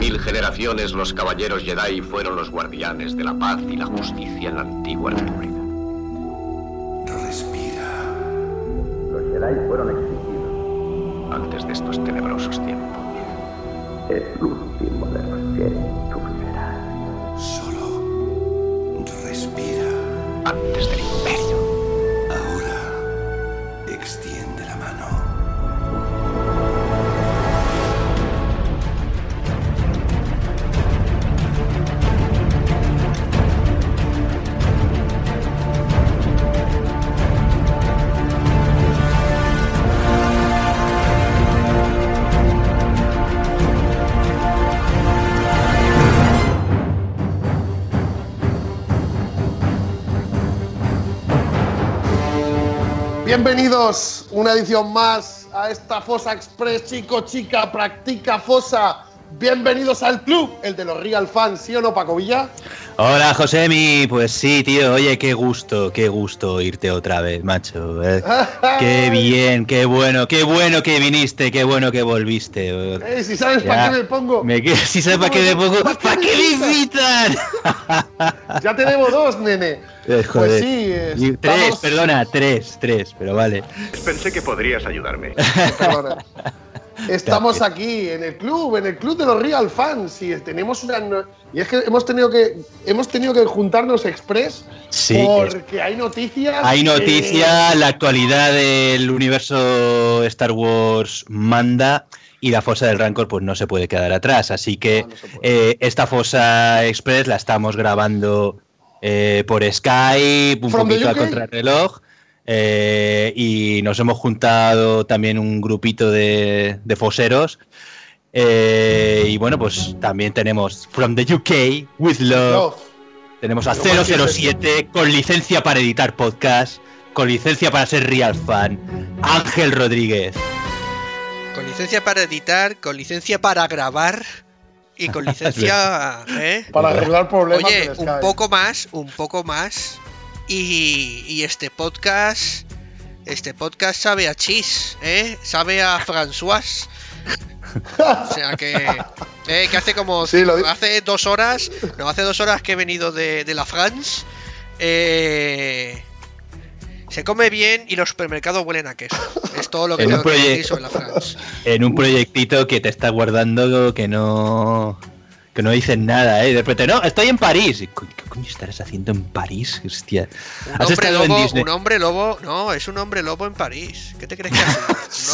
mil generaciones los caballeros Jedi fueron los guardianes de la paz y la justicia en la antigua República. Respira. Los Jedi fueron extinguidos antes de estos tenebrosos tiempos. Es el último de los Jedi, Bienvenidos una edición más a esta Fosa Express, chico, chica, practica Fosa. Bienvenidos al club, el de los Real Fans, ¿sí o no, Paco Villa? Hola, Josemi. Pues sí, tío. Oye, qué gusto, qué gusto oírte otra vez, macho. eh. Qué bien, qué bueno, qué bueno que viniste, qué bueno que volviste. Eh, si sabes para qué me pongo. Me quedo- si sabes para qué me pongo, ¿Para qué ¿para me qué me invitas? invitan? Ya te debo dos, nene. Eh, joder. Pues sí, Y Tres, estamos- perdona, tres, tres, pero vale. Pensé que podrías ayudarme. Estamos aquí en el club, en el club de los Real Fans y tenemos una y es que hemos tenido que hemos tenido que juntarnos express Sí, es- porque hay noticias. Hay que- noticia, la actualidad del universo Star Wars manda y la fosa del Rancor pues no se puede quedar atrás. Así que No, no eh, esta fosa express la estamos grabando eh, por Skype, un From poquito a contrarreloj. Eh, y nos hemos juntado también un grupito de, de foseros. eh, y bueno, pues también tenemos From the UK, With Love, Love. tenemos a Lo más que 007 con licencia para editar podcast, con licencia para ser real fan, Ángel Rodríguez. Con licencia para editar, con licencia para grabar y con licencia. ¿eh? para arreglar problemas Oye, un poco más, un poco más. Y, y este podcast. Este podcast sabe a cheese, ¿eh? Sabe a François. O sea que. eh, que hace como. Sí, lo di- hace dos horas. No, hace dos horas que he venido de, de la France. Eh, se come bien y los supermercados huelen a queso. Es todo lo que tengo que decir sobre la France. En un proyectito que te está guardando que no. Que no dicen nada, ¿eh? Y de repente, no, estoy en París. ¿Qué coño estarás haciendo en París? Hostia. Un ¿Has hombre, estado en lobo, Disney? un hombre lobo, no, es un hombre lobo en París. ¿Qué te crees que hace?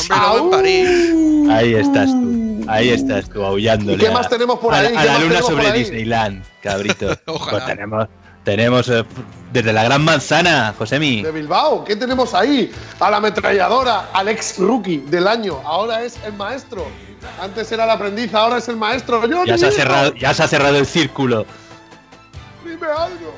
Un hombre lobo en París. Ahí estás tú. Ahí estás tú, aullándole. ¿Y qué a- más tenemos por ahí? a ¿Qué la luna sobre? Disneyland, cabrito. Ojalá. Pues tenemos, tenemos eh, desde la gran manzana, Josemi. De Bilbao, ¿qué tenemos ahí? A la ametralladora, al ex rookie del año. Ahora es el maestro. Antes era el aprendiz, ahora es el maestro. Yo Ya se, ha cerrado, ya se ha cerrado el círculo. Dime algo.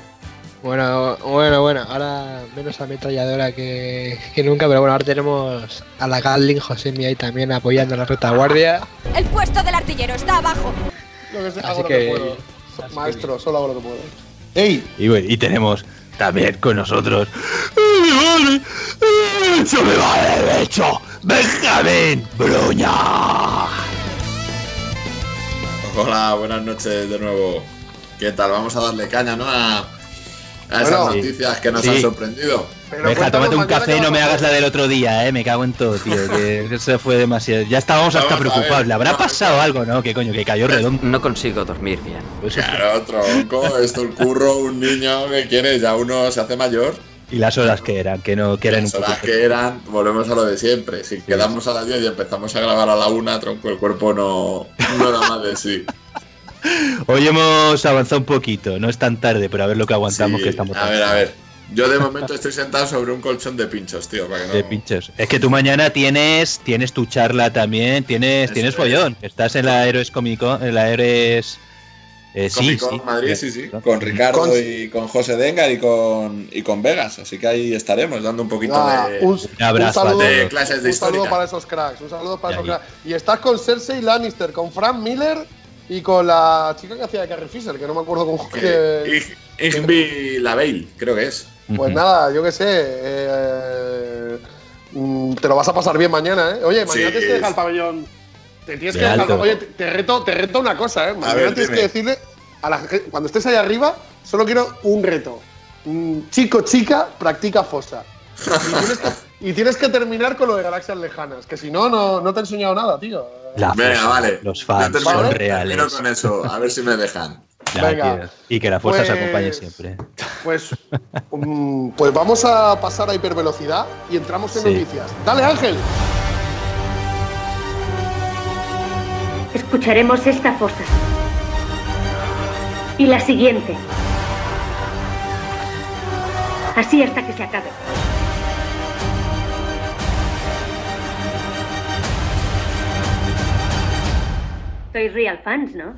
Bueno, bueno, bueno, ahora menos ametralladora que, que nunca, pero bueno, ahora tenemos a la Gatling Josemi ahí también apoyando la retaguardia. El puesto del artillero está abajo. Lo que sé, Así hago lo que- que puedo. así Maestro, solo hago lo que puedo. ¡Ey! Y, bueno, y tenemos también con nosotros. ¡Eso me vale de hecho! ¡Benjamín Bruña! Hola, buenas noches de nuevo. ¿Qué tal? Vamos a darle caña, ¿no? A, a esas Bueno, noticias que nos sí. han sorprendido. Pero Deja, tómate un café y no me hagas la del otro día, ¿eh? Me cago en todo, tío. Que eso fue demasiado. Ya estábamos hasta Vamos preocupados. ¿Le habrá pasado algo, no? Que coño, que cayó redondo. No consigo dormir bien. Pues, Claro, tronco, esto el curro, un niño que quiere, ya uno se hace mayor. Y las horas que eran, que no, que eran Las horas que eran, volvemos a lo de siempre. Si quedamos a las 10 y empezamos a grabar a la 1, tronco, el cuerpo no, no da más de sí. Hoy hemos avanzado un poquito, no es tan tarde, pero a ver lo que aguantamos Sí, que estamos a ver, a ver. Yo de momento estoy sentado sobre un colchón de pinchos, tío, para que no... de pinchos. Es que tú mañana tienes tienes tu charla también, tienes Eso tienes es. follón. Estás en la Héroes Comic Con, en la Héroes eh, sí, Con sí. Madrid, sí, sí. Con Ricardo Con- y con José Dengar y con, y con Vegas. Así que ahí estaremos dando un poquito Ah, de, un, Un abrazo un saludo, a de clases de un saludo para esos cracks. Un saludo para Y esos cracks. Y estás con Cersei Lannister, con Frank Miller y con la chica que hacía de Carrie Fisher, que no me acuerdo cómo. que- Que- Ig- Igby Lavale, creo que es. Pues nada, yo qué sé. eh, mm, te lo vas a pasar bien mañana, ¿eh? Oye, mañana Sí. te deja el pabellón. Te tienes De que alto. Oye, te, reto, te reto una cosa, ¿eh? Mañana ver, tienes dime. que decirle a la gente- cuando estés ahí arriba, solo quiero un reto. Chico, chica, practica fosa. Y tienes, que, y tienes que terminar con lo de galaxias lejanas, que si no, no, no te he enseñado nada, tío. La Venga, fosa, vale. Los fans son reales. termino con eso, a ver si me dejan. Ya, Venga. tío. Y que la fuerza se Pues- acompañe siempre. Pues, mm, pues vamos a pasar a hipervelocidad y entramos en Sí. noticias. Dale, Ángel. Escucharemos esta fosa. Y la siguiente. Así hasta que se acabe. Sois real fans, ¿no?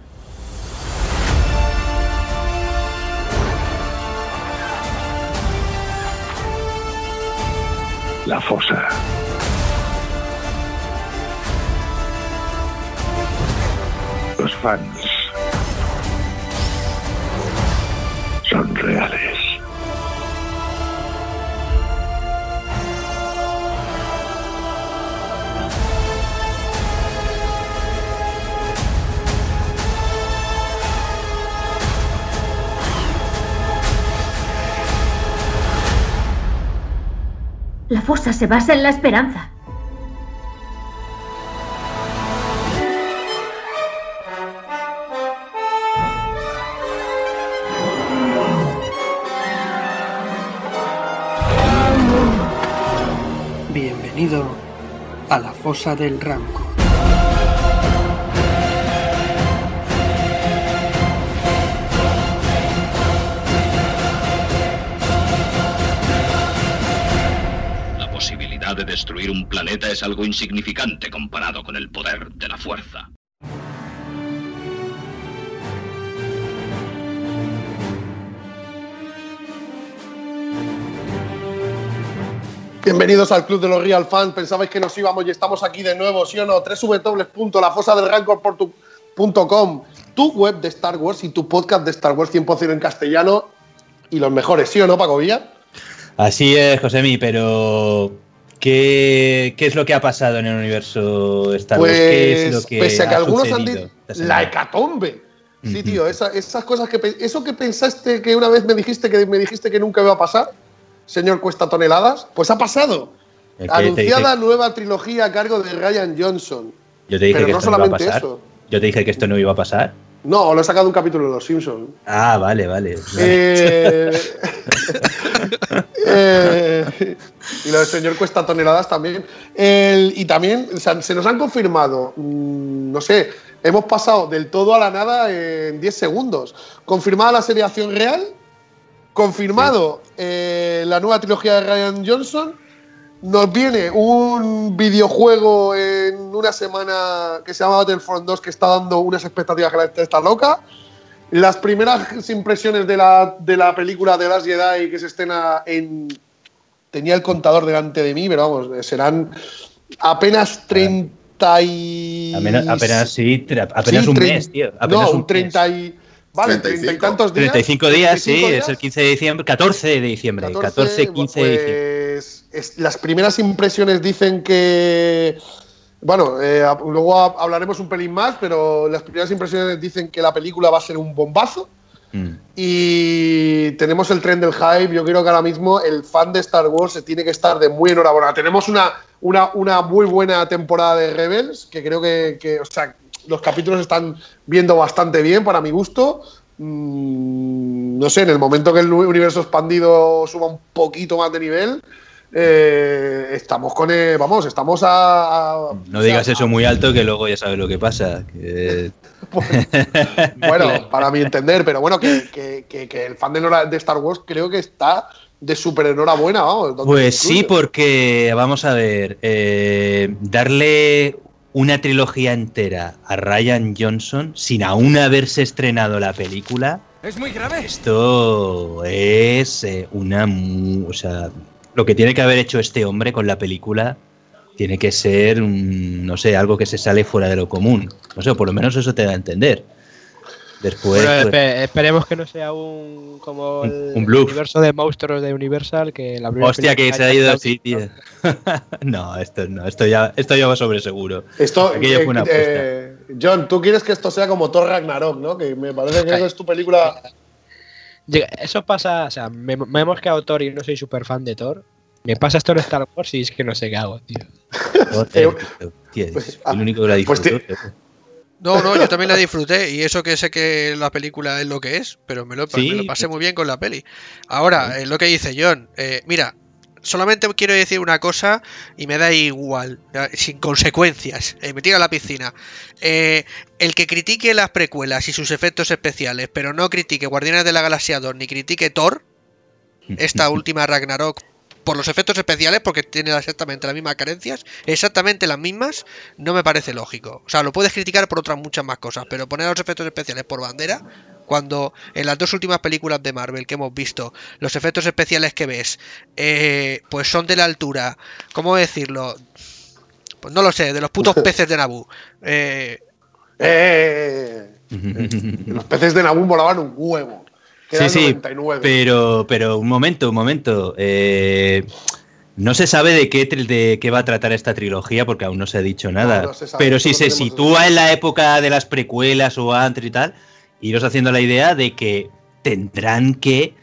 La fosa. Los fans son reales. La fosa se basa en la esperanza. Del Ramco. La posibilidad de destruir un planeta es algo insignificante comparado con el poder de la fuerza. Bienvenidos al Club de los Real Fans. Pensabais que nos íbamos y estamos aquí de nuevo, ¿sí o no? www.lafosadelrancor.com Tu web de Star Wars y tu podcast de Star Wars 100% en castellano y los mejores, ¿sí o no, Paco Villa? Así es, Josemi, pero ¿qué, qué es lo que ha pasado en el universo Star Wars? ¿Qué es lo Pues, que pese a que ha algunos han dicho la hecatombe. Sí, tío, esa- esas cosas que eso que pensaste que una vez me dijiste que me dijiste que nunca iba a pasar, señor Cuesta Toneladas, pues ha pasado. Es que te Anunciada dije- nueva trilogía a cargo de Ryan Johnson. yo te dije pero que no esto no iba a solamente pasar. eso. Yo te dije que esto no iba a pasar. No, lo he sacado un capítulo de Los Simpsons. Ah, vale, vale. vale. Eh, eh, y lo del señor cuesta toneladas también. El- y también se nos han confirmado, mm, no sé, hemos pasado del todo a la nada en 10 segundos. Confirmada la serie Acción Real, confirmado eh, la nueva trilogía de Ryan Johnson. Nos viene un videojuego en una semana que se llama Battlefront 2 que está dando unas expectativas que la gente está loca. Las primeras impresiones de la, de la película de Last Jedi que se estrena en. Tenía el contador delante de mí, pero vamos, serán apenas 30 y. Apenas, apenas sí, apenas Sí, un mes, tío. Apenas no, un un 30 y. Vale, 30 y 35. tantos días. 35 días, 35 sí, es el 15 de diciembre, 14 de diciembre, 14, 15 de diciembre. pues, es- las primeras impresiones dicen que. Bueno, eh, luego ha- hablaremos un pelín más, pero las primeras impresiones dicen que la película va a ser un bombazo. Mm. Y tenemos el tren del hype. Yo creo que ahora mismo el fan de Star Wars se tiene que estar de muy enhorabuena. Tenemos una, una, una muy buena temporada de Rebels, que creo que, que, o sea, los capítulos están viendo bastante bien para mi gusto. Mm, no sé, en el momento que el universo expandido suba un poquito más de nivel, eh, estamos con. eh, vamos, estamos a. a- No digas eso muy alto que luego ya sabes lo que pasa. que- Bueno, para mi entender, pero bueno, que, que- que- el fan de, Star Wars creo que está de súper enhorabuena, vamos. Pues sí, porque vamos a ver, eh, darle una trilogía entera a Ryan Johnson sin aún haberse estrenado la película, Es muy grave. esto es eh, una... O sea, lo que tiene que haber hecho este hombre con la película tiene que ser, un- no sé, algo que se sale fuera de lo común. No sé, por lo menos eso te da a entender. Después. Bueno, esperemos que no sea un como Un- el un bluff. universo de monstruos de Universal que la primera hostia, que se ha ido así, tío. no, esto no, esto ya, esto ya va sobre seguro. Esto, Aquello eh, fue una eh, John, tú quieres que esto sea como Thor Ragnarok, ¿no? Que me parece que Ay. es tu película. Eso pasa, o sea, me, me hemos quedado Thor y no soy súper fan de Thor. Me pasa esto en Star Wars y es que no sé qué hago, tío. Joder, tío, tío, es el único que te- No, no, yo también la disfruté y eso que sé que la película es lo que es, pero me lo, Sí, me lo pasé muy bien con la peli. Ahora, eh, lo que dice John, eh, mira, solamente quiero decir una cosa y me da igual, sin consecuencias, eh, me tira a la piscina. Eh, el que critique las precuelas y sus efectos especiales, pero no critique Guardianes de la Galaxia 2 ni critique Thor, esta última Ragnarok por los efectos especiales, porque tiene exactamente las mismas carencias, exactamente las mismas, no me parece lógico. O sea, lo puedes criticar por otras muchas más cosas, pero poner los efectos especiales por bandera, cuando en las dos últimas películas de Marvel que hemos visto, los efectos especiales que ves, eh, pues son de la altura, ¿cómo decirlo? Pues no lo sé, de los putos peces de Naboo. Eh, Eh, los peces de Naboo volaban un huevo. Sí, sí, 99. pero, pero un momento, un momento. eh, no se sabe de qué, de qué va a tratar esta trilogía porque aún no se ha dicho nada. No, no se sabe, pero si se sitúa en la época de las precuelas o antes y tal, iros haciendo la idea de que tendrán que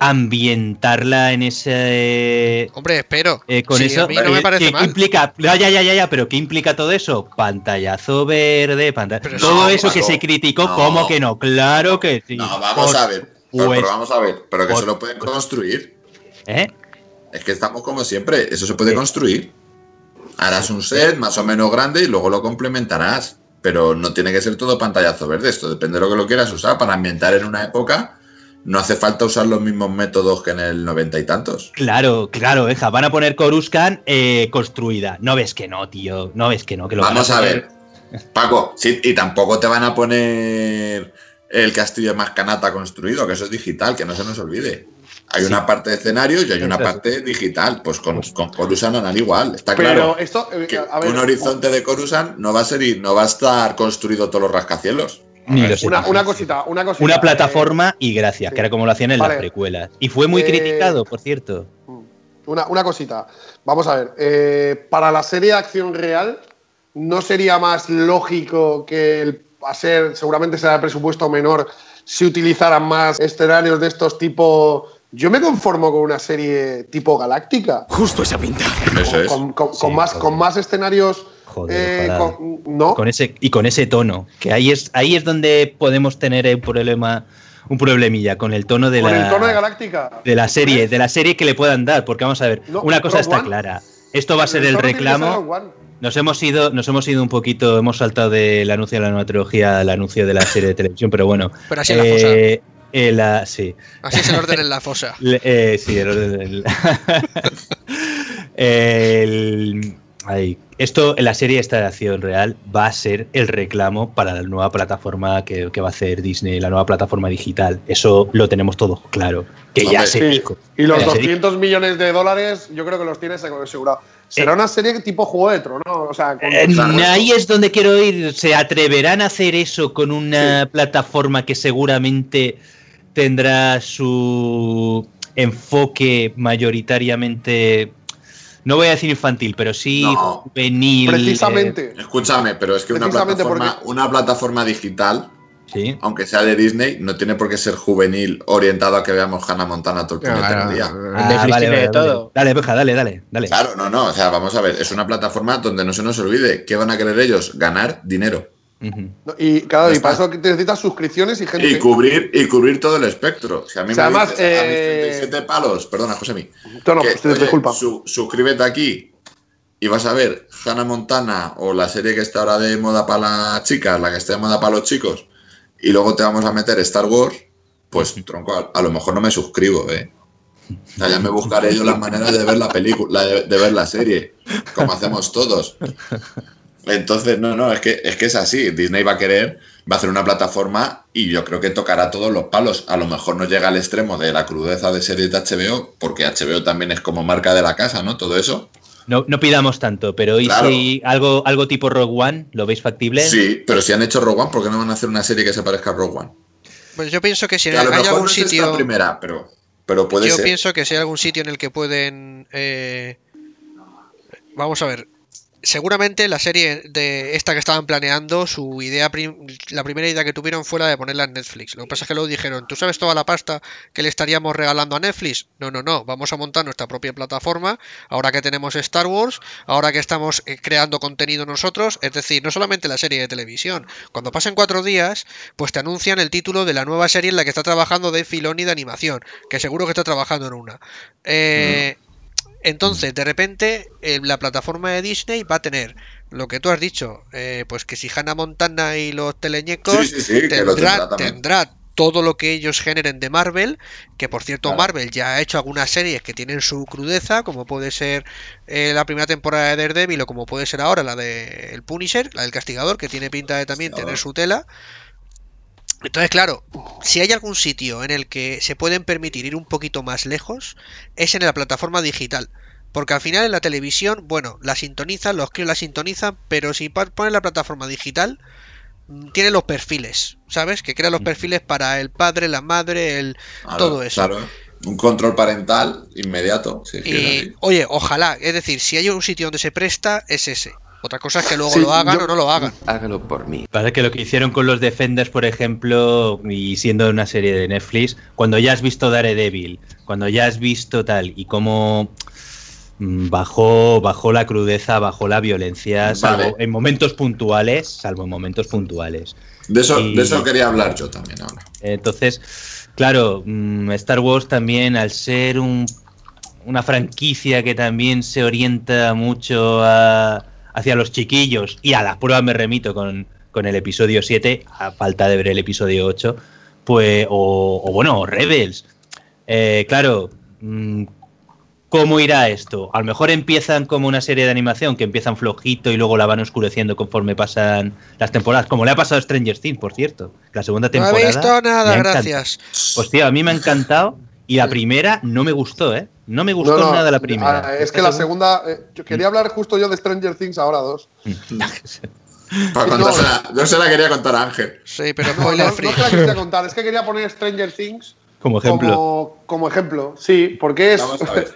ambientarla en ese hombre, espero. eh, con Sí, eso a mí no me eh, parece ¿qué mal. implica ya ya ya ya ya pero qué implica todo eso pantallazo verde pantalla Pero todo no, eso que se criticó no. cómo que no claro que sí No, vamos Por- a ver. No, pues- pero vamos a ver. Pero que por- se lo pueden construir. ¿eh? Es que estamos como siempre. Eso se puede construir. Harás un set más o menos grande y luego lo complementarás. Pero no tiene que ser todo pantallazo verde. Esto depende de lo que lo quieras usar. Para ambientar en una época, no hace falta usar los mismos métodos que en el noventa y tantos. Claro, claro, deja, van a poner Coruscant eh, construida. No ves que no, tío. No ves que no, que lo van Vamos a poner- ver. Paco, sí, y tampoco te van a poner el castillo de Mascanata construido, que eso es digital, que no se nos olvide. Hay Sí. una parte de escenario y hay una parte digital. Pues con, con Coruscant harán igual, está Pero claro. esto, eh, que a ver, un horizonte de Coruscant no va a ser y no va a estar construido todos los rascacielos. Ni una, una cosita, una cosita. Una eh, plataforma y gracias, sí. que era como lo hacían en Vale. las precuelas. Y fue muy Eh, criticado, por cierto. Una, una cosita. Vamos a ver. eh, para la serie de acción real, ¿no sería más lógico que el, a ser, seguramente será el presupuesto menor, si utilizaran más escenarios de estos tipo. Yo me conformo con una serie tipo galáctica. Justo esa pinta. Eso es. Con, con- con Sí, más, con más escenarios. Joder, eh, con- ¿No? Con ese, y con ese tono. Que ahí es, ahí es donde podemos tener un problema, un problemilla, con el tono de con la. el tono de galáctica. de la serie, de la serie que le puedan dar, porque vamos a ver, No, una cosa Rogue está One. clara. Esto va a ser el reclamo. Nos hemos ido, nos hemos ido un poquito, hemos saltado del anuncio de la nueva trilogía al anuncio de la serie de televisión, pero bueno. Pero así es la eh, eh, la- sí. Así es el orden en la fosa. Le- eh, sí, el orden del- El- ay, esto en la serie esta de acción real va a ser el reclamo para la nueva plataforma que, que va a hacer Disney, la nueva plataforma digital. Eso lo tenemos todo claro. Que ya se Sí. dijo. Y los Ya se dijo. 200 millones de dólares, yo creo que los tienes asegurado. Será una serie tipo Juego de Tronos, o sea, con- Eh, ahí es donde quiero ir. ¿Se atreverán a hacer eso con una plataforma que seguramente tendrá su enfoque mayoritariamente, no voy a decir infantil, pero sí No. juvenil? precisamente. Escúchame, pero es que una plataforma, porque- una plataforma digital, eh, sí. aunque sea de Disney, no tiene por qué ser juvenil orientado a que veamos Hannah Montana todo el puñetero día. Ah, vale, todo. Dale, Beja, dale, dale, dale. Claro, no, no, o sea, vamos a ver, es una plataforma donde no se nos olvide qué van a querer ellos, ganar dinero Y claro, y para eso necesitas suscripciones y gente. y cubrir y cubrir todo el espectro. Si a mí O sea, me además, dices, a mis eh, 37 palos, perdona, Josemi, No, no, que, pues, te- oye, disculpa. su- suscríbete aquí y vas a ver Hannah Montana o la serie que está ahora de moda para las chicas, la que está de moda para los chicos, y luego te vamos a meter Star Wars, pues tronco, a, a lo mejor no me suscribo, ¿eh? O sea, ya me buscaré yo las maneras de ver la película, de, de ver la serie, como hacemos todos. Entonces, no, no, es que, es que es así. Disney va a querer, va a hacer una plataforma y yo creo que tocará todos los palos. A lo mejor no llega al extremo de la crudeza de series de HBO, porque HBO también es como marca de la casa, ¿no? Todo eso. No, no pidamos tanto, pero ¿y Claro. si algo, algo tipo Rogue One lo veis factible? Sí, pero si han hecho Rogue One, ¿por qué no van a hacer una serie que se parezca a Rogue One? Pues yo pienso que si Que a lo hay mejor algún no es sitio. primera, pero, pero puede yo ser. pienso que si hay algún sitio en el que pueden. eh, vamos a ver. Seguramente la serie de esta que estaban planeando, su idea, prim- la primera idea que tuvieron fue la de ponerla en Netflix. Lo que pasa es que luego dijeron, ¿tú sabes toda la pasta que le estaríamos regalando a Netflix? No, no, no, vamos a montar nuestra propia plataforma, ahora que tenemos Star Wars, ahora que estamos eh, creando contenido nosotros, es decir, no solamente la serie de televisión. Cuando pasen cuatro días, pues te anuncian el título de la nueva serie en la que está trabajando de Filoni de animación, que seguro que está trabajando en una. Eh, entonces, de repente, eh, la plataforma de Disney va a tener lo que tú has dicho, eh, pues que si Hannah Montana y los teleñecos Sí, sí, sí, lo tendrá, tendrá todo lo que ellos generen de Marvel, que por cierto Claro. Marvel ya ha hecho algunas series que tienen su crudeza, como puede ser eh, la primera temporada de Daredevil o como puede ser ahora la de El Punisher, la del Castigador, que tiene pinta de también tener su tela. Entonces, claro, si hay algún sitio en el que se pueden permitir ir un poquito más lejos, es en la plataforma digital. Porque al final en la televisión, bueno, la sintonizan, los críos la sintonizan, pero si ponen la plataforma digital, mm, tiene los perfiles, ¿sabes? Que crea los perfiles para el padre, la madre, el Claro, todo eso. Claro, un control parental inmediato. es Y, así. oye, ojalá, es decir, si hay un sitio donde se presta, es ese. Otra cosa es que luego Sí, lo hagan yo- o no lo hagan. Hágalo por mí. Pasa que lo que hicieron con los Defenders, por ejemplo, y siendo una serie de Netflix, cuando ya has visto Daredevil, cuando ya has visto tal, y cómo mm, bajó, bajó la crudeza, bajó la violencia, salvo Vale. en momentos puntuales, salvo en momentos puntuales. De eso, y- de eso quería hablar yo también ahora. Entonces, claro, mm, Star Wars también, al ser un- una franquicia que también se orienta mucho a- hacia los chiquillos, y a la prueba me remito con, con el episodio 7, a falta de ver el episodio 8, pues, o, o bueno, Rebels. Eh, claro, mm, ¿cómo irá esto? A lo mejor empiezan como una serie de animación que empiezan flojito y luego la van oscureciendo conforme pasan las temporadas, como le ha pasado a Stranger Things, por cierto. La segunda No he temporada. visto nada, gracias. Pues tío, a mí me ha encantado y la primera no me gustó, ¿eh? No me gustó No, no, nada la primera. ah, Es que la segunda. eh, yo quería hablar justo yo de Stranger Things ahora dos. Para No. contársela- yo se la quería contar a Ángel. Sí, pero No, spoiler no, free. no te la quería contar, es que quería poner Stranger Things Como ejemplo. como, como ejemplo. Sí, porque es. Vamos a ver.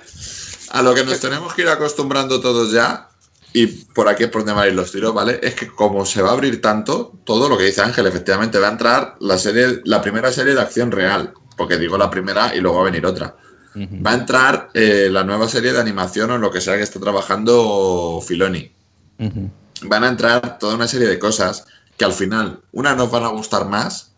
A lo que nos tenemos que ir acostumbrando todos ya, y por aquí es por donde van a ir los tiros, ¿vale? Es que como se va a abrir tanto, todo lo que dice Ángel, efectivamente, va a entrar la serie, la primera serie de acción real. Porque digo la primera y luego va a venir otra. Va a entrar eh, la nueva serie de animación o en lo que sea que esté trabajando Filoni. Van a entrar toda una serie de cosas que al final, unas nos van a gustar más,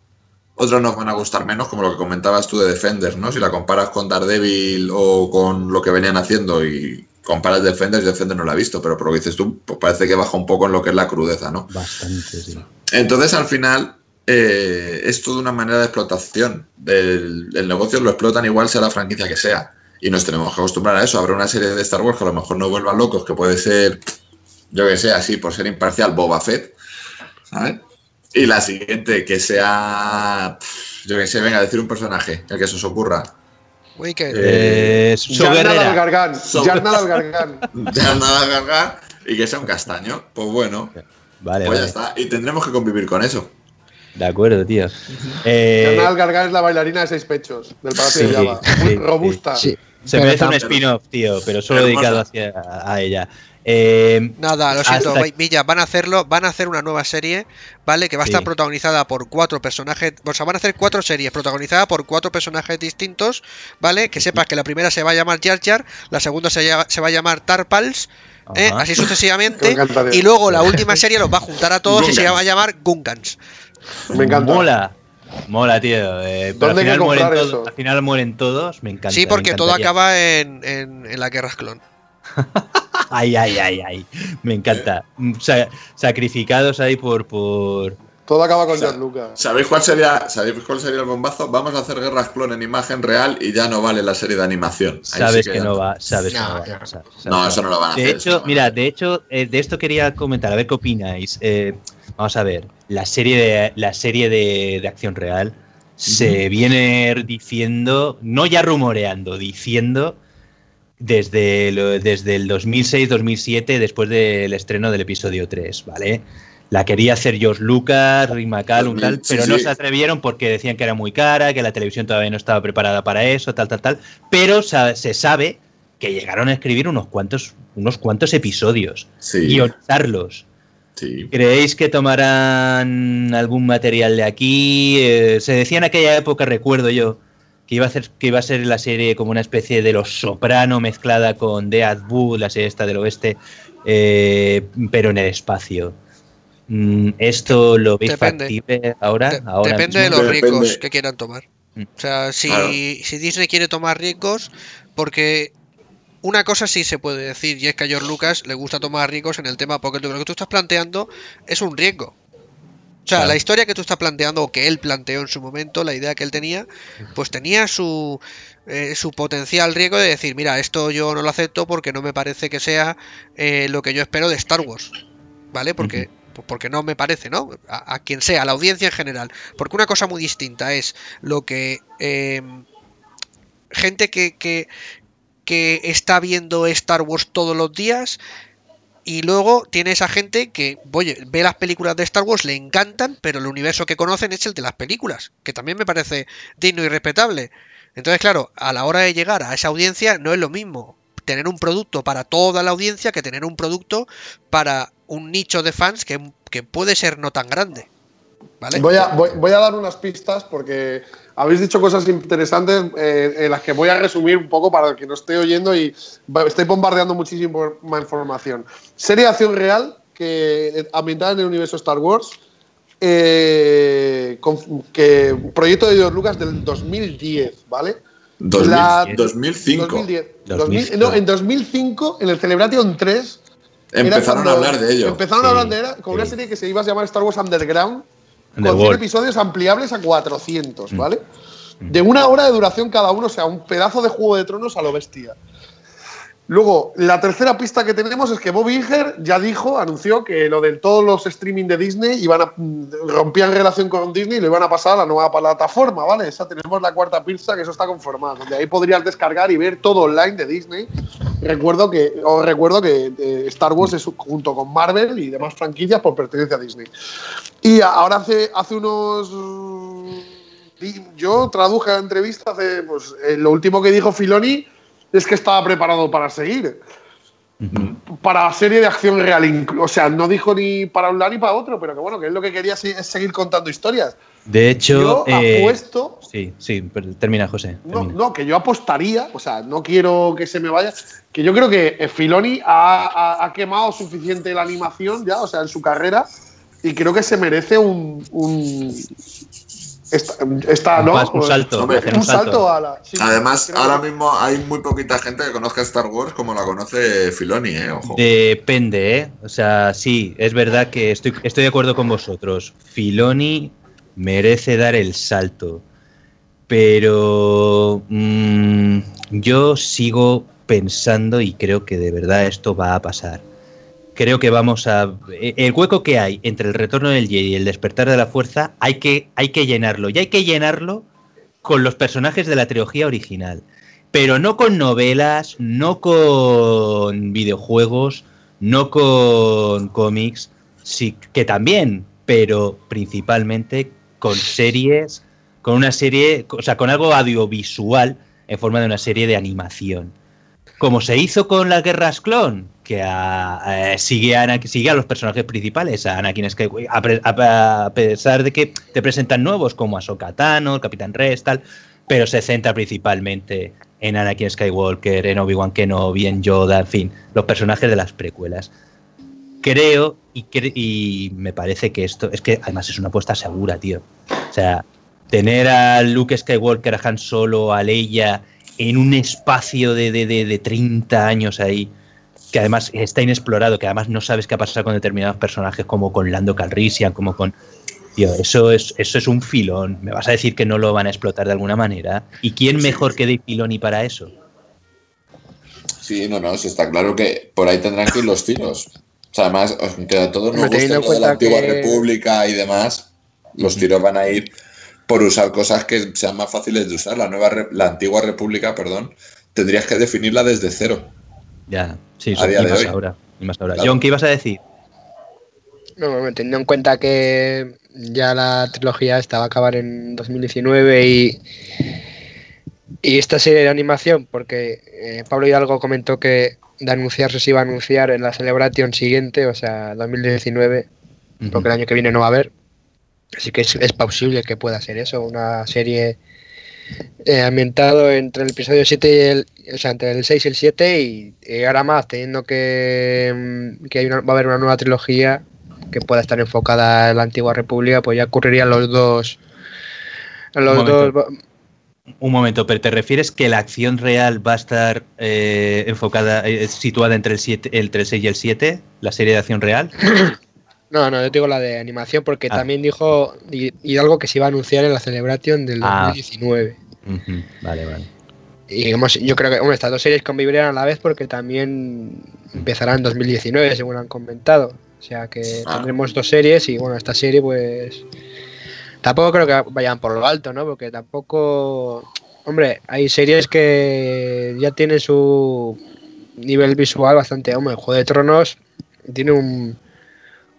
otras nos van a gustar menos, como lo que comentabas tú de Defenders, ¿no? Si la comparas con Daredevil o con lo que venían haciendo y comparas Defenders, Defenders no la he visto, pero por lo que dices tú, pues parece que baja un poco en lo que es la crudeza, ¿no? Bastante, sí. Entonces, al final, eh, es toda una manera de explotación. Del, el negocio lo explotan igual sea la franquicia que sea. Y nos tenemos que acostumbrar a eso. Habrá una serie de Star Wars que a lo mejor no vuelvan locos, que puede ser, yo que sé, así, por ser imparcial, Boba Fett. ¿Sabes? Y la siguiente, que sea, yo que sé, venga, a decir un personaje, el que se os ocurra. Wicked. Eh, Yarnada al. Gargán. Yarnada al Gargán. Y que sea un castaño. Pues bueno, Vale, pues ya está. Y tendremos que convivir con eso. De acuerdo, tío. Eh, Yarnada al Gargán es la bailarina de seis pechos del Palacio Sí, de Java. Muy sí, robusta. Sí. se Pero merece un spin-off, tío, pero solo dedicado hacia, a ella. Eh, Nada, lo siento, hasta- Villa, van a hacerlo, van a hacer una nueva serie, ¿vale? Que va a estar Sí. protagonizada por cuatro personajes, o sea, van a hacer cuatro series protagonizadas por cuatro personajes distintos, ¿vale? Que sepas que la primera se va a llamar Jar Jar, la segunda se, llama- se va a llamar Tarpals, ¿eh? Así sucesivamente, y luego la última serie los va a juntar a todos y se va a llamar Gungans. Me encanta. Mola. Mola, tío. eh, pero al ¿Dónde hay que final, mueren todos, eso? al final mueren todos. Me encanta. Sí, porque todo acaba en, en, en las guerras clon. Ay, ay, ay, ay. Me encanta. Sa- sacrificados ahí por. por... Todo acaba con George Lucas. ¿Sabéis cuál sería, ¿Sabéis cuál sería el bombazo? Vamos a hacer guerras clon en imagen real y ya no vale la serie de animación. Ahí sí Sabes que, no va. Sabes No, que no va. no. sa- sabes eso no lo van a De hacer. no hecho, a mira, hacer. de hecho, eh, de esto quería comentar, a ver qué opináis. Eh, vamos a ver, la serie de, la serie de, de acción real se viene diciendo, no ya rumoreando, diciendo desde, lo- desde el 2006-2007, después del estreno del episodio 3, ¿vale? La quería hacer George Lucas, Rick McCallum, tal, Sí, pero no sí. se atrevieron porque decían que era muy cara, que la televisión todavía no estaba preparada para eso, tal, tal, tal. Pero se sabe que llegaron a escribir unos cuantos, unos cuantos episodios, guionizarlos. Sí. ¿Creéis que tomarán algún material de aquí? Eh, se decía en aquella época, recuerdo yo, que iba a hacer, que iba a ser la serie como una especie de Los Soprano mezclada con Dead Wood, la serie esta del oeste, eh, pero en el espacio. Mm, ¿Esto lo veis Depende. factible ahora? De- ahora depende de los Depende. ricos que quieran tomar. Mm. O sea, si, Claro. si Disney quiere tomar riesgos, porque una cosa sí se puede decir, y es que a George Lucas le gusta tomar riesgos en el tema, porque lo que tú estás planteando es un riesgo. O sea, Claro. la historia que tú estás planteando, o que él planteó en su momento, la idea que él tenía, pues tenía su, eh, su potencial riesgo de decir, mira, esto yo no lo acepto porque no me parece que sea eh, lo que yo espero de Star Wars. ¿Vale? Porque, pues porque no me parece, ¿no? A, a quien sea, a la audiencia en general. Porque una cosa muy distinta es lo que eh, gente que, que, que está viendo Star Wars todos los días y luego tiene esa gente que, oye, ve las películas de Star Wars, le encantan, pero el universo que conocen es el de las películas, que también me parece digno y respetable. Entonces, claro, a la hora de llegar a esa audiencia no es lo mismo tener un producto para toda la audiencia que tener un producto para un nicho de fans que, puede ser no tan grande. ¿Vale? Voy, voy a dar unas pistas porque habéis dicho cosas interesantes eh, en las que voy a resumir un poco para el que no esté oyendo y estoy bombardeando muchísima información. Serie de acción real que eh, ambientada en el universo Star Wars, eh, con- que proyecto de George Lucas del 2010, ¿vale? 2000 La- 2005. 2010. 2000, 2000, no, en 2005, en el Celebration 3, era Empezaron a hablar de ello. Empezaron a Sí, hablar de ella con una sí. serie que se iba a llamar Star Wars Underground, con 100 Underworld. episodios ampliables a 400, Mm. ¿vale? De una hora de duración cada uno, o sea, un pedazo de Juego de Tronos a lo bestia. Luego, la tercera pista que tenemos es que Bobby Iger ya dijo, anunció que lo de todos los streaming de Disney iban a, mm, rompían relación con Disney y lo iban a pasar a la nueva plataforma, ¿vale? Esa tenemos la cuarta pista, que eso está conformado, donde ahí podrías descargar y ver todo online de Disney. Recuerdo que, os recuerdo que eh, Star Wars es junto con Marvel y demás franquicias por pertenencia a Disney. Y ahora hace, hace unos. Yo traduje la entrevista hace. Pues, eh, lo último que dijo Filoni es que estaba preparado para seguir. Para serie de acción real. O sea, no dijo ni para un lado ni para otro, pero que bueno, que él lo que quería es seguir contando historias. De hecho, Yo eh, apuesto. sí, sí, pero termina José. No, termina. no, que yo apostaría, o sea, no quiero que se me vaya, que yo creo que eh, Filoni ha, ha- ha quemado suficiente la animación ya, o sea, en su carrera, y creo que se merece un. un Un ¿no? pas- un salto, un salto salto. a la. sí, Además, creo ahora que- mismo hay muy poquita gente que conozca Star Wars como la conoce Filoni, ¿eh? Ojo. Depende, ¿eh? O sea, sí, es verdad que estoy, estoy de acuerdo con vosotros. Filoni merece dar el salto. Pero mm, yo sigo pensando y creo que de verdad esto va a pasar. Creo que vamos a... e- El hueco que hay entre el retorno del Jedi y el despertar de la fuerza hay que, hay que llenarlo. Y hay que llenarlo con los personajes de la trilogía original. Pero no con novelas, no con videojuegos, no con cómics, sí que también, pero principalmente con series, con una serie, o sea, con algo audiovisual en forma de una serie de animación. Como se hizo con las guerras clon, que sigue, a los personajes principales, a Anakin Skywalker, a, pesar de que te presentan nuevos como Ahsoka Tano, Capitán Rex, tal, pero se centra principalmente en Anakin Skywalker, en Obi-Wan Kenobi, en Yoda, en fin, los personajes de las precuelas. Creo y, y me parece que esto es que además es una apuesta segura, tío. O sea, tener a Luke Skywalker, a Han Solo, a Leia en un espacio de, de, de, de 30 años ahí, que además está inexplorado, que además no sabes qué ha pasado con determinados personajes, como con Lando Calrissian, como con. Tío, eso es, eso es un filón. ¿Me vas a decir que no lo van a explotar de alguna manera? ¿Y quién mejor que Dave Filoni para eso? Sí, no, no, sí está claro que por ahí tendrán que ir los tiros. O sea, además, aunque a todos nos guste de la antigua que- república y demás, los tiros van a ir por usar cosas que sean más fáciles de usar. La nueva re- la antigua república, perdón, tendrías que definirla desde cero. Ya, sí, A eso, día y de más hoy. ahora. y más ahora. Claro. John, ¿qué ibas a decir? No, bueno, teniendo en cuenta que ya la trilogía esta va a acabar en 2019 y, y esta serie de animación, porque eh, Pablo Hidalgo comentó que de anunciarse se iba a anunciar en la Celebration siguiente, o sea, 2019, porque el año que viene no va a haber. Así que es, es posible que pueda ser eso, una serie eh, ambientado entre el episodio 7 y el, o sea, entre el 6 y el 7 y, y ahora más, teniendo que, mm, que hay una- va a haber una nueva trilogía que pueda estar enfocada en la antigua república, pues ya ocurrirían los dos los momento. dos Un momento, pero ¿te refieres que la acción real va a estar eh, enfocada, eh, situada entre el, 7, entre el 6 y el 7? ¿La serie de acción real? No, no, yo digo la de animación porque Ah. también dijo Hi- Hidalgo que se iba a anunciar en la Celebration del Ah. 2019. Ujú, Vale, vale. Y digamos, yo creo que bueno, estas dos series convivirían a la vez porque también empezarán en 2019, según han comentado. O sea que Ah. tendremos dos series y bueno, esta serie pues tampoco creo que vayan por lo alto, ¿no? Porque tampoco... Hombre, hay series que ya tienen su nivel visual bastante... Hombre, Juego de Tronos tiene un,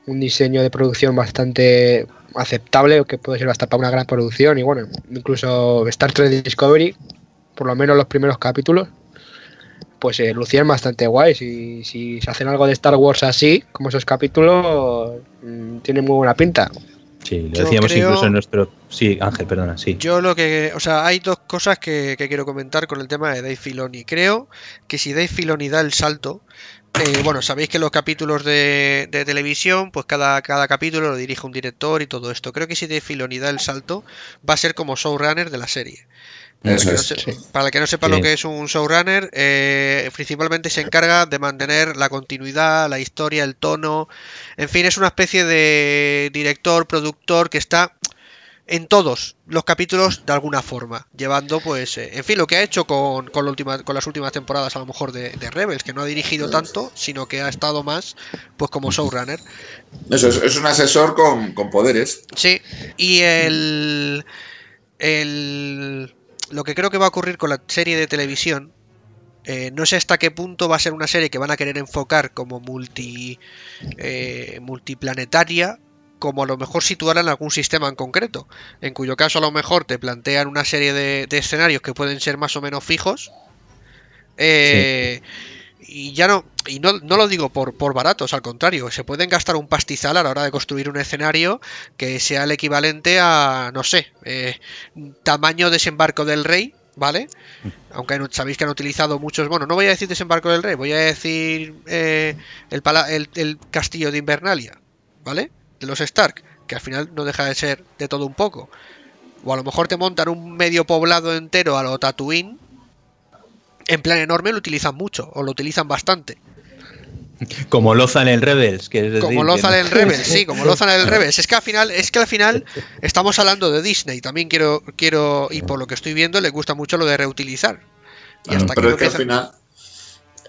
un diseño de producción bastante aceptable, que puede ser hasta para una gran producción. Y bueno, incluso Star Trek Discovery, por lo menos los primeros capítulos, pues eh, lucían bastante guays. Y si se hacen algo de Star Wars así, como esos capítulos, mm, tiene muy buena pinta. Sí, lo Yo decíamos creo- incluso en nuestro... Sí, Ángel, perdona, sí. Yo lo que, o sea, hay dos cosas que, que quiero comentar con el tema de Dave Filoni. Creo que si Dave Filoni da el salto, eh, bueno, sabéis que los capítulos de, de televisión, pues cada, cada capítulo lo dirige un director y todo esto. Creo que si Dave Filoni da el salto, va a ser como showrunner de la serie. Para Eso el que no es. se- Para el que no sepa Sí. lo que es un showrunner, eh, principalmente se encarga de mantener la continuidad, la historia, el tono. En fin, es una especie de director, productor que está en todos los capítulos de alguna forma, llevando pues, eh, en fin, lo que ha hecho con, con, la última, con las últimas temporadas a lo mejor de, de Rebels, que no ha dirigido tanto, sino que ha estado más pues como showrunner. Eso es, es un asesor con, con poderes. Sí, y el, el lo que creo que va a ocurrir con la serie de televisión, eh, no sé hasta qué punto va a ser una serie que van a querer enfocar como multi eh, multiplanetaria, como a lo mejor situarla en algún sistema en concreto, en cuyo caso a lo mejor te plantean una serie de, escenarios que pueden ser más o menos fijos. eh, Y ya no, y no, no lo digo por, por baratos, al contrario, se pueden gastar un pastizal a la hora de construir un escenario que sea el equivalente a, no sé, eh, tamaño desembarco del rey, ¿vale? Aunque sabéis que han utilizado muchos, bueno, no voy a decir desembarco del rey, voy a decir eh, el, pala- el, el castillo de Invernalia, ¿vale? De los Stark, que al final no deja de ser de todo un poco. O a lo mejor te montan un medio poblado entero a lo Tatooine. En plan enorme lo utilizan mucho, o lo utilizan bastante. Como Lozan en Rebels, que es decir, Como que Lozan no- en Rebels, sí, como Lozan en el Rebels. Es que al final, es que al final estamos hablando de Disney. También quiero, quiero, y por lo que estoy viendo, le gusta mucho lo de reutilizar. Y hasta que Pero no es que al final,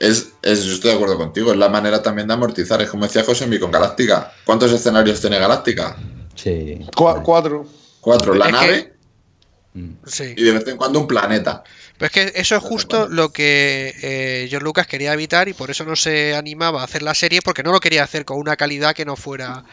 es, es- yo estoy de acuerdo contigo, es la manera también de amortizar. Es como decía José con Galáctica. ¿Cuántos escenarios tiene Galáctica? Sí. Cua- cuatro. Cuatro, la Es nave Mm. Sí. y de vez en cuando un planeta. Pero es que eso es justo lo que eh, George Lucas quería evitar y por eso no se animaba a hacer la serie porque no lo quería hacer con una calidad que no fuera.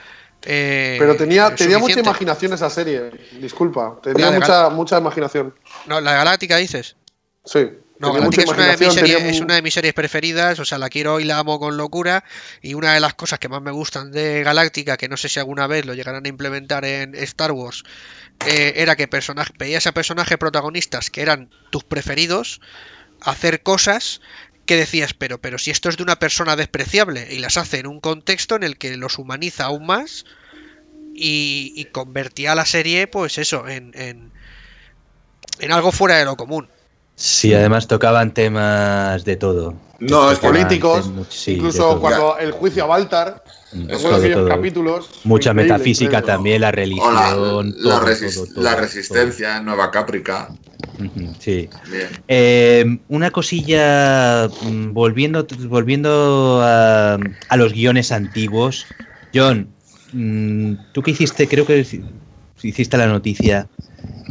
eh, Pero tenía, tenía mucha imaginación esa serie. Disculpa. Tenía mucha, mucha imaginación. No, la Galáctica dices. Sí. No, Galáctica es una, de mis series, tenía es mu- una de mis series preferidas, o sea, la quiero y la amo con locura. Y una de las cosas que más me gustan de Galáctica, que no sé si alguna vez lo llegarán a implementar en Star Wars, eh, era que personaje, veías a personajes protagonistas que eran tus preferidos hacer cosas que decías, pero, pero si esto es de una persona despreciable y las hace en un contexto en el que los humaniza aún más y, y convertía la serie, pues eso, en, en, en algo fuera de lo común. Sí, además tocaban temas de todo. No, es políticos, sí, de Incluso cuando el juicio a Baltar, Mm, aquellos todo. capítulos. Mucha metafísica increíble. también, la religión. la todo, todo, la resistencia en Nueva Caprica. Sí. Eh, una cosilla, mm, volviendo, volviendo a, a los guiones antiguos. John, mm, tú que hiciste, creo que hiciste la noticia.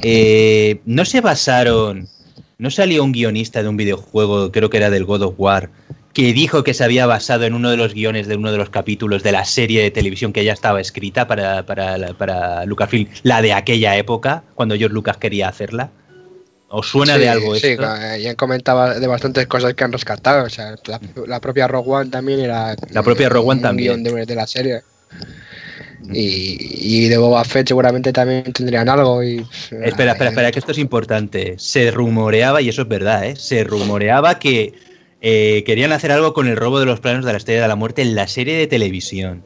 eh, ¿No se basaron ¿No salió un guionista de un videojuego, creo que era del God of War, que dijo que se había basado en uno de los guiones de uno de los capítulos de la serie de televisión que ya estaba escrita para, para, para Lucasfilm, la de aquella época, cuando George Lucas quería hacerla? ¿Os suena Sí, de algo Sí, esto? ca- ya comentaba de bastantes cosas que han rescatado. O sea, la, la propia Rogue One también era. La propia Rogue One un también. de la serie. Y, y de Boba Fett seguramente también tendrían algo. Y, Espera, espera, espera, que esto es importante. Se rumoreaba, y eso es verdad, ¿eh? se rumoreaba que eh, querían hacer algo con el robo de los planos de la Estrella de la Muerte en la serie de televisión.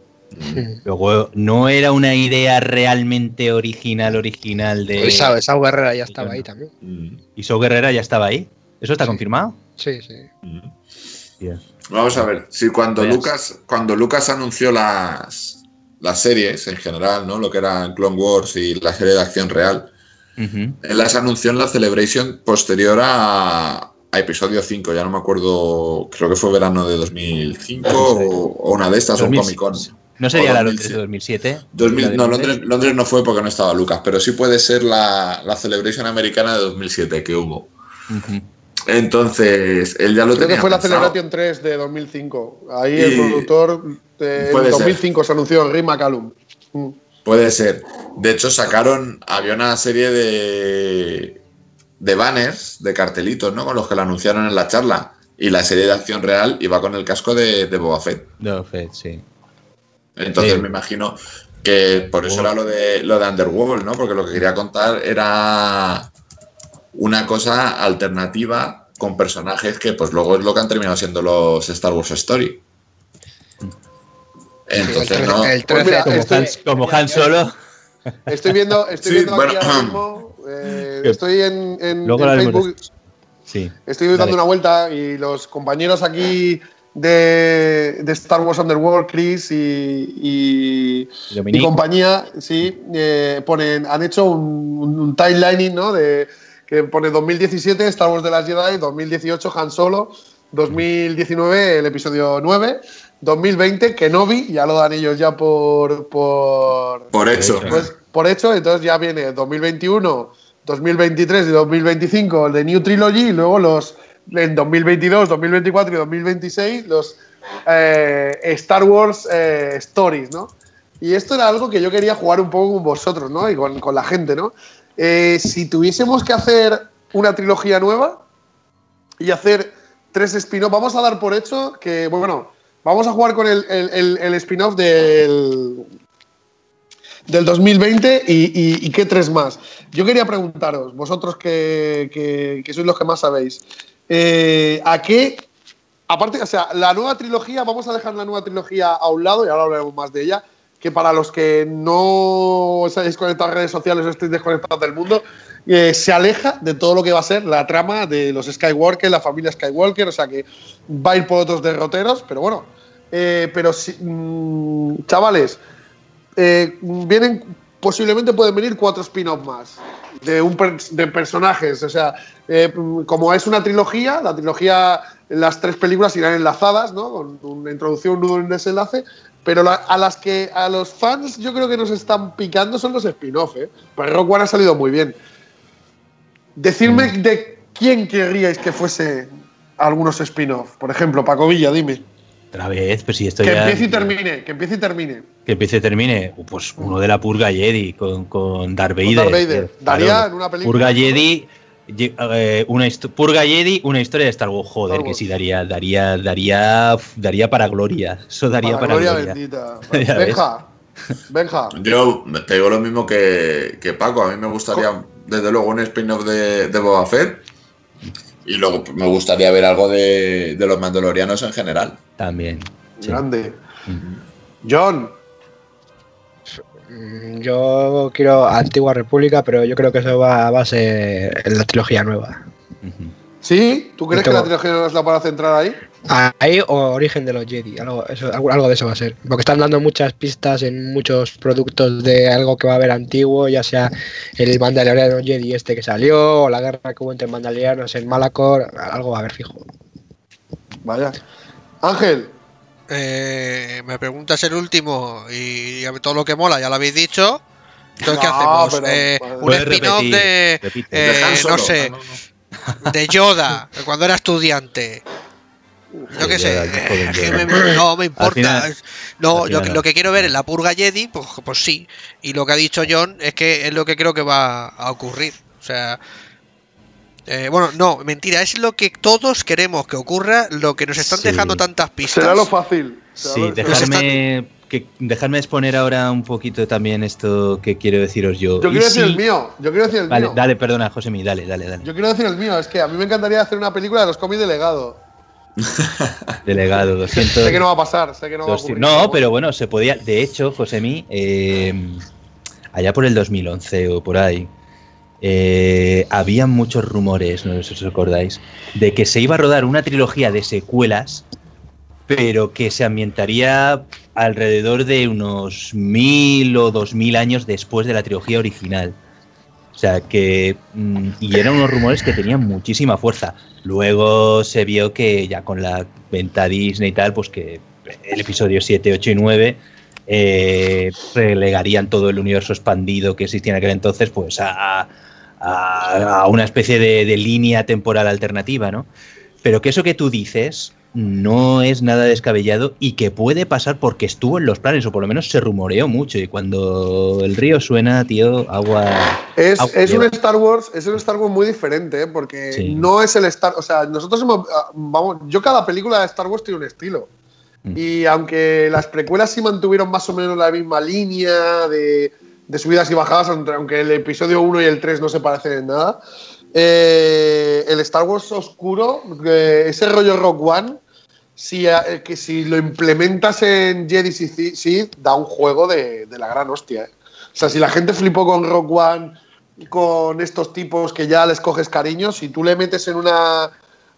Luego, no era una idea realmente original, original de... Esa, esa Guerrera ya estaba ahí también. ¿Y So Guerrera ya estaba ahí? ¿Eso está confirmado? Sí, sí. Bien. Vamos a ver, si cuando. Lucas, cuando Lucas anunció las, las series en general, ¿no? Lo que eran Clone Wars y la serie de acción real, él las anunció en la Celebration posterior a, a episodio 5, ya no me acuerdo, creo que fue verano de 2005 o, o una de estas, o un 2000. Comic Con. ¿No sería la 2007. Londres de 2007? 2000 ¿La de no, Londres? No fue porque no estaba Lucas, pero sí puede ser la, la Celebration americana de 2007 que hubo. Entonces, él ya lo Creo tenía que fue la. Celebration 3 de 2005. Ahí el productor en Puede ser. 2005 se anunció Rick McCallum. Mm. Puede ser. De hecho, sacaron, había una serie de, de banners, de cartelitos, ¿no? Con los que lo anunciaron en la charla. Y la serie de acción real iba con el casco de, de Boba Fett. No, Fed, sí. Entonces Sí. me imagino que por eso era lo de, lo de Underworld, ¿no? Porque lo que quería contar era una cosa alternativa con personajes que pues luego es lo que han terminado siendo los Star Wars Story. Entonces, el, no. el Pues 13 mira, Como, estoy- Han, como Han Solo. Estoy viendo, estoy Sí, viendo bueno, aquí ahora mismo, eh, estoy en, en- Luego en Facebook, Sí. estoy dando una vuelta y los compañeros aquí de, de Star Wars Underworld, Chris y, y, y Dominique. compañía, sí, eh, ponen, han hecho un, un, un timelining, ¿no? De, que pone 2017 Star Wars de las Jedi, 2018 Han Solo, 2019 el episodio 9, 2020 Kenobi, ya lo dan ellos ya por, por, Por hecho. pues, por hecho, entonces ya viene 2021, 2023 y 2025 el de New Trilogy y luego los en 2022, 2024 y 2026 los eh, Star Wars eh, Stories, ¿no? Y esto era algo que yo quería jugar un poco con vosotros, ¿no? Y con, con la gente, ¿no? Eh, si tuviésemos que hacer una trilogía nueva y hacer tres spin-offs, vamos a dar por hecho que, bueno, vamos a jugar con el, el- el- spin-off del, del 2020 y, y- qué tres más. Yo quería preguntaros, vosotros que, que- que sois los que más sabéis, eh, ¿a qué, aparte, o sea, la nueva trilogía, vamos a dejar la nueva trilogía a un lado y ahora hablaremos más de ella, que para los que no os hayáis conectado a redes sociales o estéis desconectados del mundo, eh, se aleja de todo lo que va a ser la trama de los Skywalker, la familia Skywalker, o sea que va a ir por otros derroteros, pero bueno, eh, pero si, mm, chavales, eh, vienen posiblemente pueden venir cuatro spin-offs más de un de personajes o sea como es una trilogía la trilogía las tres películas irán enlazadas no con una introducción un nudo y un desenlace pero la- a las que a los fans yo creo que nos están picando son los spin-off ¿eh? pues Rock One ha salido muy bien decidme de quién querríais que fuese algunos spin-off por ejemplo Paco Villa dime Otra vez, pues si esto que ya. empiece y termine que empiece y termine Que empiece y termine. Pues uno de la Purga Jedi con, con Darth Vader. Darth Vader. Daría claro, en una película. Purga Jedi. Eh, una Purga Jedi, una historia de Star Wars. Joder, Star que sí daría, daría, daría, daría para gloria. Eso daría para, gloria gloria. bendita. Benja, Benja. Yo te digo lo mismo que, que Paco. A mí me gustaría, desde luego, un spin-off de, de Boba Fett. Y luego me gustaría ver algo de, de los mandalorianos en general. También. sí. Grande. John. Mm, Yo quiero Antigua República, pero yo creo que eso va, va a ser en la trilogía nueva. ¿Sí? ¿Tú crees que la trilogía no es la para centrar ahí? Ahí o Origen de los Jedi, algo, eso- algo, algo de eso va a ser. Porque están dando muchas pistas en muchos productos de algo que va a haber antiguo, ya sea el Mandaloriano Jedi este que salió, o la guerra que hubo entre Mandalorianos en Malacor, algo va a haber fijo. Vaya. Ángel. Eh, me preguntas el último y ya todo lo que mola ya lo habéis dicho. Entonces, ¿qué No, hacemos? pero- Eh, un spin-off de. eh, no sé. No, no. De Yoda, cuando era estudiante. Yo qué sé, me- no me importa. final- no, yo, lo que quiero ver es la purga Jedi, pues, pues sí. Y lo que ha dicho John es que es lo que creo que va a ocurrir. O sea, eh, bueno, no, mentira, es lo que todos queremos que ocurra, lo que nos están Sí. dejando tantas pistas. Será lo fácil. será Sí, lo- dejarme, que, dejarme exponer ahora un poquito también esto que quiero deciros yo. Yo quiero decir el mío. Yo quiero decir el Vale, mío. dale, perdona, Josemi, dale, dale, dale. Yo quiero decir el mío. Es que a mí me encantaría hacer una película de los cómics de legado. Delegado, 200. Sé que no va a pasar, sé que no va a 200 ocurrir. no, pero bueno, se podía. De hecho, Josemi, eh, allá por el 2011 o por ahí, eh, había muchos rumores, no sé si os acordáis, de que se iba a rodar una trilogía de secuelas, pero que se ambientaría alrededor de unos mil o dos mil años después de la trilogía original. O sea que. mm, Y eran unos rumores que tenían muchísima fuerza. Luego se vio que ya con la venta Disney y tal, pues que el episodio 7, 8 y 9 eh, relegarían todo el universo expandido que existía en aquel entonces, pues a, a- a una especie de, de línea temporal alternativa, ¿no? Pero que eso que tú dices no es nada descabellado y que puede pasar porque estuvo en los planes, o por lo menos se rumoreó mucho. Y cuando el río suena, tío, agua. Es, agua es un. Star Wars, es un Star Wars muy diferente, ¿eh? porque Sí. no es el Star, o sea, nosotros hemos, ah, vamos, yo cada película de Star Wars tiene un estilo. Mm. Y aunque las precuelas sí mantuvieron más o menos la misma línea de, de subidas y bajadas, aunque el episodio 1 y el 3 no se parecen en nada, eh, el Star Wars oscuro, eh, ese rollo Rock One, si, eh, que si lo implementas en Jedi Sith, Sith, da un juego de, de la gran hostia. O sea, si la gente flipó con Rock One, con estos tipos que ya les coges cariño, si tú le metes en una.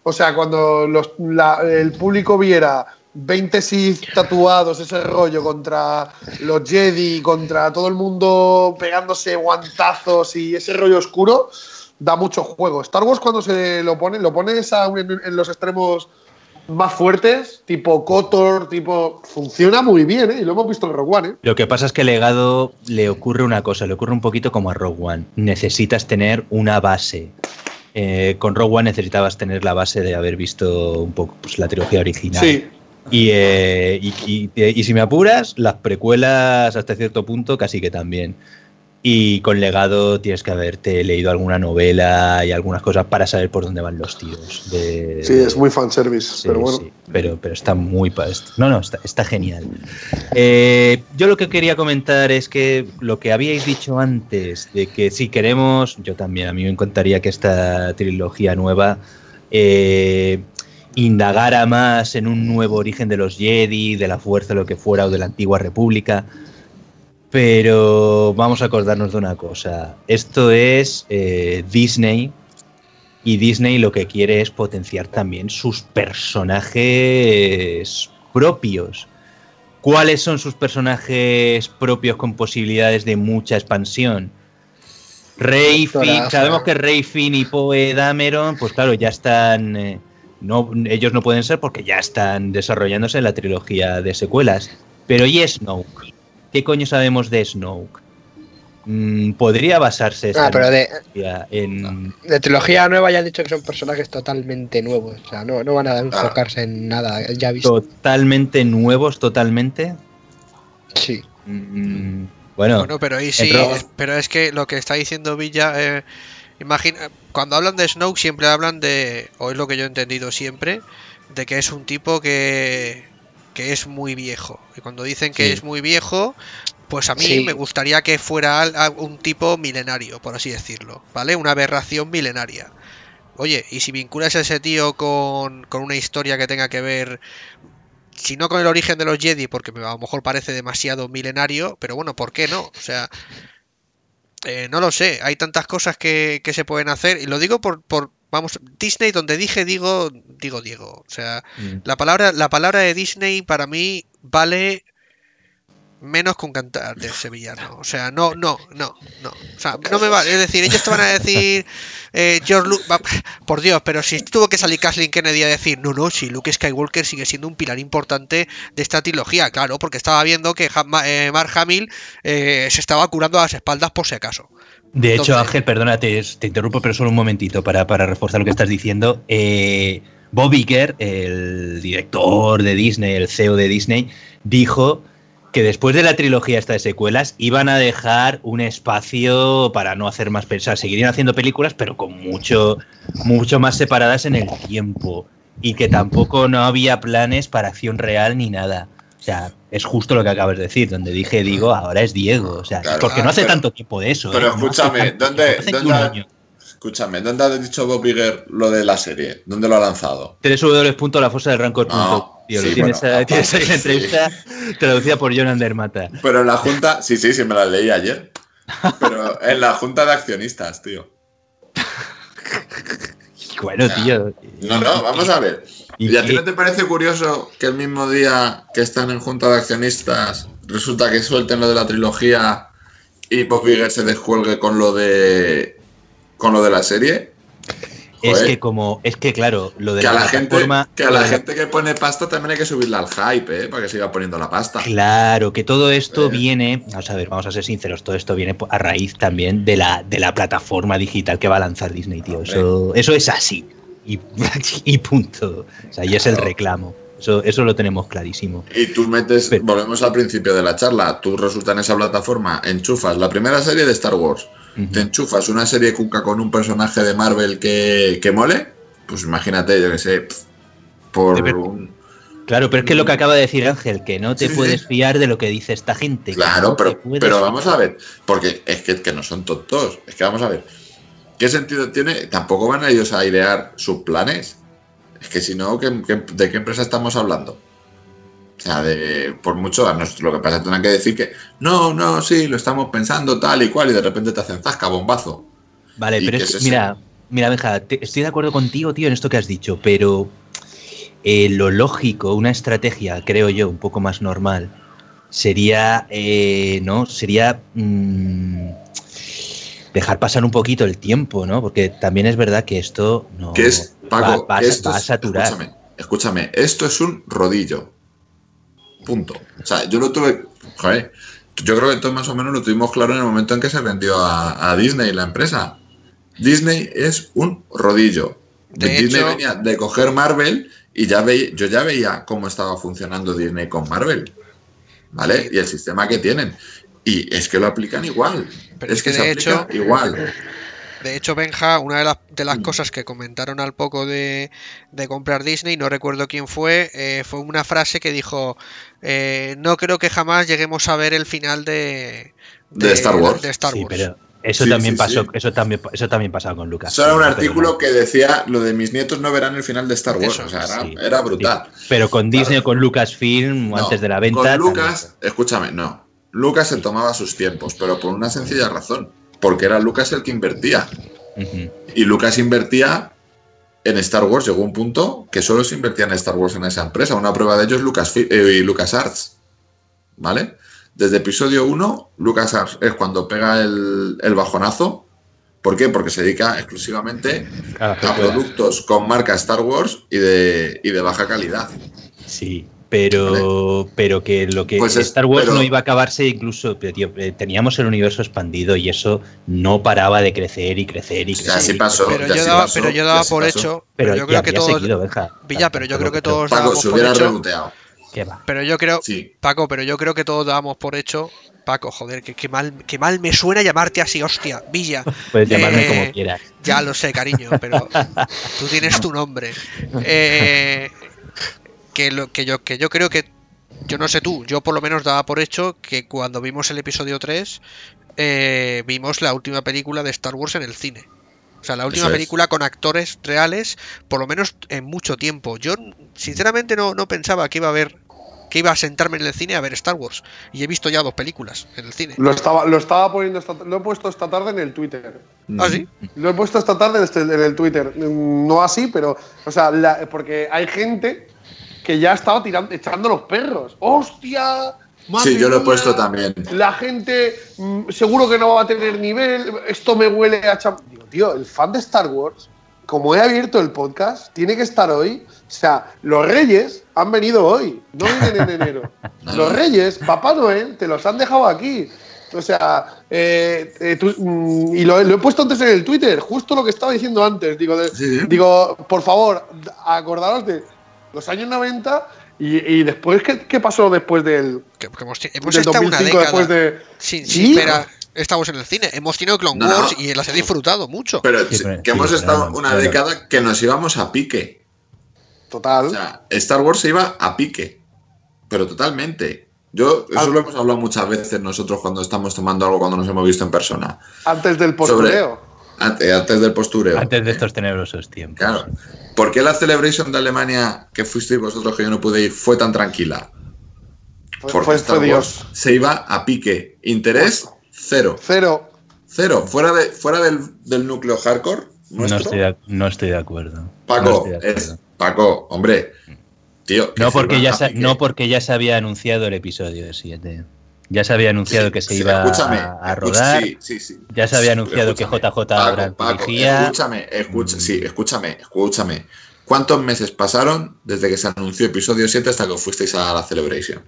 O sea, cuando los- la- el público viera 20 Sith tatuados, ese rollo contra los Jedi, contra todo el mundo pegándose guantazos y ese rollo oscuro, da mucho juego. Star Wars, cuando se lo pone, lo pones a un- en, los extremos más fuertes, tipo Kotor, tipo. Funciona muy bien, ¿eh? Y lo hemos visto en Rogue One, ¿eh? Lo que pasa es que legado le ocurre una cosa, le ocurre un poquito como a Rogue One. Necesitas tener una base. Eh, con Rogue One necesitabas tener la base de haber visto un poco pues, la trilogía original. Sí. Y, eh, y, y- y si me apuras, las precuelas hasta cierto punto casi que también. Y con legado tienes que haberte leído alguna novela y algunas cosas para saber por dónde van los tiros. de- Sí, es muy fanservice, Sí, pero bueno. sí, pero, pero está muy... No, no, está, está genial. Eh, yo lo que quería comentar es que lo que habíais dicho antes, de que si queremos, yo también, a mí me encantaría que esta trilogía nueva eh, indagara más en un nuevo origen de los Jedi, de la fuerza, lo que fuera, o de la antigua república. Pero vamos a acordarnos de una cosa. Esto es eh, Disney y Disney lo que quiere es potenciar también sus personajes propios. ¿Cuáles son sus personajes propios con posibilidades de mucha expansión? Rey Finn, sabemos que Rey Finn y Poe Dameron, pues claro, ya están. eh, no, ellos no pueden ser porque ya están desarrollándose en la trilogía de secuelas. Pero ¿y Snoke? ¿Qué coño sabemos de Snoke? Mm, Podría basarse esta Ah, pero de, trilogía en. de trilogía nueva ya han dicho que son personajes totalmente nuevos. O sea, no, no van a enfocarse en nada ya visto. Totalmente nuevos, totalmente. Sí. Mm, bueno, Bueno, pero ahí sí, es- pero es que lo que está diciendo Villa, eh, imagina, cuando hablan de Snoke siempre hablan de, o es lo que yo he entendido siempre, de que es un tipo que, que es muy viejo. Y cuando dicen que Sí. es muy viejo, pues a mí Sí. me gustaría que fuera un tipo milenario, por así decirlo, ¿vale? Una aberración milenaria. Oye, y si vinculas a ese tío con, con una historia que tenga que ver, si no con el origen de los Jedi, porque a lo mejor parece demasiado milenario, pero bueno, ¿por qué no? O sea, eh, no lo sé, hay tantas cosas que, que se pueden hacer, y lo digo por, por, vamos, Disney, donde dije, digo, digo Diego, o sea, Mm. la palabra, la palabra de Disney para mí vale menos con cantar de sevillano. O sea, no, no, no, no. O sea, no me vale. Es decir, ellos te van a decir, eh, George por Dios, pero si tuvo que salir Kathleen Kennedy a decir, no, no, si Luke Skywalker sigue siendo un pilar importante de esta trilogía, claro, porque estaba viendo que eh, Mark Hamill eh, se estaba curando a las espaldas por si acaso. De hecho, Entonces- Ángel, perdónate, te interrumpo, pero solo un momentito para, para reforzar lo que estás diciendo. Eh, Bob Iger, el director de Disney, el CEO de Disney, dijo que después de la trilogía esta de secuelas iban a dejar un espacio para no hacer más pensar. Seguirían haciendo películas, pero con mucho, mucho más separadas en el tiempo. Y que tampoco no había planes para acción real ni nada. O sea, es justo lo que acabas de decir, donde dije, digo, ahora es Diego. O sea, Claro. porque no hace Pero- tanto tiempo de eso. Pero ¿eh? Hace escúchame, ¿dónde, tiempo, hace dónde. Escúchame, ¿dónde ha dicho Bob Iger lo de la serie? ¿Dónde lo ha lanzado? www.lafosadelrancor.com. No, Tío, sí, tienes, bueno, ahí- tienes ahí la sí. entrevista traducida por John Andermata. Pero en la junta, sí, sí, sí, me la leí ayer. Pero en la junta de accionistas, tío. Bueno, tío. No, no, vamos a ver. ¿Y ¿Y a ti no te parece curioso que el mismo día que están en junta de accionistas resulta que suelten lo de la trilogía y Bob Iger se descuelgue con lo de con lo de la serie? Es que como, es que claro, lo de Que a la, la gente, que a la gente que pone pasta también hay que subirle al hype, ¿eh? Para que siga poniendo la pasta. Claro, que todo esto Eh. viene, vamos a ver, vamos a ser sinceros, todo esto viene a raíz también de la, de la plataforma digital que va a lanzar Disney, tío. Eso, eso es así. Y, y punto. O sea, y es el Claro. reclamo. Eso, eso lo tenemos clarísimo. Y tú metes, Pero- volvemos al principio de la charla, tú resulta en esa plataforma, enchufas la primera serie de Star Wars, te enchufas una serie cuca con un personaje de Marvel que, que mole, pues imagínate, yo que sé, por un... Claro, pero es que es lo que acaba de decir Ángel, que no te Sí, sí. puedes fiar de lo que dice esta gente. Claro, no pero, pero fiar. vamos a ver, porque es que, que no son tontos, es que vamos a ver, ¿qué sentido tiene? Tampoco van a ellos a idear sus planes. Es que si no, ¿qué- qué- de qué empresa estamos hablando? O sea, de, por mucho, a nos- lo que pasa es que tendrán que decir que no, no, sí, lo estamos pensando tal y cual, y de repente te hacen zasca, bombazo. Vale, ¿Y pero es, mira, mira, Benja, te- estoy de acuerdo contigo, tío, en esto que has dicho, pero eh, lo lógico, una estrategia, creo yo, un poco más normal, sería, eh, ¿no? Sería mm, dejar pasar un poquito el tiempo, ¿no? Porque también es verdad que esto no Que es, Paco, va, va esto va a es- saturar. Escúchame, escúchame, esto es un rodillo. Punto. O sea, yo lo tuve. Joder, yo creo que todos más o menos lo tuvimos claro en el momento en que se vendió a, a Disney la empresa. Disney es un rodillo. De Disney hecho- venía de coger Marvel y ya veía, yo ya veía cómo estaba funcionando Disney con Marvel. ¿Vale? Y el sistema que tienen. Y es que lo aplican igual. Pero es que, que se de aplica hecho- igual. De hecho, Benja, una de, las- de Mm. las cosas que comentaron al poco de, de comprar Disney, no recuerdo quién fue, eh, fue una frase que dijo, eh, no creo que jamás lleguemos a ver el final de, De Star Wars. de Star Sí, Wars. pero eso Sí, también sí, pasó, sí. eso también, eso también pasaba con Lucas. Eso era un artículo no. que decía lo de mis nietos no verán el final de Star Wars. Eso, o sea, era, Sí, era brutal. sí. Pero con Disney o con Lucasfilm, No, antes de la venta. Con también. Lucas, escúchame, no. Lucas se tomaba sus tiempos, pero por una sencilla razón. Porque era Lucas el que invertía. Y Lucas invertía en Star Wars. Llegó un punto que solo se invertía en Star Wars en esa empresa. Una prueba de ello es Lucas, y LucasArts. ¿Vale? Desde episodio 1, LucasArts es cuando pega el, el bajonazo. ¿Por qué? Porque se dedica exclusivamente A a productos con marca Star Wars y de, y de baja calidad. Sí, pero, pero que lo que Pues es- Star Wars pero- no iba a acabarse incluso, tío, eh, teníamos el universo expandido y eso no paraba de crecer y crecer y Ya crecer. así pasó. Pero ya yo sí daba, pasó, pero yo ya daba sí por pasó. hecho, Pero pero yo creo que todos, seguido, Benja. Villa, pero yo creo que todos Paco, se hubiera reboteado. ¿Qué va? pero yo creo, Sí. Paco, pero yo creo que todos dábamos por hecho, Paco, joder, que, que mal, que mal me suena llamarte así, hostia, Villa. Puedes llamarme Eh, como quieras. Ya lo sé, cariño, pero tú tienes tu nombre. Eh, que, lo, que, yo, que yo creo que, yo no sé tú, yo por lo menos daba por hecho que cuando vimos el episodio 3, eh, vimos la última película de Star Wars en el cine. O sea, la última es. película con actores reales, por lo menos en mucho tiempo. Yo, sinceramente, no, no pensaba que iba a haber que iba a sentarme en el cine a ver Star Wars. Y he visto ya dos películas en el cine. Lo estaba, lo estaba poniendo esta- lo he puesto esta tarde en el Twitter. ¿Ah, sí? Lo he puesto esta tarde en el Twitter. Mm, No así, pero. O sea, la- porque hay gente que ya ha estado tirando, echando los perros. ¡Hostia! Sí, yo lo he puesto también. La gente mm, seguro que no va a tener nivel. Esto me huele a cham- Digo, tío, el fan de Star Wars, como he abierto el podcast, tiene que estar hoy. O sea, los reyes han venido hoy, no vienen en enero. Los reyes, Papá Noel, te los han dejado aquí. O sea, eh, eh, tú- mm, y lo, lo he puesto antes en el Twitter, justo lo que estaba diciendo antes. Digo, de- Sí, sí. digo por favor, acordaros de los años 90 y, y después, ¿qué, qué pasó después del, Que- que hemos, hemos del estado una 2005? década Después de, sin, Sí. sin ver a- Estamos en el cine. Hemos tenido Clone No, no. Wars y las he disfrutado mucho. Pero Sí, sí, pero- que sí, hemos estado una década que nos íbamos a pique. Total. O sea, Star Wars se iba a pique. Pero totalmente. Yo, eso lo hemos hablado muchas veces nosotros cuando estamos tomando algo, cuando nos hemos visto en persona. antes del postureo. Antes, antes del postureo. Antes de estos tenebrosos tiempos. Claro. ¿Por qué la Celebration de Alemania, que fuisteis vosotros que yo no pude ir, fue tan tranquila? Fue, Porque fue- fue Dios. se iba a pique. Interés, cero. Cero. Cero. Fuera, de, fuera del, del núcleo hardcore. No estoy, de, no estoy de acuerdo. Paco, estoy de acuerdo. es, Paco, hombre. Tío, No porque, ya no porque ya se había anunciado el episodio 7. Ya se había anunciado Sí, que se sí, iba escúchame, a, escucha- rodar. sí, sí, sí. Ya se había anunciado que JJ Paco, Abrams Paco. Escúchame, escucha, sí, escúchame, escúchame. ¿Cuántos meses pasaron desde que se anunció episodio 7 hasta que fuisteis a la Celebration?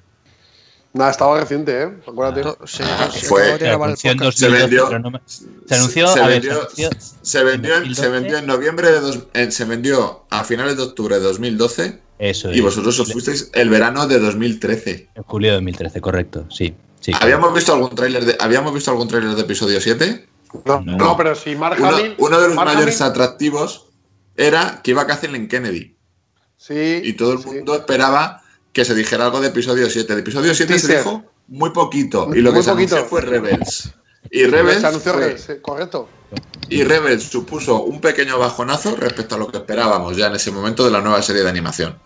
Nada, estaba reciente, ¿eh? Acuérdate. Ah, se fue- anunció en. Se 2012, vendió- pero no me- se anunció, se a ver, vendió, se anunció se vendió en- se 2012. vendió en noviembre de dos- en- se vendió a finales de octubre de 2012 Eso y es. vosotros os fuisteis el verano de 2013. En julio de 2013, correcto, sí. Sí ¿Habíamos visto algún tráiler de habíamos visto algún tráiler de episodio 7? No, No. no, pero si Mark Uno, Hamill. uno de los Mark mayores Hamill- atractivos era que iba a Kathleen Kennedy Sí. y todo el sí. mundo esperaba que se dijera algo de episodio 7. De episodio 7 se dijo muy poquito y lo Muy que se poquito. anunció fue Rebels. Y Rebels, Se anunció fue- que- sí, correcto. y Rebels supuso un pequeño bajonazo respecto a lo que esperábamos ya en ese momento de la nueva serie de animación.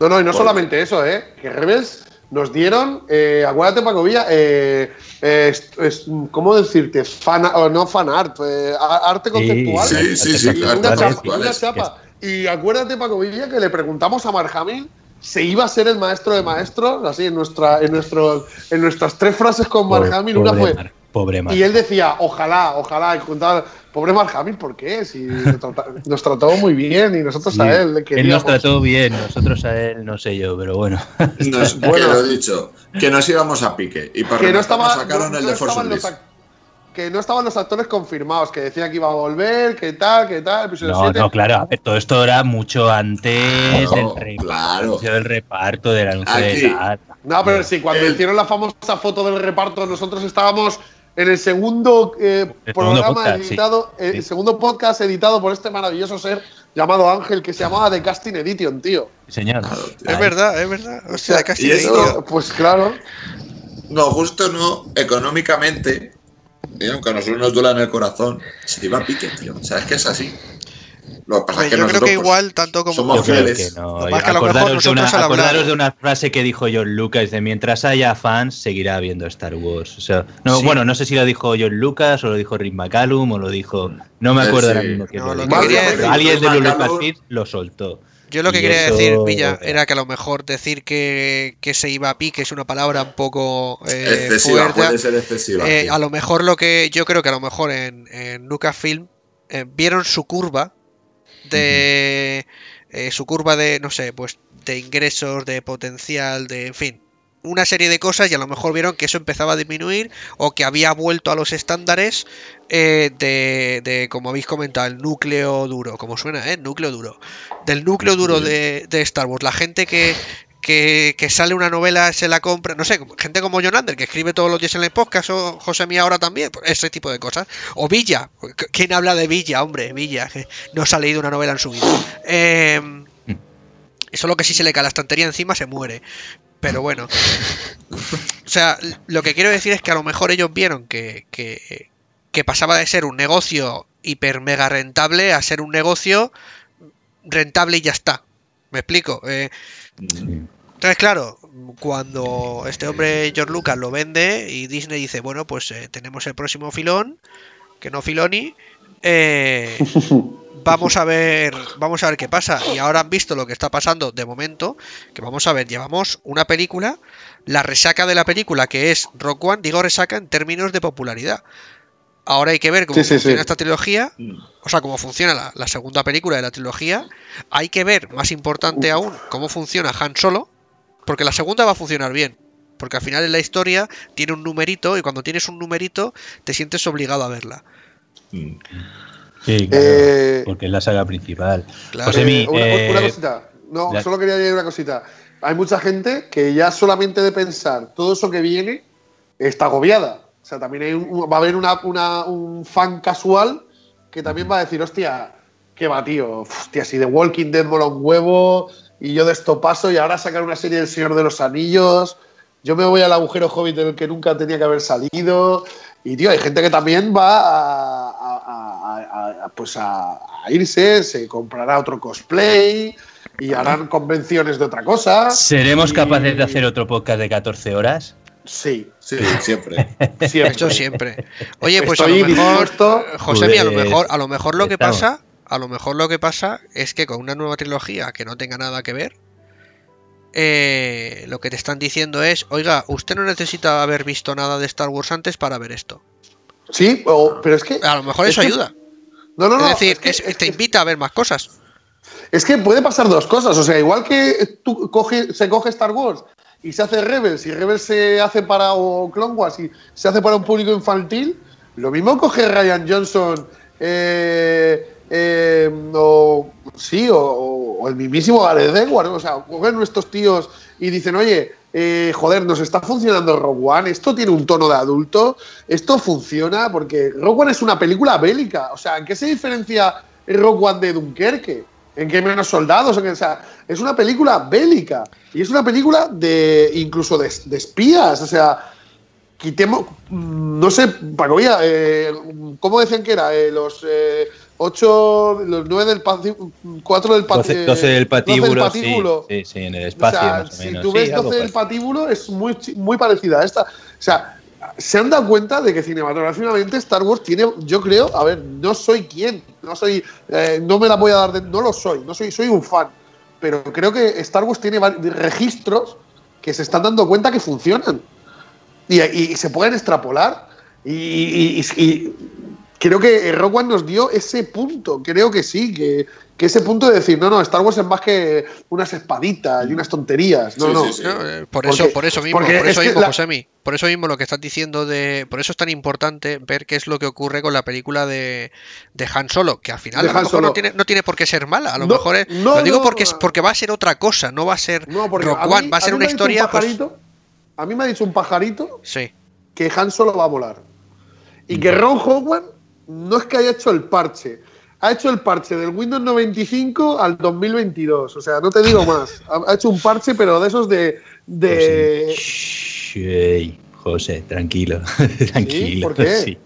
No, no, y no Por- solamente eso, ¿eh? Que Rebels nos dieron, eh, acuérdate, Paco Villa, eh, eh, es- es- ¿cómo decirte? Fan, o no fan art, eh, arte conceptual. Sí, sí, sí, Y claro, una, arte chapa, conceptual una es- chapa. Y acuérdate, Paco Villa, que le preguntamos a Mark Hamill si iba a ser el maestro de maestros, así en, nuestra, en, nuestro, en nuestras tres frases con Hamill. Una pobre fue, Mark, pobre Mark. y él decía, ojalá, ojalá, y contaba, pobre Mark Hamill, ¿por qué? Si nos, trata- nos trató muy bien y nosotros Sí, a él le él nos trató bien, nosotros a él no sé yo, pero bueno. Nos, Bueno. que lo he dicho, que nos íbamos a pique. Y para que no estaba, sacaron no- el no de Force que no estaban los actores confirmados, que decían que iba a volver, que tal, que tal, episodio No, 7. no, claro, a ver, todo esto era mucho antes Claro, del reparto, claro. anuncio del reparto, del anuncio Aquí. de tal. No, pero sí, cuando El- hicieron la famosa foto del reparto, nosotros estábamos en el segundo eh, El programa segundo podcast, sí. editado, eh, Sí. el segundo podcast editado por este maravilloso ser llamado Ángel, que se llamaba The Casting Edition, tío. Señor. Es verdad, es verdad. O sea, eso- digo. Pues claro. No, justo no, económicamente, y aunque a nosotros nos duela en el corazón, se iba a pique, tío. O sea, es que es así. Lo que pasa es Yo que creo nosotros, que pues, igual, tanto como somos Yo creo fieles. que no. Lo que a lo mejor Acordaros, de una, acordaros de una frase que dijo John Lucas de mientras haya fans seguirá habiendo Star Wars. O sea, no, Sí. bueno, no sé si lo dijo John Lucas o lo dijo Rick McCallum o lo dijo, no me acuerdo sí. ahora mismo quién No, lo dijo. alguien de Lucasfilm lo soltó. Yo lo que quería eso- decir, Villa, era que a lo mejor decir que, que se iba a pique es una palabra un poco eh, excesiva, fuerte. puede ser excesiva. Eh, a lo mejor lo que yo creo que a lo mejor en, en Lucasfilm eh, vieron su curva de eh, su curva de no sé pues de ingresos de potencial de en fin una serie de cosas y a lo mejor vieron que eso empezaba a disminuir o que había vuelto a los estándares eh, de, de, como habéis comentado, el núcleo duro, como suena, ¿eh? Núcleo duro. Del núcleo duro de, de Star Wars. La gente que, que, sale una novela, se la compra, no sé, gente como John Ander, que escribe todos los días en el podcast, o José Mía ahora también, pues, ese tipo de cosas. O Villa, ¿quién habla de Villa, hombre? Villa, que no se ha leído una novela en su vida. Eh, solo que si se le cae la estantería encima se muere. Pero bueno. O sea, lo que quiero decir es que a lo mejor ellos vieron que, que, que pasaba de ser un negocio hiper mega rentable a ser un negocio rentable y ya está. ¿Me explico? Eh, entonces, claro, cuando este hombre George Lucas lo vende y Disney dice, bueno, pues eh, tenemos el próximo filón, que no Filoni, eh, vamos a ver, vamos a ver qué pasa. Y ahora han visto lo que está pasando de momento, que vamos a ver, llevamos una película, la resaca de la película, que es Rock One, digo resaca en términos de popularidad. Ahora hay que ver cómo Sí, sí, funciona sí. esta trilogía, o sea, cómo funciona la, la segunda película de la trilogía. Hay que ver, más importante aún, cómo funciona Han Solo, porque la segunda va a funcionar bien. Porque al final en la historia tiene un numerito y cuando tienes un numerito te sientes obligado a verla. Sí, claro, Eh, porque es la saga principal. Claro. Josemi, Eh, una, eh, una cosita. No, la- solo quería añadir una cosita. Hay mucha gente que ya solamente de pensar todo eso que viene está agobiada. O sea, también hay un- va a haber una, una- un fan casual que también va a decir, hostia, qué va, tío. Hostia, si The Walking Dead mola un huevo y yo de esto paso y ahora sacar una serie del Señor de los Anillos. Yo me voy al agujero hobbit del que nunca tenía que haber salido. Y, tío, hay gente que también va a, a- a- a- a- pues a, a irse, se comprará otro cosplay y harán convenciones de otra cosa. ¿seremos Y- capaces de hacer otro podcast de 14 horas? Sí, Sí, siempre. siempre. Esto siempre. Oye, pues a Estoy lo mejor. Josemi, a lo Pues, mejor, a lo mejor lo que pasa, a lo mejor lo que pasa es que con una nueva trilogía que no tenga nada que ver, eh, lo que te están diciendo es, oiga, usted no necesita haber visto nada de Star Wars antes para ver esto. Sí, o- pero es que. A lo mejor es eso que- ayuda. No, no, no. es decir, es que- es- es te invita a ver más cosas. Es que puede pasar dos cosas. O sea, igual que tú coge, se coge Star Wars y se hace Rebels y Rebels se hace para o Clone Wars y se hace para un público infantil, lo mismo coge Ryan Johnson eh, eh, o sí, o, el mismísimo Gareth Edwards. O sea, cogen nuestros tíos y dicen, oye, eh, joder, nos está funcionando Rogue One, esto tiene un tono de adulto, esto funciona, porque Rogue One es una película bélica. O sea, ¿en qué se diferencia Rogue One de Dunkerque? ¿En qué menos soldados? ¿En qué- o sea, es una película bélica y es una película de incluso de, espías. O sea, quitemos, mm, no sé, Pacoía, eh, ¿cómo decían que era? Eh, los eh, ocho, los nueve del patíbulo, cuatro del 12, patíbulo. 12 del patíbulo, sí, patíbulo. sí, sí, en el O espacio sea, más o si menos. tú Sí, ves algo 12 del patíbulo, es muy, muy parecida a esta. O sea, se han dado cuenta de que cinematográficamente Star Wars tiene, yo creo, a ver, no soy quien, no soy, eh, no me la voy a dar de, no lo soy, no soy, soy un fan, pero creo que Star Wars tiene registros que se están dando cuenta que funcionan y, y- y se pueden extrapolar y creo que Rogue One nos dio ese punto, creo que sí, que, que ese punto de decir, no, no, Star Wars es más que unas espaditas y unas tonterías, no, Sí, no. sí, sí. No, eh, por Porque- eso, por eso mismo, porque por eso mismo, la- Josemi, por eso mismo lo que estás diciendo de, por eso es tan importante ver qué es lo que ocurre con la película de, de Han Solo, que al final De a lo mejor no Solo. tiene, no tiene por qué ser mala, a lo No, mejor es, no, lo digo no, porque porque va a ser otra cosa, no va a ser mí- One, va a ser una un historia, pues, a mí me ha dicho un pajarito sí, que Han Solo va a volar. Y que Ron Howard no es que haya hecho el parche. Ha hecho el parche del Windows 95 al 2022. O sea, no te digo más. Ha hecho un parche, pero de esos de. de José, tranquilo, tranquilo. ¿Por qué? Sí,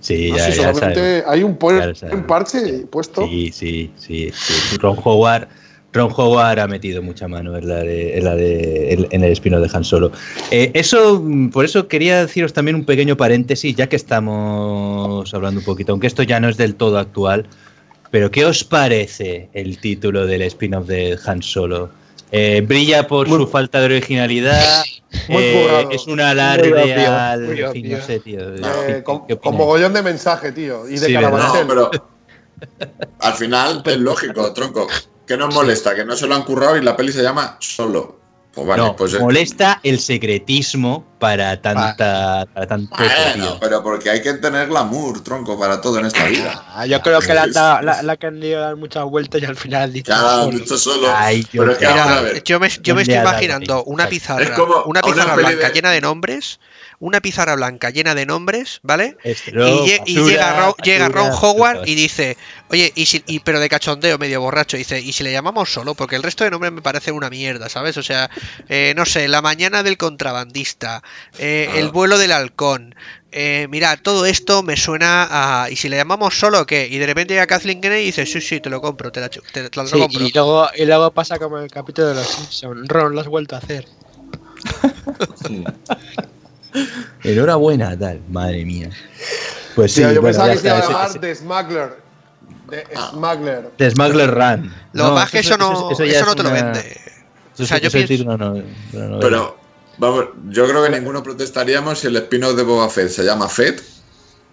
Sí, No, ya, si ya solamente sabemos. hay un, Ya un parche puesto. Sí, sí, sí, sí. Ron Howard, Ron Howard ha metido mucha mano en la de, en la de, en- el espino de Han Solo. Eh, eso, por eso quería deciros también un pequeño paréntesis, ya que estamos hablando un poquito, aunque esto ya no es del todo actual. Pero ¿qué os parece el título del spin-off de Han Solo? Eh, brilla por Muy- su falta de originalidad. Muy eh, es un alarde obvio, al. no obvio. sé, tío. Eh, ¿Qué- con, qué con opináis? mogollón de mensaje, tío. Y de Sí, al final es lógico, tronco. ¿Qué nos molesta? Que no se lo han currado y la peli se llama Solo. Pues vale, no, pues. eh, molesta el secretismo para tanta, para tanto Bueno, tío. pero porque hay que tener glamour, tronco, para todo en esta vida. Ah, yo creo que la, Sí, la, que han ido a dar muchas vueltas y al final han dicho. Ya han solo. dicho solo. Ay, yo pero es que creo- vamos a Mira, ver. yo me, yo me ¿Dónde estoy imaginando una pizarra, Es como una pizarra blanca de- llena de nombres, una pizarra blanca llena de nombres, ¿vale? Estro, y, lle- y basura, llega, Ron, llega Ron basura, Howard basura. y dice, oye, y si, y, pero de cachondeo, medio borracho, dice, y si le llamamos solo, porque el resto de nombres me parece una mierda, ¿sabes? O sea, eh, no sé, la mañana del contrabandista, eh, Ah. el vuelo del halcón. Eh, mira, todo esto me suena a. ¿Y si le llamamos solo qué? Y de repente llega Kathleen Kennedy y dice: Sí, sí, te lo compro, te, la, te, te lo Sí, compro. y, luego, y luego pasa como en el capítulo de los Simpsons. Ron lo has vuelto a hacer. Enhorabuena, tal, madre mía. Pues sí, Tío, yo bueno, pensaba ya que se iba a llamar The Smuggler. The Ah. Smuggler. The Smuggler Run. Lo que pasa es que eso no, ya eso es no te lo vende. Eso, O sea, yo eso el pienso- no- no- no- Pero Vamos, yo creo que ninguno protestaríamos si el spin-off de Boba Fett se llama Fett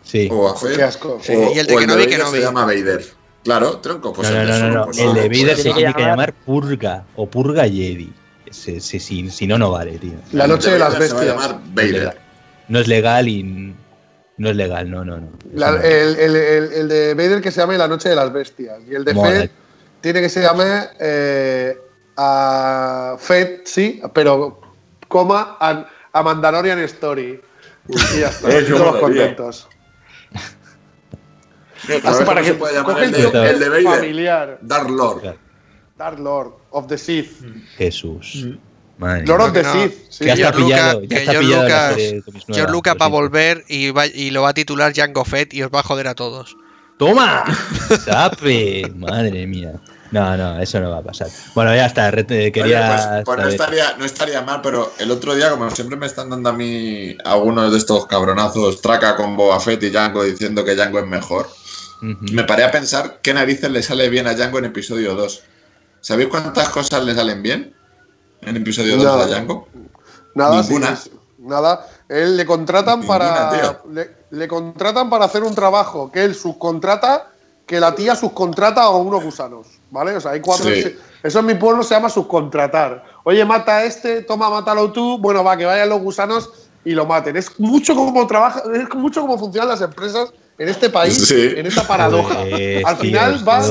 Sí. o Boba Fett. Qué asco. Sí, o, y el de o Kenobi, Vader Kenobi. se llama Vader. Claro, tronco, pues no, no, el no, de no, no. pues El de pues Vader se eso. tiene que llamar Purga o Purga Jedi. Si, si, si, si no, no vale, tío. La noche de las Vader Se va a bestias. llamar No es legal. Vader. No es legal y no es legal, no, no, no. La- Eso no. el, el- el- el de Vader que se llame La Noche de las Bestias. Y el de Mola. Fed tiene que se llame eh, a Fed, sí, pero coma a, a Mandalorian Story. Y ya está. Eh, todos contentos. Así ¿sabes para que se puede llamar el de, el de Vader? familiar. Dark Lord. Claro. Dark Lord of the Sith. Jesús. Madre Lord of the no. Sith. sí. Ya está George pillado, Lucas- ya que está George pillado la Lucas- George Lucas va a volver y, va- y lo va a titular Jango Fett y os va a joder a todos. ¡Toma! ¡Sape! Madre mía. No, no, eso no va a pasar. Bueno, ya está. re- Oye, Quería. pues, pues no, estaría, no estaría mal, pero el otro día, como siempre me están dando a mí algunos de estos cabronazos, traca con Boba Fett y Django diciendo que Django es mejor, me paré a pensar qué narices le sale bien a Django en episodio 2. ¿Sabéis cuántas cosas le salen bien en episodio 2 Nada. a Django? Nada, Ninguna. sí, sí, nada. Él le contratan Ninguna, para. Le, le contratan para hacer un trabajo que él subcontrata, que la tía subcontrata a unos gusanos. ¿Vale? O sea, hay cuatro. Sí. Eso en mi pueblo se llama subcontratar. Oye, mata a este, toma, mátalo tú. Bueno, va, que vayan los gusanos y lo maten. Es mucho como trabaja, es mucho como funcionan las empresas en este país, Sí. en esta paradoja. Al tío, final va.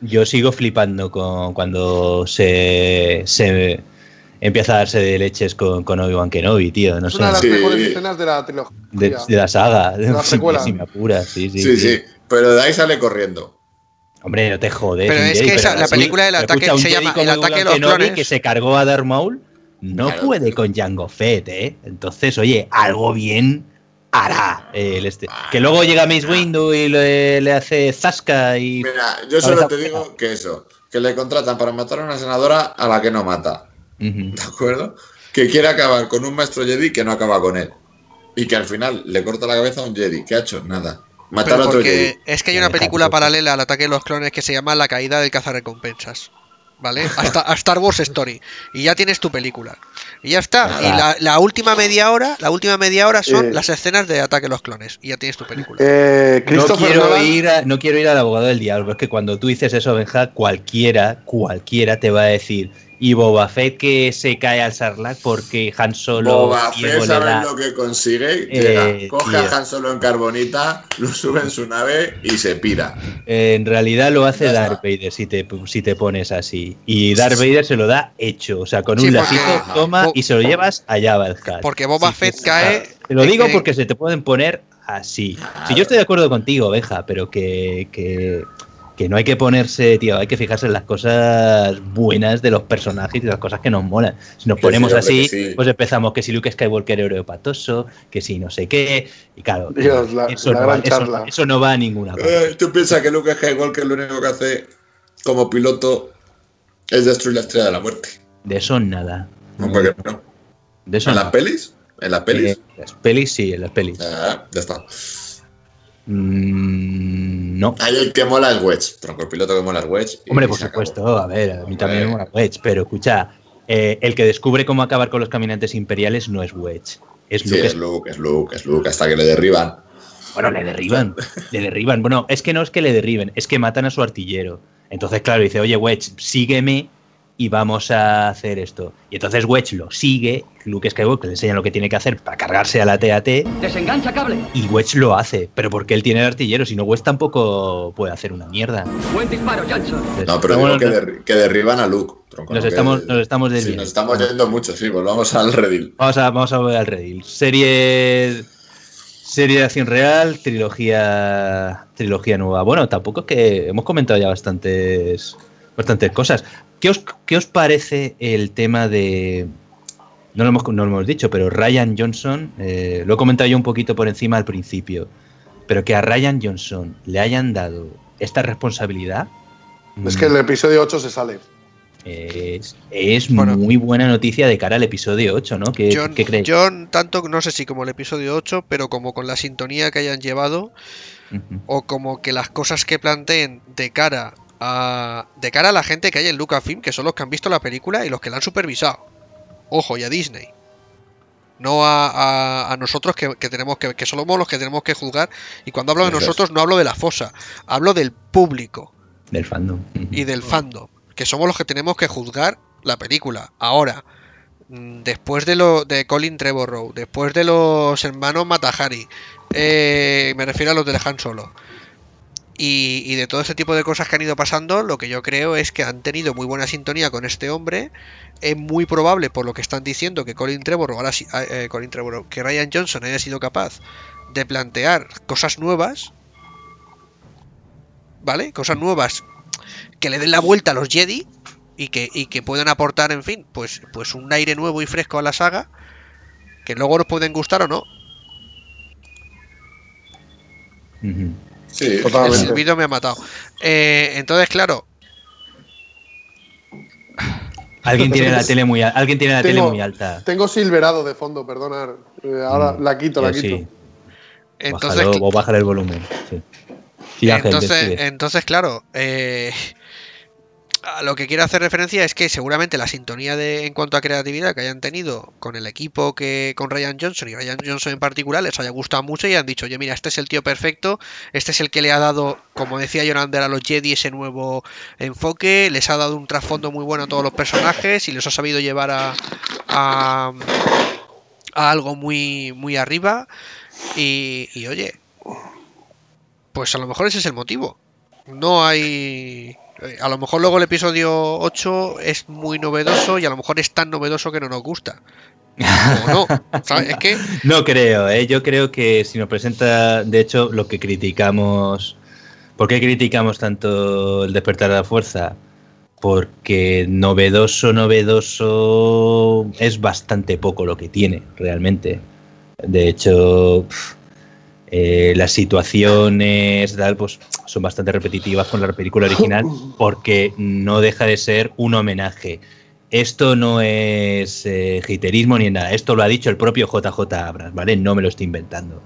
Yo, sigo flipando con cuando se, se empieza a darse de leches con, con Obi-Wan Kenobi, tío. No Es sé. una de las Sí. mejores escenas de la trilogía. De, de la saga. De la precuela. Si me apuras, sí, sí, Sí, sí. sí, pero de ahí sale corriendo. Hombre, no te jodes. Pero es Jedi, que esa- pero la así- película del ataque se Jedi llama El ataque de Obi-Wan los Kenobi clones. que se cargó a Darth Maul no Claro. puede con Jango Fett, ¿eh? Entonces, oye, algo bien hará el este. Que luego llega Mace Windu y le, le hace zasca y... Mira, yo solo te digo que eso, que le contratan para matar a una senadora a la que no mata. ¿De acuerdo? Que quiere acabar con un maestro Jedi que no acaba con él. Y que al final le corta la cabeza a un Jedi. ¿Qué ha hecho? Nada. Matar Pero a otro porque Jedi. es que hay una película paralela al ataque de los clones que se llama La caída del cazarrecompensas. ¿Vale? Hasta a Star Wars Story. Y ya tienes tu película. Y ya está. Y la, la última media hora, la última media hora son Eh. las escenas de ataque de los clones. Y ya tienes tu película. Eh, No quiero, Nolan- ir a- no quiero ir al abogado del diablo, es que cuando tú dices eso, Benja, cualquiera, cualquiera te va a decir, y Boba Fett que se cae al Sarlacc porque Han Solo Boba Fett, ¿sabes lo que consigue? Eh, coge tío. a Han Solo en carbonita, lo sube en su nave y se pira. Eh, En realidad lo hace. Darth Vader si te, si te pones así. Y Darth Vader se lo da hecho. O sea, con Sí, un porque- lacito toma Bo- y se lo llevas allá hat. Porque Boba Sí, Fett sí, cae. Te lo digo porque se te pueden poner así. Si yo estoy de acuerdo contigo, Benja, pero que, que, que no hay que ponerse, tío, hay que fijarse en las cosas buenas de los personajes y las cosas que nos molan. Si nos ponemos sí, así, sí. pues empezamos que si Luke Skywalker era patoso, que si no sé qué, y claro, Dios, la- eso, la no va, eso- charla. eso no va a ninguna parte. Eh, ¿Tú piensas que Luke Skywalker lo único que hace como piloto es destruir la estrella de la muerte? De eso nada. No, porque no. De eso ¿En nada. las pelis? ¿En las pelis? Eh, las pelis sí, en las pelis. Ah, ya está. Mm, no. Ahí el que mola es Wedge. Tronco, el piloto que mola es Wedge. Hombre, por acabó. supuesto, a ver, a mí también me mola Wedge, pero escucha, eh, el que descubre cómo acabar con los caminantes imperiales no es Wedge, es Sí, Luke. es Luke, es Luke, es Luke, hasta que le derriban. Bueno, le derriban, le derriban. Bueno, es que no es que le derriben, es que matan a su artillero. Entonces, claro, dice, oye, Wedge, sígueme y vamos a hacer esto. Y entonces Wedge lo sigue, Luke Skywalker le enseña lo que tiene que hacer para cargarse a la TAT Desengancha cable. y Wedge lo hace, pero porque él tiene el artillero, si no Wedge tampoco puede hacer una mierda. Buen disparo, Johnson. Entonces, No, pero digo que, derri- que derriban a Luke. tronco, nos, no que- estamos, nos estamos Sí, nos estamos yendo mucho, sí, volvamos al redil. Vamos a, vamos a ver al Redil. Serie. Serie de acción real, trilogía. Trilogía nueva. Bueno, tampoco es que hemos comentado ya bastantes. Bastantes cosas. ¿Qué os, qué os parece el tema de. No lo hemos, no lo hemos dicho, pero Ryan Johnson, eh, lo he comentado yo un poquito por encima al principio, pero que a Ryan Johnson le hayan dado esta responsabilidad. Es que el episodio 8 se sale. Es, es Bueno. muy buena noticia de cara al episodio 8, ¿no? ¿Qué, qué creéis? yo tanto no sé si como el episodio 8, pero como con la sintonía que hayan llevado, o como que las cosas que planteen de cara a de cara a la gente que hay en Lucasfilm, que son los que han visto la película y los que la han supervisado. Ojo, y a Disney. no a, a- a nosotros que, que tenemos que, que somos los que tenemos que juzgar. Y cuando hablo de Eso es. nosotros no hablo de la fosa, hablo del público Del fandom. y del fandom, que somos los que tenemos que juzgar la película. Ahora, mm, después de lo de Colin Trevorrow, después de los hermanos Matahari, eh, me refiero a los de Han Solo. Y, de todo ese tipo de cosas que han ido pasando, lo que yo creo es que han tenido muy buena sintonía con este hombre. Es muy probable, por lo que están diciendo, que Colin Trevorrow, ahora sí, eh, Colin Trevorrow, que Ryan Johnson haya sido capaz de plantear cosas nuevas. ¿Vale? Cosas nuevas que le den la vuelta a los Jedi y que, y que puedan aportar, en fin, pues, pues un aire nuevo y fresco a la saga. Que luego nos pueden gustar o no. Sí, El silbido me ha matado. Eh, entonces, claro, Alguien tiene la tele muy, al- alguien tiene la tele muy alta. Tengo silverado de fondo, perdona. Eh, ahora Mm, la quito, la quito. sí. entonces, Bájalo, o bajar el volumen. Sí, Sí, Ángel, entonces, entonces, claro, eh, a lo que quiero hacer referencia es que seguramente la sintonía de en cuanto a creatividad que hayan tenido con el equipo que con Ryan Johnson y Ryan Johnson en particular les haya gustado mucho y han dicho, oye, mira, este es el tío perfecto, este es el que le ha dado, como decía Jonander, a los Jedi ese nuevo enfoque, les ha dado un trasfondo muy bueno a todos los personajes y les ha sabido llevar a, a, a algo muy, muy arriba y, y oye, pues a lo mejor ese es el motivo. No hay... A lo mejor luego el episodio 8 es muy novedoso y a lo mejor es tan novedoso que no nos gusta. O no. ¿sabes? Es que No creo, ¿eh? yo creo que si nos presenta, de hecho, lo que criticamos, ¿por qué criticamos tanto el despertar de la fuerza? Porque novedoso, novedoso es bastante poco lo que tiene realmente. De hecho, eh, las situaciones tal, pues, son bastante repetitivas con la película original porque no deja de ser un homenaje. Esto no es eh, haterismo ni nada, esto lo ha dicho el propio JJ Abrams, ¿vale? No me lo estoy inventando.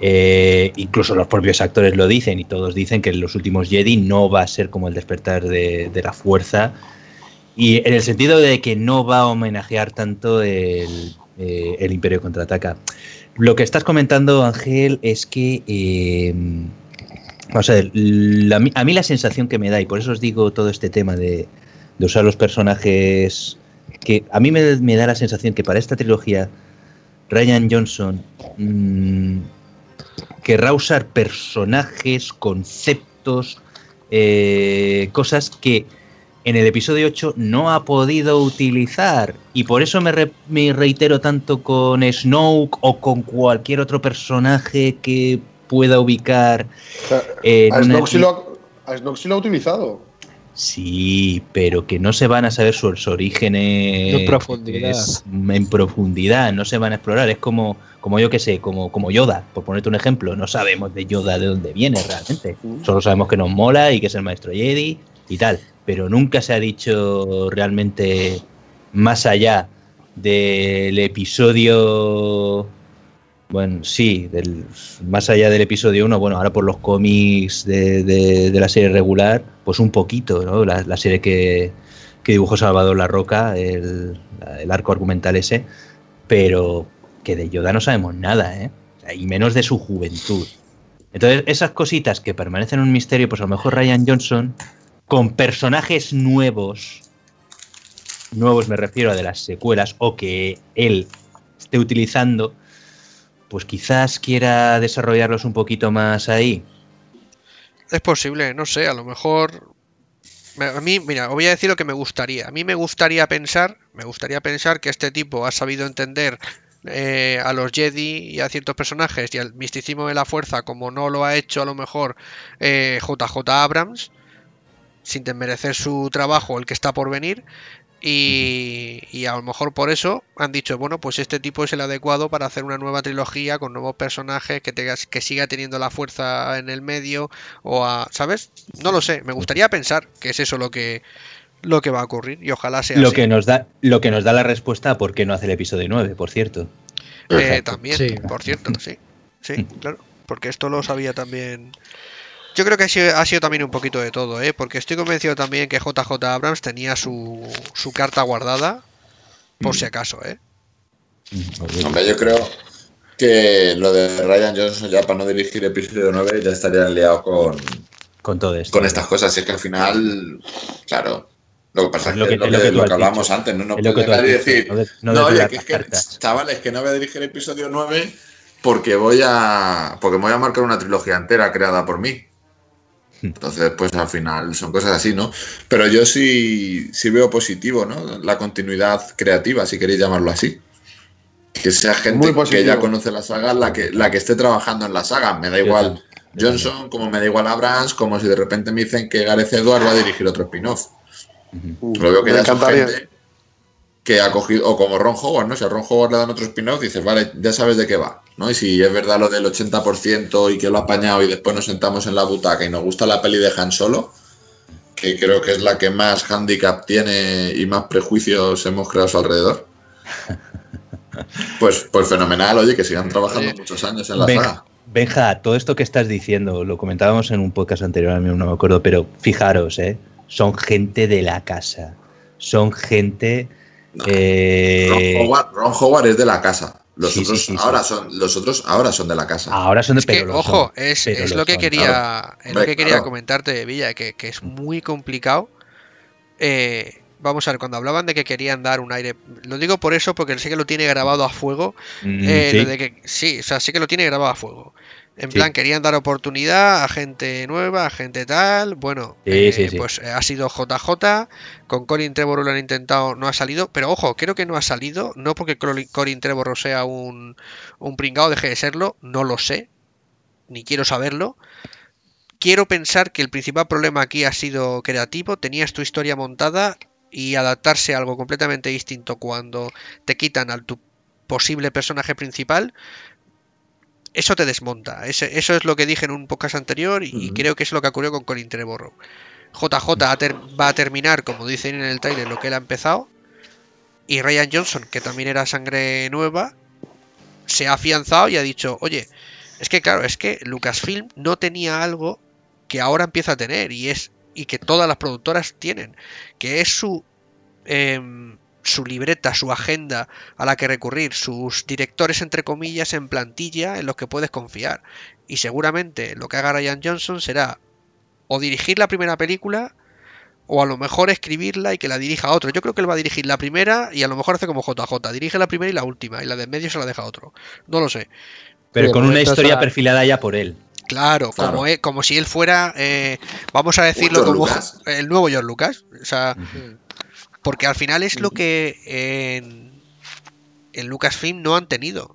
Eh, incluso los propios actores lo dicen y todos dicen que los últimos Jedi no va a ser como el despertar de, de la fuerza. Y en el sentido de que no va a homenajear tanto el, eh, el Imperio contraataca. Lo que estás comentando, Ángel, es que. vamos a ver, a mí la sensación que me da, y por eso os digo todo este tema de, usar los personajes. que a mí me, me da la sensación que para esta trilogía, Ryan Johnson mm, querrá usar personajes, conceptos, eh, cosas que en el episodio 8 no ha podido utilizar. Y por eso me, re- me reitero tanto con Snoke o con cualquier otro personaje que pueda ubicar O sea, en a, Snoke sí lo ha, a Snoke sí lo ha utilizado. Sí, pero que no se van a saber sus orígenes En profundidad. es- en profundidad, no se van a explorar. Es como, como yo que sé, como, como Yoda, por ponerte un ejemplo. No sabemos de Yoda de dónde viene realmente. Solo sabemos que nos mola y que es el maestro Jedi y tal. Pero nunca se ha dicho realmente más allá del episodio. Bueno, sí, más allá del episodio 1, bueno, ahora por los cómics de, de- la serie regular, pues un poquito, ¿no? La, la serie que, que dibujó Salvador La Roca, el, el arco argumental ese, pero que de Yoda no sabemos nada, ¿eh? Y menos de su juventud. Entonces, esas cositas que permanecen un misterio, pues a lo mejor Ryan Johnson, con personajes nuevos, nuevos me refiero a de las secuelas, o que él esté utilizando, pues quizás quiera desarrollarlos un poquito más ahí. es posible, no sé, a lo mejor... me- A mí, mira, voy a decir lo que me gustaría. A mí me gustaría pensar, me gustaría pensar que este tipo ha sabido entender eh, a los Jedi y a ciertos personajes y al misticismo de la fuerza como no lo ha hecho a lo mejor eh, JJ Abrams, sin desmerecer su trabajo, el que está por venir. Y, y a lo mejor por eso han dicho, bueno, pues este tipo es el adecuado para hacer una nueva trilogía con nuevos personajes que, tengas, que siga teniendo la fuerza en el medio o a, ¿sabes? No lo sé, me gustaría pensar que es eso lo que lo que va a ocurrir y ojalá sea Lo así. que, nos da, lo que nos da la respuesta a por qué no hace el episodio 9, por cierto. Eh, también, Sí. por cierto, sí. Sí, claro. Porque esto lo sabía también. Yo creo que ha sido, ha sido también un poquito de todo, ¿eh? Porque estoy convencido también que JJ Abrams tenía su, su carta guardada, por si acaso, ¿eh? Hombre, yo creo que lo de Ryan Johnson ya para no dirigir episodio 9 ya estaría liado con, Con todo esto. con estas cosas. Y es que al final, claro, lo que pasa es, Es lo que, que- lo es que, lo que tú lo has que hablábamos dicho. antes, no, no puede y dicho, decir, no de- no no, de oye, que es que, cartas". chavales, que no voy a dirigir episodio 9 porque voy a porque me voy a marcar una trilogía entera creada por mí. Entonces, pues al final son cosas así, ¿no? Pero yo sí, sí veo positivo, ¿no? La continuidad creativa, si queréis llamarlo así. Que sea gente que ya conoce la saga, la que, la que esté trabajando en la saga. Me da igual Johnson, como me da igual Abrams, como si de repente me dicen que Gareth Edwards va a dirigir otro spin-off. Lo veo que Me ya encantaría. gente que ha cogido, o como Ron Howard, ¿no? Si a Ron Howard le dan otro spin-off, dices, vale, ya sabes de qué va, ¿no? Y si es verdad lo del 80% y que lo ha apañado y después nos sentamos en la butaca y nos gusta la peli de Han Solo, que creo que es la que más handicap tiene y más prejuicios hemos creado a su alrededor. Pues, pues fenomenal, oye, que sigan trabajando muchos años en la Benja, saga. Benja, todo esto que estás diciendo, lo comentábamos en un podcast anterior, a mí no me acuerdo, pero fijaros, ¿eh? son gente de la casa. Son gente. Eh, Ron, Howard, Ron Howard es de la casa. Los Sí, otros sí, sí. ahora son, los otros ahora son de la casa. ahora son de Es que, pero lo ojo, son, es, pero es lo lo que son. quería, Claro. es lo que quería claro. comentarte, Villa, que, que es muy complicado. Eh, vamos a ver, cuando hablaban de que querían dar un aire, lo digo por eso, porque sé que lo tiene grabado a fuego. Mm, eh, sí. lo de que, sí, o sea, sí que lo tiene grabado a fuego. En Sí. plan, querían dar oportunidad a gente nueva, a gente tal. Bueno, Sí, eh, sí, pues eh, ha sido JJ. Con Colin Trevorrow lo han intentado, no ha salido. Pero ojo, creo que no ha salido. No porque Colin Trevorrow sea un, un pringao, deje de serlo. No lo sé. Ni quiero saberlo. Quiero pensar que el principal problema aquí ha sido creativo. Tenías tu historia montada y adaptarse a algo completamente distinto cuando te quitan a tu posible personaje principal eso te desmonta. Ese- eso es lo que dije en un podcast anterior y, creo que es lo que ocurrió con Colin Trevorrow. JJ ter- va a terminar, como dicen en el trailer, lo que él ha empezado. Y Ryan Johnson, que también era sangre nueva, se ha afianzado y ha dicho, oye, es que claro, es que Lucasfilm no tenía algo que ahora empieza a tener y es y que todas las productoras tienen, que es su em, su libreta, su agenda a la que recurrir, sus directores entre comillas en plantilla en los que puedes confiar. Y seguramente lo que haga Ryan Johnson será o dirigir la primera película o a lo mejor escribirla y que la dirija otro. Yo creo que él va a dirigir la primera y a lo mejor hace como JJ, dirige la primera y la última y la de en medio se la deja a otro. No lo sé. Pero Sí, con una historia perfilada ya por él. Claro, Claro. Como, como si él fuera, eh, vamos a decirlo como Lucas. el nuevo George Lucas. O sea, porque al final es lo que en, en Lucasfilm no han tenido.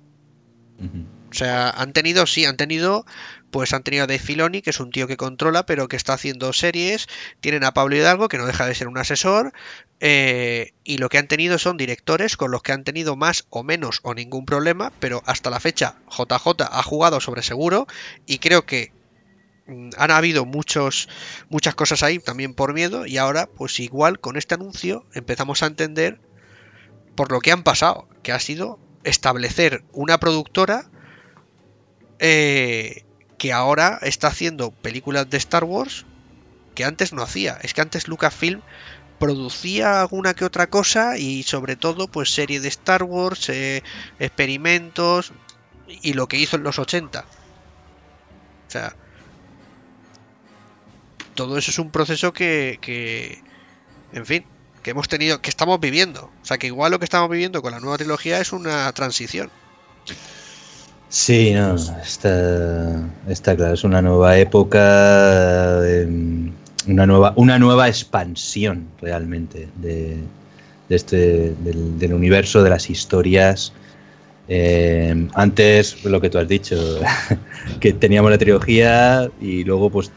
O sea, han tenido, sí, han tenido, pues han tenido a Dave Filoni, que es un tío que controla, pero que está haciendo series. Tienen a Pablo Hidalgo, que no deja de ser un asesor. eh, y lo que han tenido son directores con los que han tenido más o menos o ningún problema, pero hasta la fecha JJ ha jugado sobre seguro y creo que han habido muchos muchas cosas ahí también por miedo y ahora pues igual con este anuncio empezamos a entender por lo que han pasado, que ha sido establecer una productora eh, que ahora está haciendo películas de Star Wars que antes no hacía. Es que antes Lucasfilm producía alguna que otra cosa y sobre todo pues serie de Star Wars, eh, experimentos y lo que hizo en los 80. O sea, todo eso es un proceso que, que en fin, que hemos tenido, que estamos viviendo. O sea, que igual lo que estamos viviendo con la nueva trilogía es una transición. Sí, no, está, está claro, es una nueva época, una nueva, una nueva expansión realmente de, de este, del, universo, de las historias. Em, antes, lo que tú has dicho, que teníamos la trilogía y luego, pues,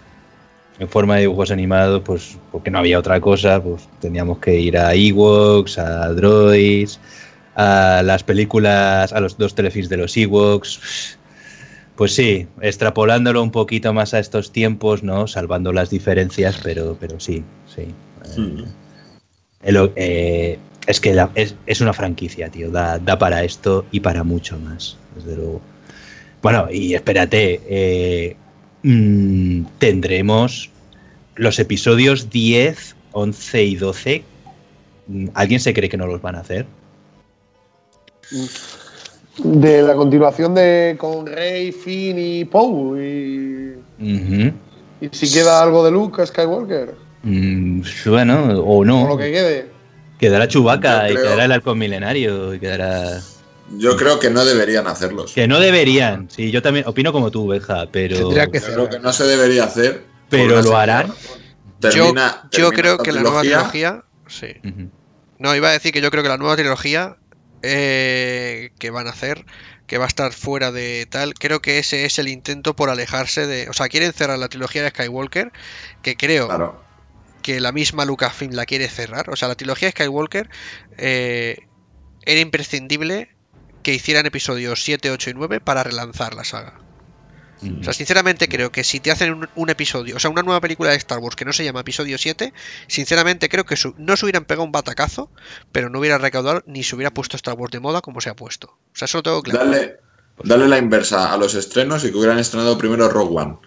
en forma de dibujos animados, pues, porque no había otra cosa, pues teníamos que ir a Ewoks, a Droids, a las películas, a los dos telefilms de los Ewoks. Pues sí, extrapolándolo un poquito más a estos tiempos, ¿no? Salvando las diferencias, pero, pero sí, sí. Mm. El- eh, es que la- es, es una franquicia, tío. Da, da para esto y para mucho más, desde luego. Bueno, y espérate, eh, mm, tendremos los episodios 10, 11 y 12. Mm, ¿Alguien se cree que no los van a hacer? De la continuación de con Rey, Finn y Poe. Y, y si queda algo de Luke Skywalker. Mm, bueno, o O no. lo que quede. Quedará Chubaca y quedará el halcón milenario y quedará. Yo creo que no deberían hacerlos. Que no deberían. Sí, yo también opino como tú, Benja, pero. Que Yo creo que no se debería hacer. Pero lo harán. Yo, Termina- yo termina creo que la nueva trilogía. Sí. No, iba a decir que yo creo que la nueva trilogía eh, que van a hacer, que va a estar fuera de tal, creo que ese es el intento por alejarse de. O sea, quieren cerrar la trilogía de Skywalker, que creo Claro. que la misma Lucasfilm la quiere cerrar. O sea, la trilogía de Skywalker eh, era imprescindible que hicieran episodios 7, 8 y 9 para relanzar la saga. O sea, sinceramente creo que si te hacen un, un episodio, o sea, una nueva película de Star Wars que no se llama episodio 7, sinceramente creo que su- no se hubieran pegado un batacazo, pero no hubiera recaudado ni se hubiera puesto Star Wars de moda como se ha puesto. O sea, eso lo tengo claro. Dale, dale la inversa a los estrenos y que hubieran estrenado primero Rogue One.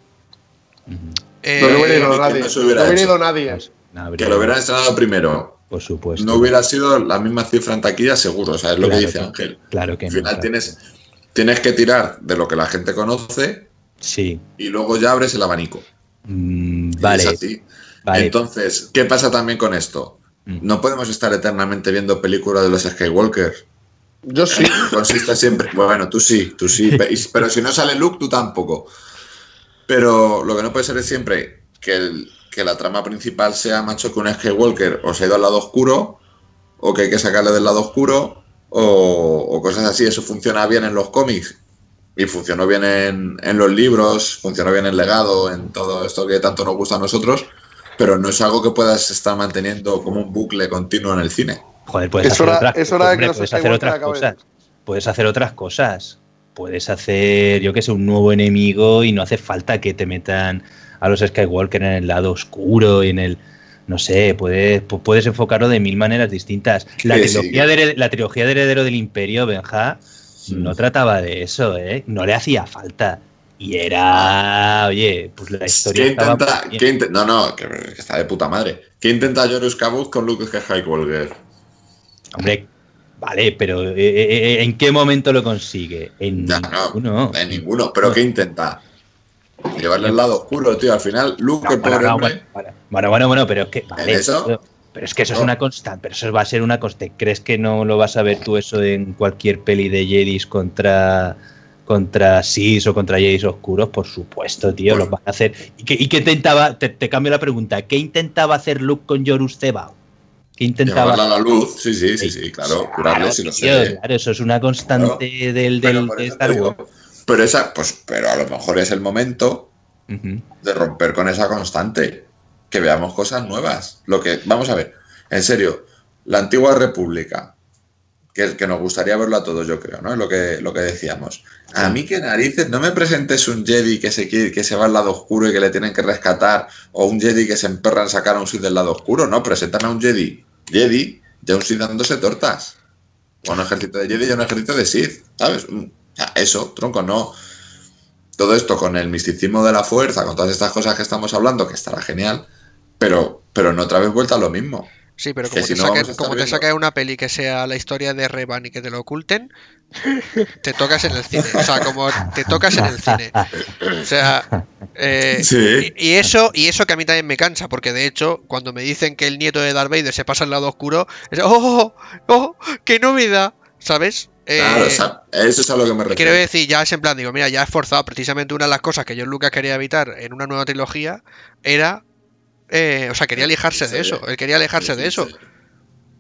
Eh, no hubiera ido que nadie. no hubiera no nadie. No, Que lo hubieran estrenado primero. Por supuesto. No hubiera sido la misma cifra en taquilla, seguro. O sea, es lo Claro que dice que- Ángel. Claro que Al no, final claro. tienes, tienes que tirar de lo que la gente conoce Sí. y luego ya abres el abanico. Mm, vale. es así. vale. Entonces, ¿qué pasa también con esto? Mm. No podemos estar eternamente viendo películas de los Skywalker. Yo sí. Consiste siempre. Bueno, tú sí, tú sí. Pero si no sale Luke, tú tampoco. Pero lo que no puede ser es siempre que, el- que la trama principal sea macho que un Skywalker o se ha ido al lado oscuro, o que hay que sacarle del lado oscuro, o, o cosas así. Eso funciona bien en los cómics. Y funcionó bien en, en los libros, funcionó bien en legado, en todo esto que tanto nos gusta a nosotros. Pero no es algo que puedas estar manteniendo como un bucle continuo en el cine. Joder, puedes Es hacer hora- otras es hora de que hombre, los puedes hacer otras cosas. Puedes hacer otras cosas. Puedes hacer, yo que sé, un nuevo enemigo y no hace falta que te metan a los Skywalker en el lado oscuro y en el. No sé, puedes, pu- puedes enfocarlo de mil maneras distintas. La, Sí, sí. trilogía, de, la trilogía de Heredero del Imperio, Benja, no trataba de eso, ¿eh? No le hacía falta. Y era, oye, pues la historia ¿Qué intenta, qué no, no, que, que está de puta madre. ¿Qué intenta Jorus Cabot con Luke Skywalker? Hombre, vale, pero eh, eh, ¿en qué momento lo consigue? En no, ninguno. En ninguno. ¿Pero qué intenta? Llevarle al lado oscuro, tío. Al final, Luke, No, el bueno, pobre no, hombre. bueno, bueno, bueno, bueno, pero es que. Vale, eso? pero, es que eso es No. una constante. Pero eso va a ser una constante. ¿Crees que no lo vas a ver tú eso en cualquier peli de Jedis contra contra Sis o contra Jedis oscuros? Por supuesto, tío, Pues- lo van a hacer. ¿Y qué, y qué intentaba? Te, te cambio la pregunta. ¿Qué intentaba hacer Luke con Yorus Cebao? ¿Qué intentaba? Llevarla a la luz. Sí, sí, sí, sí, claro. Curarle si lo tío, sé. claro, eso es una constante del, del de Star Wars. digo, Pero esa, pues, pero a lo mejor es el momento de romper con esa constante. Que veamos cosas nuevas. Lo que, vamos a ver, en serio, la antigua república, que, que nos gustaría verlo a todos, yo creo, ¿no? Es lo que, lo que decíamos. A mí que narices, no me presentes un Jedi que se, quiere- que se va al lado oscuro y que le tienen que rescatar, o un Jedi que se emperra en sacar a un Sith del lado oscuro, no, presentan a un Jedi, Jedi, y a un Sith dándose tortas. O a un ejército de Jedi y a un ejército de Sith, ¿sabes? Sea, Eso, tronco, no. Todo esto con el misticismo de la fuerza, con todas estas cosas que estamos hablando, que estará genial, pero, pero no otra vez vuelta a lo mismo. Sí, pero Que como si te no, como saquen una peli que sea la historia de Revan y que te lo oculten, te tocas en el cine. O sea, como te tocas en el cine. O sea, eh, Sí. y, y eso, y eso que a mí también me cansa, porque de hecho, cuando me dicen que el nieto de Darth Vader se pasa al lado oscuro, es ¡oh! ¡oh! ¡qué novedad! ¿Sabes? Eh, Claro, o sea, eso es a lo que me refiero. Quiero decir, ya es en plan, digo, mira, ya he forzado. Precisamente una de las cosas que John Lucas quería evitar en una nueva trilogía era. eh, o sea, quería alejarse de eso. Él quería alejarse de eso.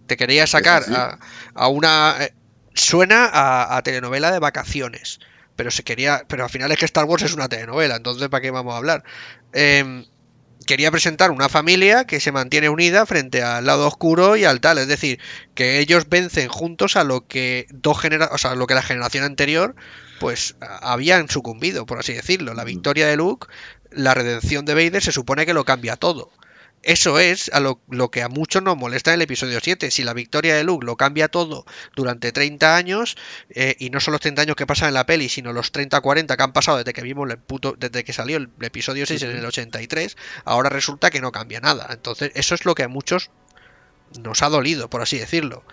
Te quería sacar a, a una. eh, suena a, a telenovela de vacaciones. Pero se quería. Pero al final es que Star Wars es una telenovela. Entonces, ¿para qué vamos a hablar? Em, quería presentar una familia que se mantiene unida frente al lado oscuro y al tal. Es decir, que ellos vencen juntos a lo que dos genera o sea, lo que la generación anterior pues habían sucumbido, por así decirlo. La victoria de Luke, la redención de Vader se supone que lo cambia todo. Eso es a lo, lo que a muchos nos molesta en el episodio 7. Si la victoria de Luke lo cambia todo durante 30 años, eh, y no son los 30 años que pasan en la peli, sino los 30-40 que han pasado desde que vimos el puto, desde que salió el, episodio 6 en el 83, ahora resulta que no cambia nada. Entonces, eso es lo que a muchos nos ha dolido, por así decirlo.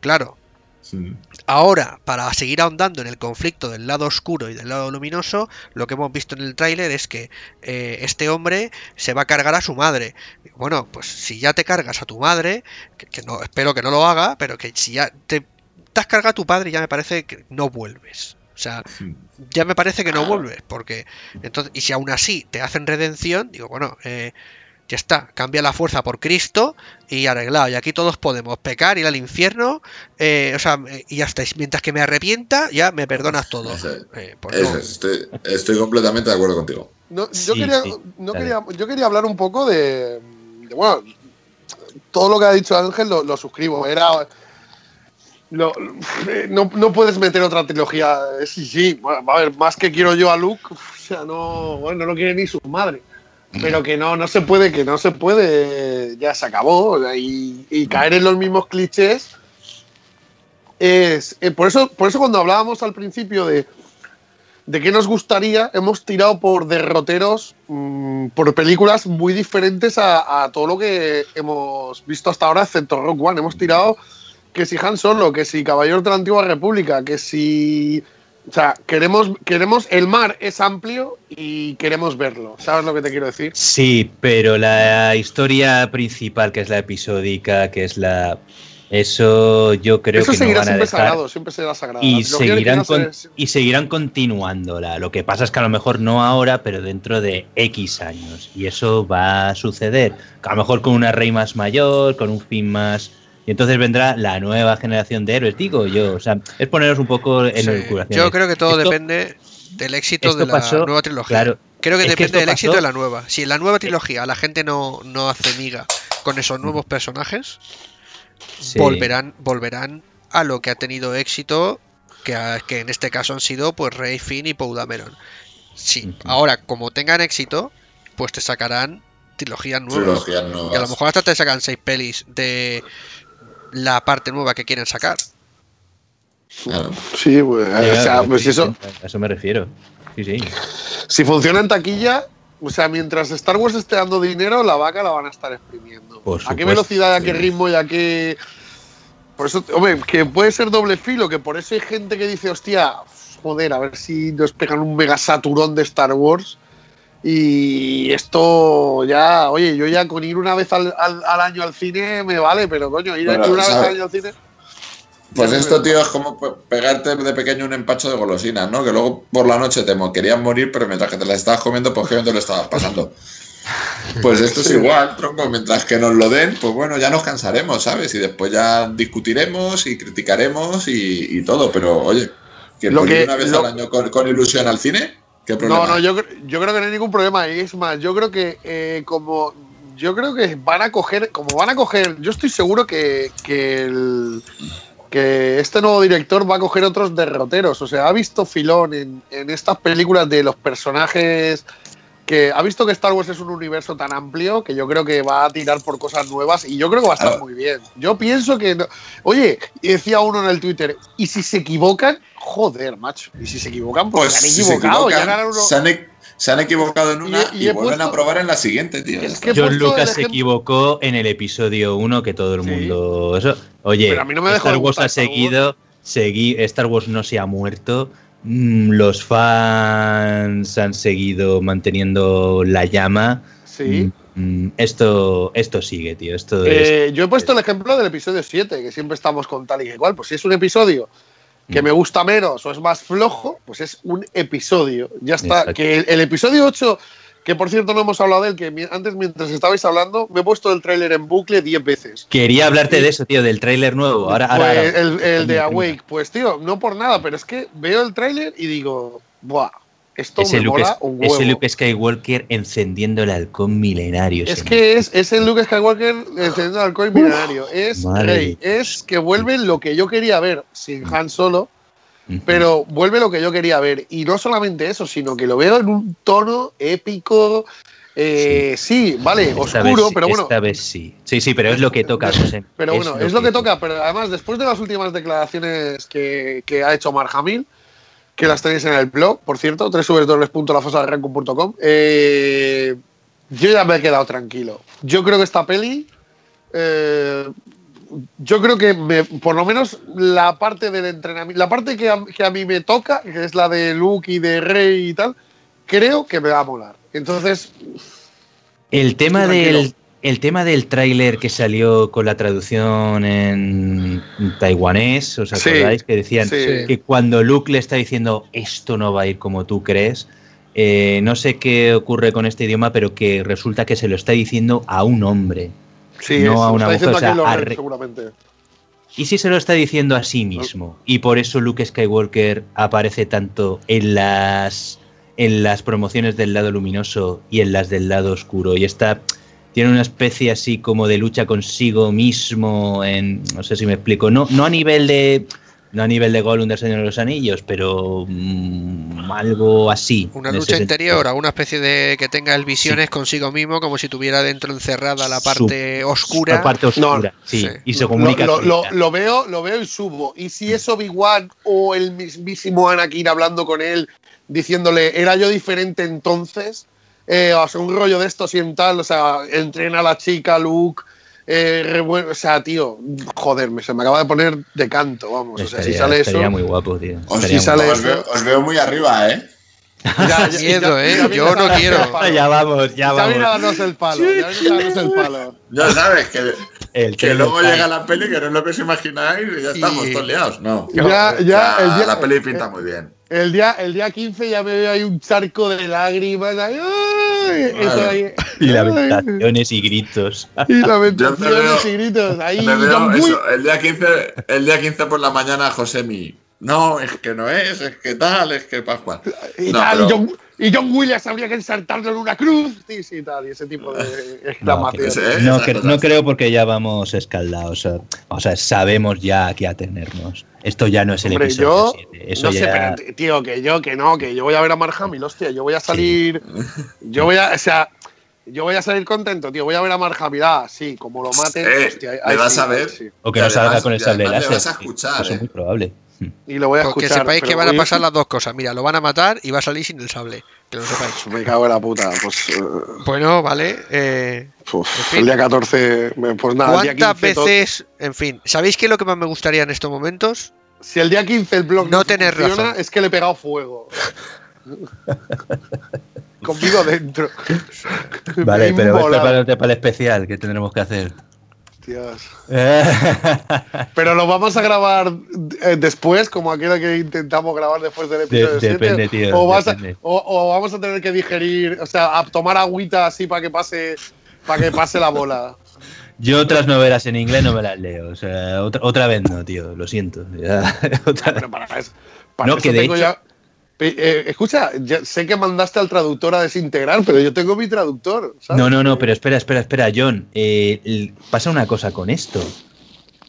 Claro, Sí. Ahora, para seguir ahondando en el conflicto del lado oscuro y del lado luminoso, lo que hemos visto en el tráiler es que eh, este hombre se va a cargar a su madre. Bueno, pues si ya te cargas a tu madre, que, que no, espero que no lo haga, pero que si ya te, te has cargado a tu padre, ya me parece que no vuelves. O sea, ya me parece que no vuelves, porque entonces, y si aún así te hacen redención, digo, bueno, eh, ya está, cambia la fuerza por Cristo y arreglado. Y aquí todos podemos pecar, ir al infierno, eh, o sea, eh, y ya está. Mientras que me arrepienta, ya me perdonas todo. Eso, Eh, pues eso no. es, estoy, estoy completamente de acuerdo contigo. No, yo, Sí, quería, sí, no quería, yo quería hablar un poco de, de, Bueno, todo lo que ha dicho Ángel lo, lo suscribo. Era. lo- no, no puedes meter otra trilogía. Sí, sí. Bueno, a ver, más que quiero yo a Luke. O sea, no, bueno, no lo quiere ni su madre. Pero que no, no se puede, que no se puede. Ya se acabó. Y, y caer en los mismos clichés. Es. eh, por, eso, por eso cuando hablábamos al principio de de qué nos gustaría, hemos tirado por derroteros, mm, por películas muy diferentes a, a todo lo que hemos visto hasta ahora, excepto Rock One. Hemos tirado que si Han Solo, que si Caballeros de la Antigua República, que si. O sea, queremos, queremos. El mar es amplio y queremos verlo. ¿Sabes lo que te quiero decir? Sí, pero la historia principal, que es la episódica, que es la. Eso yo creo Eso que no van a dejar. sagrado, siempre será sagrado. Y seguirán, con- y seguirán continuándola. Lo que pasa es que a lo mejor no ahora, pero dentro de X años. Y eso va a suceder. A lo mejor con una rey más mayor, con un fin más. Y entonces vendrá la nueva generación de héroes, digo yo. O sea, es poneros un poco en Sí, el curación. Yo creo que todo Esto- depende del éxito de la pasó- nueva trilogía. claro, creo que depende del éxito de la nueva. Si en la nueva trilogía la gente no, no hace miga con esos nuevos personajes, Sí. volverán, volverán a lo que ha tenido éxito, que, ha- que en este caso han sido pues Rey, Finn y Poe Dameron. Sí, ahora como tengan éxito, pues te sacarán trilogías nuevas. Trilogías nuevas. Y a lo mejor hasta te sacan seis pelis de la parte nueva que quieren sacar. Claro. Sí, pues, o sea, pues sí, eso. A eso me refiero. Sí, sí. Si funciona en taquilla, o sea, mientras Star Wars esté dando dinero, la vaca la van a estar exprimiendo. Por ¿A qué velocidad, a qué ritmo y a qué. Por eso, hombre, que puede ser doble filo, que por eso hay gente que dice, hostia, joder, a ver si nos pegan un mega saturón de Star Wars. Y esto ya, oye, yo ya con ir una vez al, al- al año al cine me vale, pero coño, ir Bueno, una vez al año al cine. Pues esto, tío, es como pe- pegarte de pequeño un empacho de golosinas, ¿no? Que luego por la noche te querías morir, pero mientras que te la estabas comiendo, pues te lo estabas pasando. Pues esto es igual, tronco. Mientras que nos lo den, pues bueno, ya nos cansaremos, ¿sabes? Y después ya discutiremos y criticaremos y, y todo. Pero oye, que Lo que- una vez lo- al año con, con ilusión al cine, ¿qué problema? No, no, yo, yo creo que no hay ningún problema. Y es más, yo creo que eh, como. Yo creo que van a coger. Como van a coger. Yo estoy seguro que, que, el- que este nuevo director va a coger otros derroteros. O sea, ha visto filón en, en estas películas de los personajes. Que ha visto que Star Wars es un universo tan amplio que yo creo que va a tirar por cosas nuevas y yo creo que va a estar muy bien. Yo pienso que. no- Oye, decía uno en el Twitter, ¿y si se equivocan? Joder, macho. ¿Y si se equivocan? Pues, Pues se han si se equivocado. ya equivocan, ganan uno- se, han, e- se han equivocado en una Y- y, y he vuelven puesto- a probar en la siguiente, tío. Es que- John Lucas se equivocó en el episodio 1 que todo el Sí. mundo. Eso, oye, Pero a mí no me dejó Star Wars ha seguido. segui- Star Wars no se ha muerto. Mm, Los fans han seguido manteniendo la llama. Sí. Mm, mm, Esto, esto sigue, tío. Esto es. Eh, yo he puesto el ejemplo del episodio 7, que siempre estamos con tal y que igual. Pues si es un episodio que Mm. me gusta menos o es más flojo, pues es un episodio. Ya está. Exacto. Que el, el episodio 8, que por cierto no hemos hablado de él, que antes mientras estabais hablando, me he puesto el tráiler en bucle 10 veces. Quería hablarte de eso, tío, del tráiler nuevo. Ahora, Pues ahora. el, el de Awake, pues tío, no por nada, pero es que veo el tráiler y digo, ¡buah! Esto Ese me Luke, mola es- un huevo. ese Luke Skywalker encendiendo el halcón milenario. Es que es, es el Luke Skywalker encendiendo el alcohol milenario. Es madre Rey. Es que vuelve lo que yo quería ver sin Han Solo. Pero vuelve lo que yo quería ver. Y no solamente eso, sino que lo veo en un tono épico. eh, sí. vale, Esta oscuro, pero bueno. Esta vez sí. Sí, sí, pero es lo que toca. José. Pero bueno, es lo que toca. Pero además, después de las últimas declaraciones que, que ha hecho Mark Hamill, que las tenéis en el blog, por cierto, www.lafosadelrancum.com, eh, yo ya me he quedado tranquilo. Yo creo que esta peli, eh, yo creo que me- por lo menos la parte del entrenamiento, la parte que a, que a mí me toca, que es la de Luke y de Rey y tal, creo que me va a molar. Entonces, El tema del el tema del tráiler que salió con la traducción en taiwanés, ¿os Sí, acordáis? que decían sí. que cuando Luke le está diciendo esto no va a ir como tú crees, eh, no sé qué ocurre con este idioma, pero que resulta que se lo está diciendo a un hombre. Sí, No a una mujer, o sea, a seguramente. ¿Y si se lo está diciendo a sí mismo? Y por eso Luke Skywalker aparece tanto en las en las promociones del lado luminoso y en las del lado oscuro. Y está. Tiene una especie así como de lucha consigo mismo. En, no sé si me explico. No, no a nivel de. No a nivel de Gollum del Señor de los Anillos, pero mm, algo así. Una lucha interior, alguna especie de que tenga el visiones consigo mismo, como si tuviera dentro encerrada la parte oscura. La parte oscura, No, sí. sí. Y se comunica. lo- lo- veo, lo veo y subo. Y si es Obi-Wan o el mismísimo Anakin hablando con él, diciéndole, era yo diferente entonces, eh, o sea, un rollo de esto y en tal, o sea, entrena a la chica, Luke, eh, o sea, tío, joder, me, se me acaba de poner de canto, vamos. O sea, si Estaría- sale eso. estaría muy guapo, tío. Os, Estaría si sale os eso- veo, os veo muy arriba, ¿eh? Ya, ya- Miedo, ya- ¿eh? ya Yo no quiero. el palo. Ya vamos, ya Ya viene a vamos. darnos el palo, ya viene a darnos el palo. Ya sabes que, El que tren luego llega la peli que no es lo que os imagináis y ya estamos Y- todos liados. No. Ya, ya, el día- la peli pinta muy bien. El día, el día 15 ya me veo ahí un charco de lágrimas. ahí, ¡ay! Eso ahí, Y lamentaciones y gritos. Y lamentaciones me y gritos. Ahí, eso, el día 15, el día 15 por la mañana Josemi. No, es que no es, es que tal, es que Pascua. Y, No, tal, pero- y John, y Williams habría que ensartarlo en una cruz. Sí, sí, tal. Y ese tipo de No, exclamaciones. ¿eh? no, cre- creo porque ya vamos escaldados. O sea, sabemos ya a qué atenernos. Esto ya no es el Hombre, episodio yo 7. Eso no sé, pero tío, que yo, que no, que yo voy a ver a Mark Hamill, hostia, yo voy a salir, yo voy a, o sea, yo voy a salir contento, tío, voy a ver a Mark Hamill, ah, sí, como lo maten, Eh, hostia, ahí vas sí, a ver. sí. O que Y no salga con el y sable láser. vas a sí, escuchar, Eso es eh. muy probable. Y lo voy a Porque escuchar. sepáis que van a pasar las dos cosas. Mira, lo van a matar y va a salir sin el sable. Que lo sepáis. Me cago en la puta, pues, eh, Bueno, vale. eh, uf, En fin. el día 14, me- pues nada, el día ¿Cuántas 15 todo- veces, en fin, ¿sabéis qué es lo que más me gustaría en estos momentos? si el día 15 el blog No no, tener funciona, razón. es que le he pegado fuego. Conmigo dentro. Vale, pero inmolado, prepárate para el especial que tendremos que hacer. Dios. Pero lo vamos a grabar eh, después, como aquella que intentamos grabar después del episodio De- 7. depende, tío, o, vas a- o- o vamos a tener que digerir, o sea, a tomar agüita así para que pase para que pase la bola. Yo otras novelas en inglés no me las leo. O sea, otra, otra vez no, tío. Lo siento. Ya, otra- Pero para eso, para No, eso que de tengo hecho- ya. Eh, eh, escucha, ya sé que mandaste al traductor a desintegrar, pero yo tengo mi traductor. ¿sabes? No, no, no, pero espera, espera, espera, John. Eh, pasa una cosa con esto.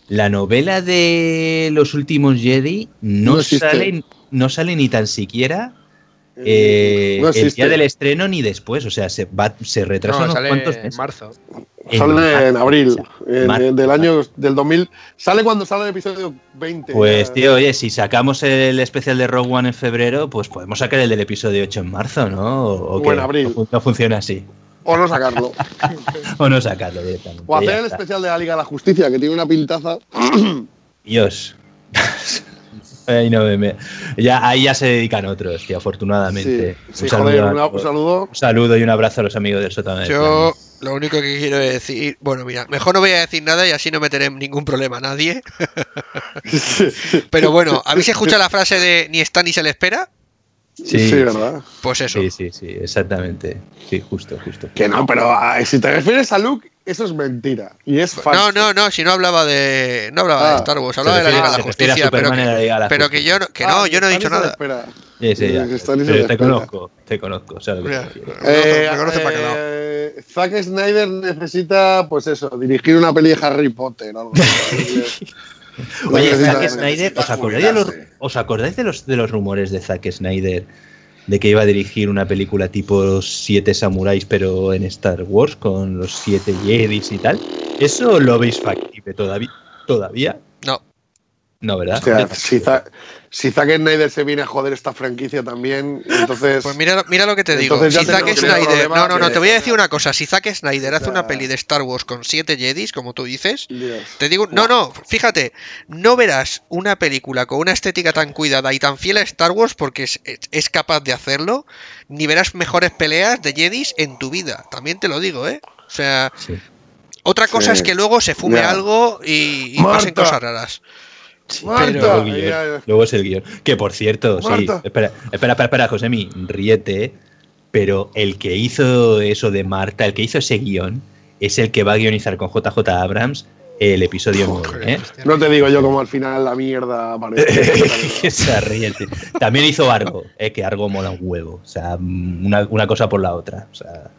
La novela de los últimos Jedi no, sale, no sale ni tan siquiera eh, no el día del estreno ni después. O sea, se, va, se retrasa No, unos sale cuantos en meses. marzo. Sale en abril, en- Marzo. del año del 2000. Sale cuando sale el episodio 20. Pues, tío, oye, si sacamos el especial de Rogue One en febrero, pues podemos sacar el del episodio 8 en marzo, ¿no? O, en abril. No, fun- no funciona así. O no sacarlo. O no sacarlo directamente. O hacer el está. especial de la Liga de la Justicia, que tiene una pintaza. Dios. Ahí no me- me- ya, ahí ya se dedican otros, tío, afortunadamente. Sí, sí, joder, una- un saludo. un saludo y un abrazo a los amigos del sótano. Yo lo único que quiero decir, bueno, mira, mejor no voy a decir nada y así no meteré ningún problema a nadie. Pero bueno, ¿habéis escuchado la frase de ni está ni se le espera? Sí, Sí, ¿verdad? Pues eso. Sí, sí, sí, exactamente. Sí, justo, justo. Que no, pero ah, si te refieres a Luke, eso es mentira. Y es falso. No, no, no, si no hablaba de no hablaba Ah, de Star Wars, hablaba de la Liga de la Justicia, pero que, la pero yo no, que no, Ah, yo no he dicho nada. Sí, sí, ya. Eh, le te conozco, te conozco. ¿sabes lo que Mira, te refiero? Eh, me conoce para qué lado. eh, Zack Snyder necesita, pues eso, dirigir una peli de Harry Potter. Algo. Oye, Zack Snyder, ¿os acordáis, de los, ¿os acordáis de los, de los rumores de Zack Snyder de que iba a dirigir una película tipo Siete Samuráis, pero en Star Wars, con los siete Jedis y tal? ¿Eso lo veis factible todavía? ¿Todavía? No, No, ¿verdad? Si, Za- si Zack Snyder se viene a joder esta franquicia también, entonces. Pues mira, mira lo que te digo. Entonces ya Si Zack Snyder. No, no, no, que- te voy a decir una cosa. Si Zack Snyder hace sea- una peli de Star Wars con siete Jedis, como tú dices, Dios. te digo. No, no, fíjate. No verás una película con una estética tan cuidada y tan fiel a Star Wars porque es, es- es capaz de hacerlo, ni verás mejores peleas de Jedis en tu vida. También te lo digo, ¿eh? O sea, Sí. otra cosa Sí. es que luego se fume Ya. algo y, y pasen cosas raras. Marta, Luego es el guion. Que por cierto, sí. Espera, espera, espera, espera, Josemi, ríete. Pero el que hizo eso de Marta, el que hizo ese guion, es el que va a guionizar con JJ Abrams el episodio 9. ¿eh? No te digo yo como al final la mierda aparece. se ríe. También hizo Argo, eh, que Argo mola un huevo. O sea, una, una cosa por la otra. O sea,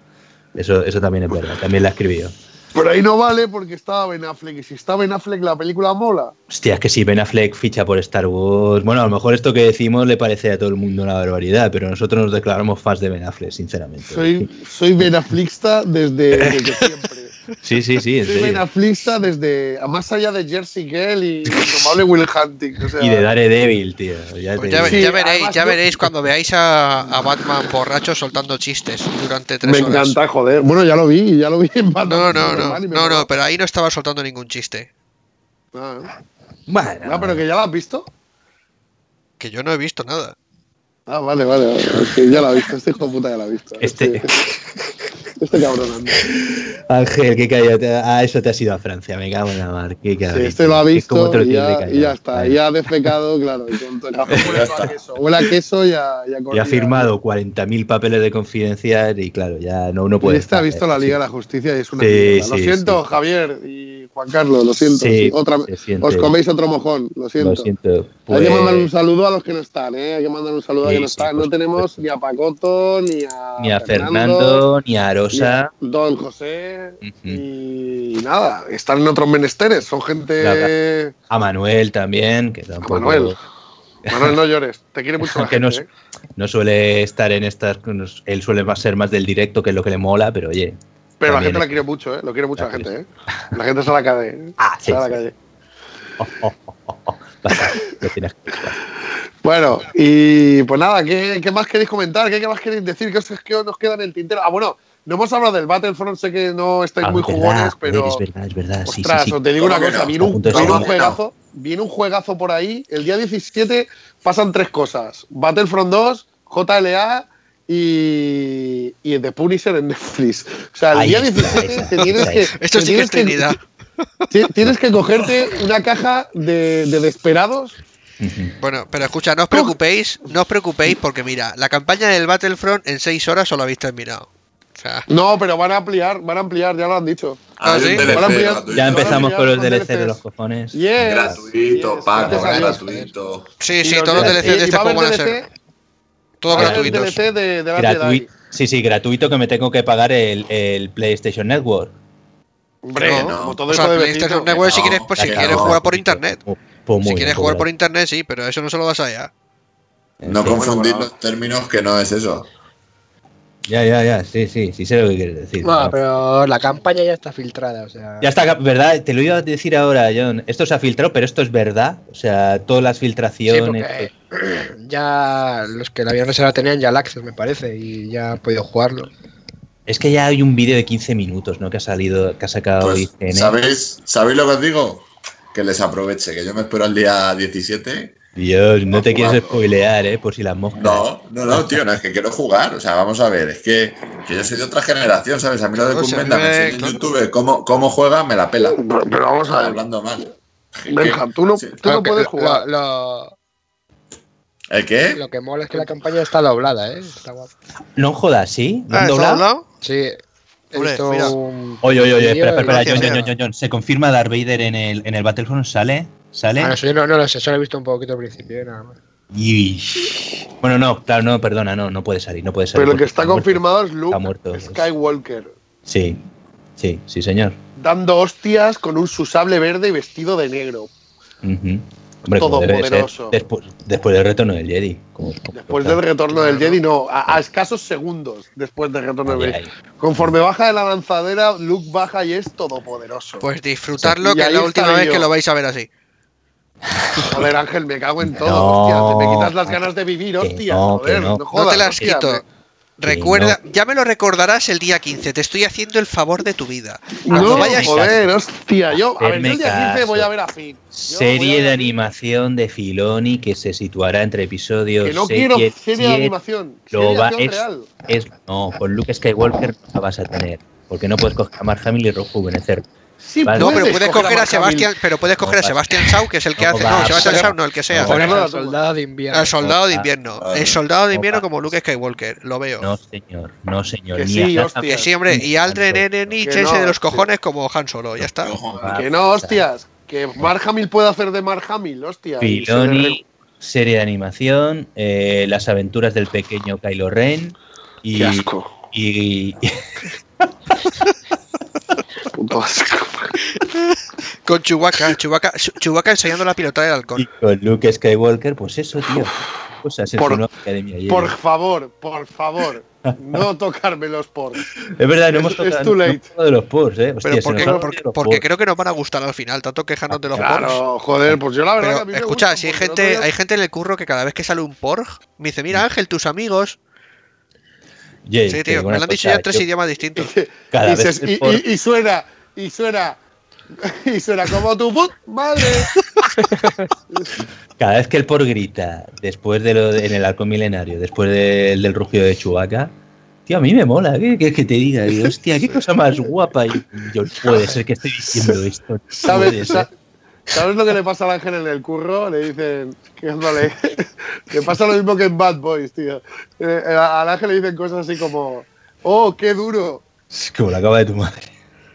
eso, eso también es verdad. También la escribió. Pero ahí no vale porque estaba Ben Affleck. Y si está Ben Affleck, la película mola. Hostia, es que si Ben Affleck ficha por Star Wars. Bueno, a lo mejor esto que decimos le parece a todo el mundo una barbaridad, pero nosotros nos declaramos fans de Ben Affleck, sinceramente. Soy, soy Ben Affleckista desde, desde siempre. Sí, sí, sí, en serio. Affleckista desde. Más allá de Jersey Girl y Indomable Will Hunting. O sea, Y de Daredevil, tío. Ya Pues ya, ya Sí, veréis, además ya veréis cuando veáis a, a Batman borracho soltando chistes durante tres me horas. encanta, joder. Bueno, ya lo vi, ya lo vi en Batman. No, no, no, me no, no, pero ahí no estaba soltando ningún chiste. Ah, Bueno, no, pero que ya lo has visto. Que yo no he visto nada. Ah, vale, vale. vale. Es que ya lo ha visto. Este hijo de puta ya lo ha visto. Este- Este cabrón anda. Ángel, qué cállate. Ah, eso te has ido a Francia, me cago en la mar. Qué Sí, cabrón. este lo ha visto te lo y ya, y ya está. Vale. Ya ha defecado, claro. Y con todo el café huele a queso. Huele a queso y a, y a Ya ha firmado 40.000 papeles de confidencial y claro, ya no, no Y puede. este ha visto eh, la Liga sí. de la Justicia y es una Sí, mierda. Lo sí, siento, sí. Javier y Juan Carlos, lo siento. Sí, sí. Otra, os coméis otro mojón, lo siento. Lo siento. Hay que mandar un Pues, saludo a los que no están, ¿eh? Hay que mandar un saludo a Sí, los que no sí, están. No tenemos ni a Pacoto, ni a, ni a Fernando, ni a ni Don José y nada, están en otros menesteres, son gente... A Manuel también, que A. Manuel. Manuel, no llores, te quiere mucho la gente, no, ¿eh? no suele estar en estas. Él suele ser más del directo, que es lo que le mola, pero oye. Pero la gente la es- quiere mucho, ¿eh? Lo quiere mucho la La gente, ¿eh? La gente se la cae, ¿eh? Ah, sí, Se la sí. Oh, oh, oh, oh, oh. Que- Bueno, y pues nada, ¿qué, qué más queréis comentar? ¿Qué, qué más queréis decir? ¿Qué os, qué os nos queda en el tintero? Ah, bueno, no hemos hablado del Battlefront, sé que no estáis Ah, muy verdad, jugones, pero... es verdad, es verdad. Sí, Ostras, sí. os te digo una ¿Cómo que cosa, viene un, viene juegazo, viene un juegazo por ahí. El día 17 pasan tres cosas. Battlefront 2, JLA y, y The Punisher en Netflix. O sea, el Ahí día está, 17 ahí te tienes que... Esto te sí que tienes ti- Tienes que cogerte una caja de, de Desperados. Ujú. Bueno, pero escucha, no os preocupéis, no os preocupéis porque mira, la campaña del Battlefront en 6 horas solo habéis terminado. Sea, No, pero van a ampliar, van a ampliar, ya lo han dicho. Ah, Hay ¿sí? un DLC Van a ampliar- gratuito. Ya empezamos con los DLC de los cojones. Yes, Gratuito, yes, Paco, gratuito. sí, sí, todos los DLC DLCs de este juego van a ser todos gratuitos. DLC de, de. Sí, sí, gratuito que me tengo que pagar el, el PlayStation Network. Hombre, No, como todo O sea, eso de PlayStation besito. Network si quieres, pues, si que quieres no. jugar por internet. Pues- pues Si quieres pues jugar por gracias. internet, sí, pero eso no se lo vas allá. No confundir bueno. los términos que no es eso. Ya, ya, ya, sí, sí, sí sé lo que quieres decir. Bueno, ¿no? pero la campaña ya está filtrada, o sea. Ya está, ¿verdad? Te lo iba a decir ahora, John. Esto se ha filtrado, pero esto es verdad. O sea, todas las Sí, filtraciones. porque ya los que la habían reservado tenían ya el access, me parece, y ya han podido jugarlo. Es que ya hay un vídeo de 15 minutos, ¿no? Que ha salido, que ha sacado Pues, IGN. ¿sabéis, ¿Sabéis lo que os digo? Que les aproveche, que yo me espero al día 17. Dios, no te quieres spoilear, ¿eh? Por si las moscas. No, no, no, tío, no es que quiero jugar. O sea, vamos a ver, es que, que yo soy de otra generación, ¿sabes? A mí lo de Cumbenda me me- enseña en claro. YouTube cómo, cómo juega, me la pela. Pero, pero vamos a ver. Hablando mal. Benja, tú no, Sí. tú no puedes jugar. Lo, ¿El qué? lo que mola es que la campaña está doblada, ¿eh? Está guapo. No jodas, ¿sí? ¿Lo Ah, han ¿está doblado? doblado? Sí. Hombre, un- Oye, oye, oye, espera, espera, espera, John, John, John, John. ¿Se confirma Darth Vader en el, en el Battlefront? ¿Sale? ¿Sale? Ah, yo no, no lo sé, solo he visto un poquito al principio, eh, nada más. Y... Bueno, no, claro, no, perdona, no, no puede salir, no puede salir. Pero el que está muerto. confirmado es Luke Está muerto. Skywalker. Sí, sí, sí, señor. Dando hostias con un su sable verde y vestido de negro. Hombre, debe ser, Todopoderoso. después, después del retorno del Jedi. como- como Después del retorno del Jedi, no, a, a escasos segundos después del retorno del Jedi. Conforme baja de la lanzadera, Luke baja y es todopoderoso. Pues disfrutarlo, que es la última vez yo. que lo vais a ver así. Joder, Ángel, me cago en todo, No, hostia. Te me quitas las ganas de vivir, hostia. no, joder, no. no, jodas, no te las hostia, quito. me- Recuerda, ya me lo recordarás el día 15. Te estoy haciendo el favor de tu vida. Cuando No, vayas, joder, hostia. Yo, a ver, yo el día 15 caso. voy a ver a Finn. A Serie ver de a animación de Filoni que se situará entre episodios. Que no quiero serie de animación. Lo va- acción es, real. es- no, con Luke Skywalker no la vas a tener. Porque no puedes coger a Mark Hamill y rejuvenecer. Sí, Vale. No, pero puedes coger a Sebastián, pero puedes coger a Sebastián Shaw, que es el que hace. No, Sebastián Shaw no, el que sea. soldado de invierno. El soldado de Ah, invierno. El soldado de No invierno como Luke Skywalker, lo veo. No, señor, no, señor. Que Ni sí, hostia. Sí, hombre. Y Aldrin Que ese de los cojones, como Han Solo, ya está. Que no, hostias. Que Mark Hamill puede hacer de Mark Hamill, hostia. Filoni, serie de animación, eh, las aventuras del pequeño Kylo Ren y, Qué asco. y, Puto asco. Con Chewbacca, Chewbacca, Chewbacca enseñando la pilota del y halcón. con Luke Skywalker, pues eso, tío. Cosas Por-. Por favor, por favor. No tocarme los poros. Es verdad, no hemos tocado es too late. de los pors, eh. Hostia, Pero porque, creo que nos van a gustar al final, tanto quejarnos de los Porsche. Claro, joder, pues yo la verdad que a Pero me escucha, gustan, si hay gente, hay gente en el curro que cada vez que sale un Porg me dice, mira Ángel, tus amigos. Sí, tío, me lo han dicho ya en tres yo idiomas distintos. cada y, vez se- y- por- y- y suena, y suena, y suena como tu put madre. Cada vez que el por grita, después de lo de- en el arco milenario, después del, del rugido de Chewbacca, tío, a mí me mola, ¿qué quieres que te diga? Digo, hostia, qué cosa más guapa. Y yo, puede ser que estoy diciendo esto. puede ¿Sabes, ser. Sa- ¿Sabes lo que le pasa al ángel en el curro? Le dicen, que le pasa lo mismo que en Bad Boys, tío. Eh, eh, al ángel le dicen cosas así como, oh, qué duro. Es como la cama de tu madre.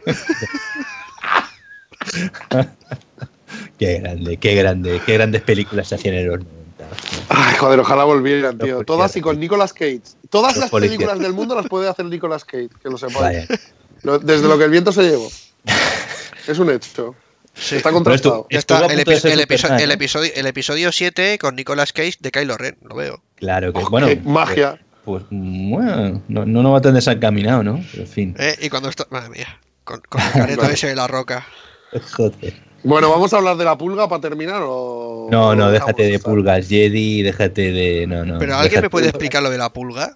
qué grande, qué grande, qué grandes películas se hacían en los 90. hostia. Ay, joder, ojalá volvieran, tío. Todas y con Nicolas Cage. Todas Los las películas del mundo las puede hacer Nicolas Cage, que lo sepáis. Desde lo que el viento se llevó. Es un hecho. Sí. Está contrastado. estuvo está, el, punto de epi- ser el episo- Superman, el episodio, el episodio 7 con Nicolas Cage de Kylo Ren, lo veo. Claro que, bueno. Qué magia. Pues, bueno, no, no nos va tan desencaminado, ¿no? Pero, en fin. ¿eh? Y cuando está. Madre mía. Con, con el careto ese de la roca. Joder. Bueno, ¿vamos a hablar de la pulga para terminar o...? No, no, déjate de pulgas Jedi, déjate de. No, no. Pero ¿alguien me puede explicar lo de la pulga?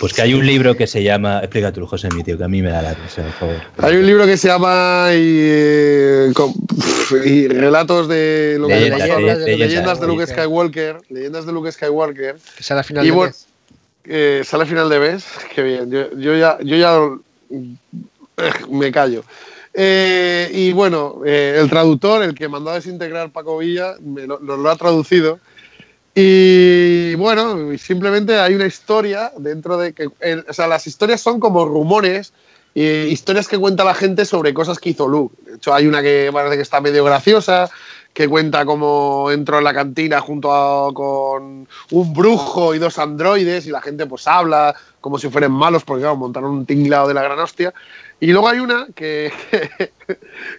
Pues que hay un libro que se llama. Explica tú, José, mi tío, que a mí me da la risa, por favor. Hay un libro que se llama y, eh, con- y relatos de lo que Leyendas, leyendas, leyendas, leyendas, de Luke. Skywalker, leyendas de Luke Skywalker. Que sea la final Y de bueno, mes. eh, sale final de mes, qué bien. Yo, yo ya, yo ya eh, me callo. Eh, y bueno, eh, el traductor, el que mandó a desintegrar Paco Villa, me lo- nos lo ha traducido. Y bueno, simplemente hay una historia dentro de que. o sea, las historias son como rumores, historias que cuenta la gente sobre cosas que hizo Luke. De hecho, hay una que parece que está medio graciosa, que cuenta cómo entró en la cantina junto con un brujo y dos androides y la gente pues habla como si fueran malos porque claro, montaron un tinglado de la gran hostia. Y luego hay una que,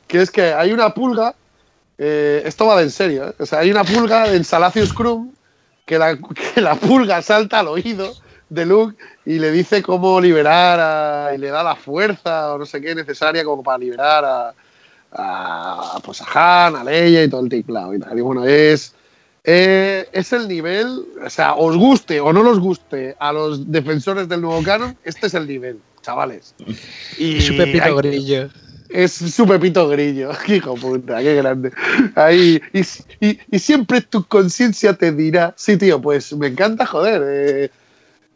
que es que hay una pulga, eh, esto va de en serio, ¿eh? o sea, hay una pulga en Salacious Crumb que la, que la pulga salta al oído de Luke y le dice cómo liberar a, y le da la fuerza o no sé qué necesaria como para liberar a, a, pues a Han, a Leia y todo el tiplao y bueno, es, eh, es el nivel, o sea, os guste o no los guste a los defensores del nuevo canon, este es el nivel, chavales. Y Y su Pepito hay- Grillo. Es su Pepito Grillo, hijo puta, qué grande. Ahí, y, y- y siempre tu conciencia te dirá, sí, tío, pues me encanta, joder. eh,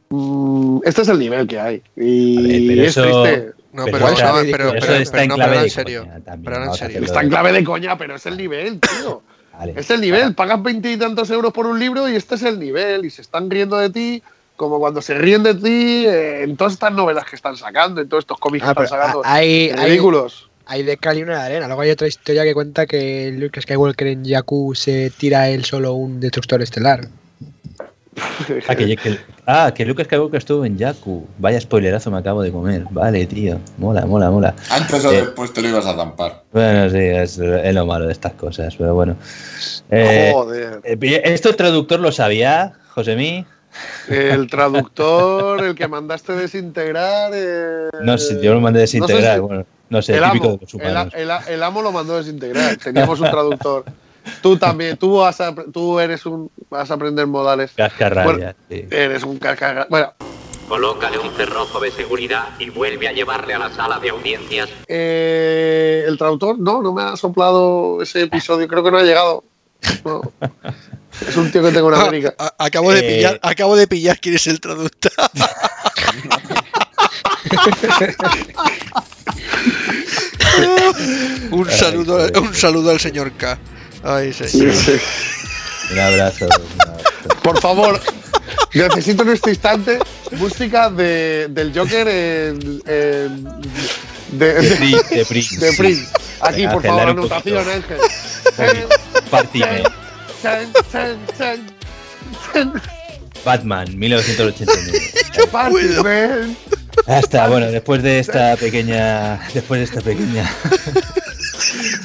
mm, este es el nivel que hay. Y ver, es eso- triste. No, Pero pero, está- no, pero, eso pero- está pero en no, clave en serio. coña también, en Está en clave de coña, pero es el nivel, tío. Vale. Es el nivel. Pagas veinte y tantos euros por un libro y este es el nivel. Y se están riendo de ti como cuando se ríen de ti eh, en todas estas novelas que están sacando, en todos estos cómics Ah, que están sacando. hay, hay, ridículos. Hay de cal y una de arena. Luego hay otra historia que cuenta que Luke Skywalker en Jakku se tira él solo un destructor estelar. Ah, que, que- ah, que Lucas Skywalker estuvo en Jakku. Vaya spoilerazo me acabo de comer. Vale, tío. Mola, mola, mola. Antes o Eh. después te lo ibas a zampar. Bueno, sí, es, es lo malo de estas cosas, pero bueno. Eh, Joder. eh, ¿Esto el traductor lo sabía, Josemí? El traductor, el que mandaste desintegrar. eh, No sé, yo lo mandé desintegrar. no sé si- bueno, no sé, el, típico amo, de los el, humanos. el- el amo lo mandó desintegrar. Teníamos un traductor. Tú también, tú, vas a, tú eres un. Vas a aprender modales. Cascarrabia, Bueno, Eres un cascarrabia. Bueno, Colócale un cerrojo de seguridad y vuelve a llevarle a la sala de audiencias. eh, el traductor, no, no me ha soplado ese episodio. Creo que no ha llegado. No. Es un tío que tengo en América. A- acabo de Eh, pillar, acabo de pillar quién es el traductor. un saludo, un saludo al señor K. Ay, señor. Un abrazo. un abrazo. Por favor, necesito en este instante música de, del Joker en, en- de, De Prince, de Prince. de Prince. Aquí, por favor, anotación. Ángel. Partime. Batman, 1989. Party, está, bueno, después de esta pequeña. Después de esta pequeña.